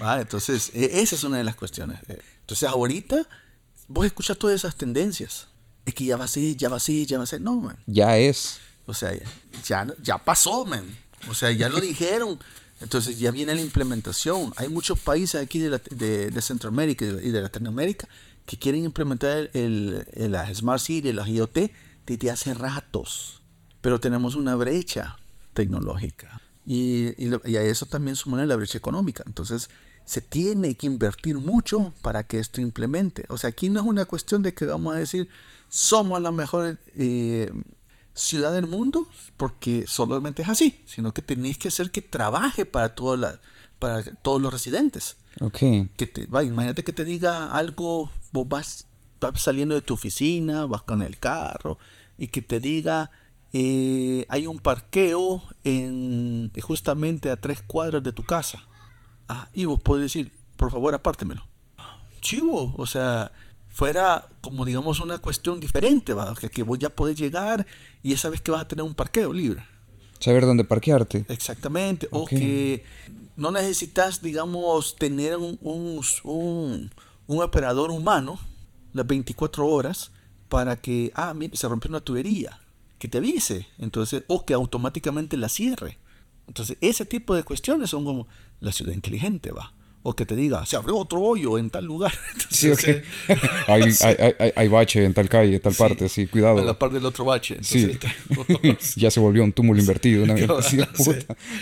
ah, entonces, e, esa es una de las cuestiones. Eh, entonces, ahorita vos escuchas todas esas tendencias. Es que ya va a ser, ya va a ser, ya va a ser. No, man. Ya es. O sea, ya, ya pasó, man. O sea, ya lo dijeron Entonces ya viene la implementación. Hay muchos países aquí de, de, Centroamérica y de Latinoamérica que quieren implementar el, las Smart City, las IoT, desde hace ratos. Pero tenemos una brecha tecnológica. Y, y, a eso también suma la brecha económica. Entonces se tiene que invertir mucho para que esto implemente. O sea, aquí no es una cuestión de que vamos a decir, somos la mejor eh, ciudad del mundo, porque solamente es así, sino que tenéis que hacer que trabaje para, para todos los residentes. Okay. Que te, imagínate que te diga algo, vos vas, saliendo de tu oficina, vas con el carro, y que te diga, eh, hay un parqueo en, justamente a tres cuadras de tu casa. Ah, y vos podés decir, por favor, apártemelo. Chivo, o sea, fuera como digamos una cuestión diferente, ¿va? Que, que vos ya podés llegar y ya sabes que vas a tener un parqueo libre. Saber dónde parquearte. Exactamente. O que no necesitas, digamos, tener un, un, operador humano las 24 horas para que, ah, mire, se rompió una tubería, que te avise, entonces, o que automáticamente la cierre. Entonces, ese tipo de cuestiones son como la ciudad inteligente, va o que te diga, se abrió otro hoyo en tal lugar. <laughs> sí, okay. <laughs> hay, hay, hay, bache en tal calle, en tal parte, sí, cuidado. En la parte del otro bache. sí. <laughs> ya se volvió un túmulo invertido. Una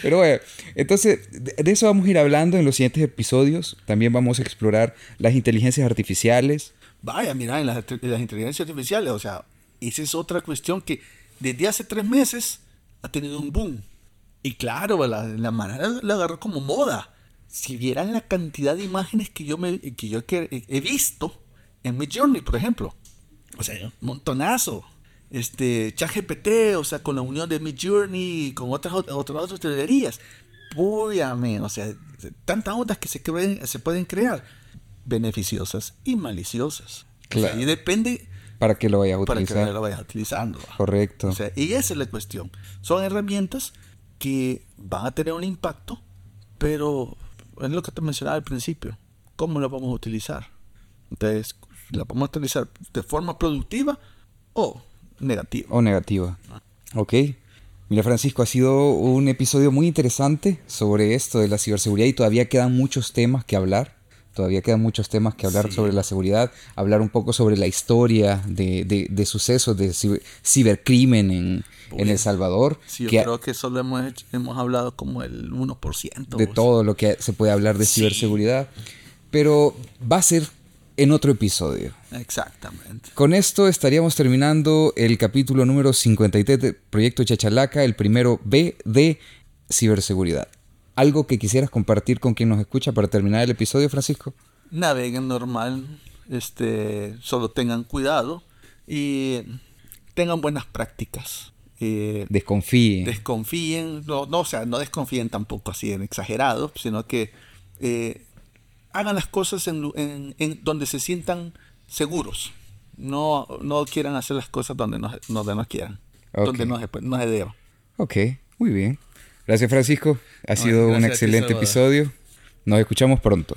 Pero bueno, entonces, de eso vamos a ir hablando en los siguientes episodios. También vamos a explorar las inteligencias artificiales. Vaya, mira, en las, las inteligencias artificiales, o sea, esa es otra cuestión que desde hace tres meses ha tenido un boom. Y claro, la, la manera la agarró como moda si vieran la cantidad de imágenes que yo, me, que yo he visto en mi journey, por ejemplo, o sea, un montonazo. Este, ChatGPT, o sea, con la unión de mi journey con otras otras, otras teorías. o sea, tantas ondas que se, se pueden crear, beneficiosas y maliciosas. y depende para que lo vayas a utilizar. Para que lo vayas utilizando. Correcto. O sea, y esa es la cuestión. Son herramientas que van a tener un impacto, pero es lo que te mencionaba al principio. ¿Cómo la vamos a utilizar? Entonces, ¿la vamos a utilizar de forma productiva o negativa? O negativa. Ok. Mira, Francisco, ha sido un episodio muy interesante sobre esto de la ciberseguridad y todavía quedan muchos temas que hablar. Todavía quedan muchos temas que hablar sobre la seguridad, hablar un poco sobre la historia de, de, sucesos de cibercrimen en, en El Salvador. Sí, yo creo que solo hemos, hemos hablado como el 1%. De todo lo que se puede hablar de ciberseguridad. Pero va a ser en otro episodio. Exactamente. Con esto estaríamos terminando el capítulo número 53 de Proyecto Chachalaca, el primero B de ciberseguridad algo que quisieras compartir con quien nos escucha para terminar el episodio, Francisco. Naveguen normal, este, solo tengan cuidado y tengan buenas prácticas. Eh, desconfíen. Desconfíen, no, no, o sea, no desconfíen tampoco así en exagerado, sino que eh, hagan las cosas en, donde se sientan seguros. No, no quieran hacer las cosas donde no, donde no quieran, donde no se, no se deba. Ok, muy bien. Gracias Francisco, ha sido un excelente episodio. Nos escuchamos pronto.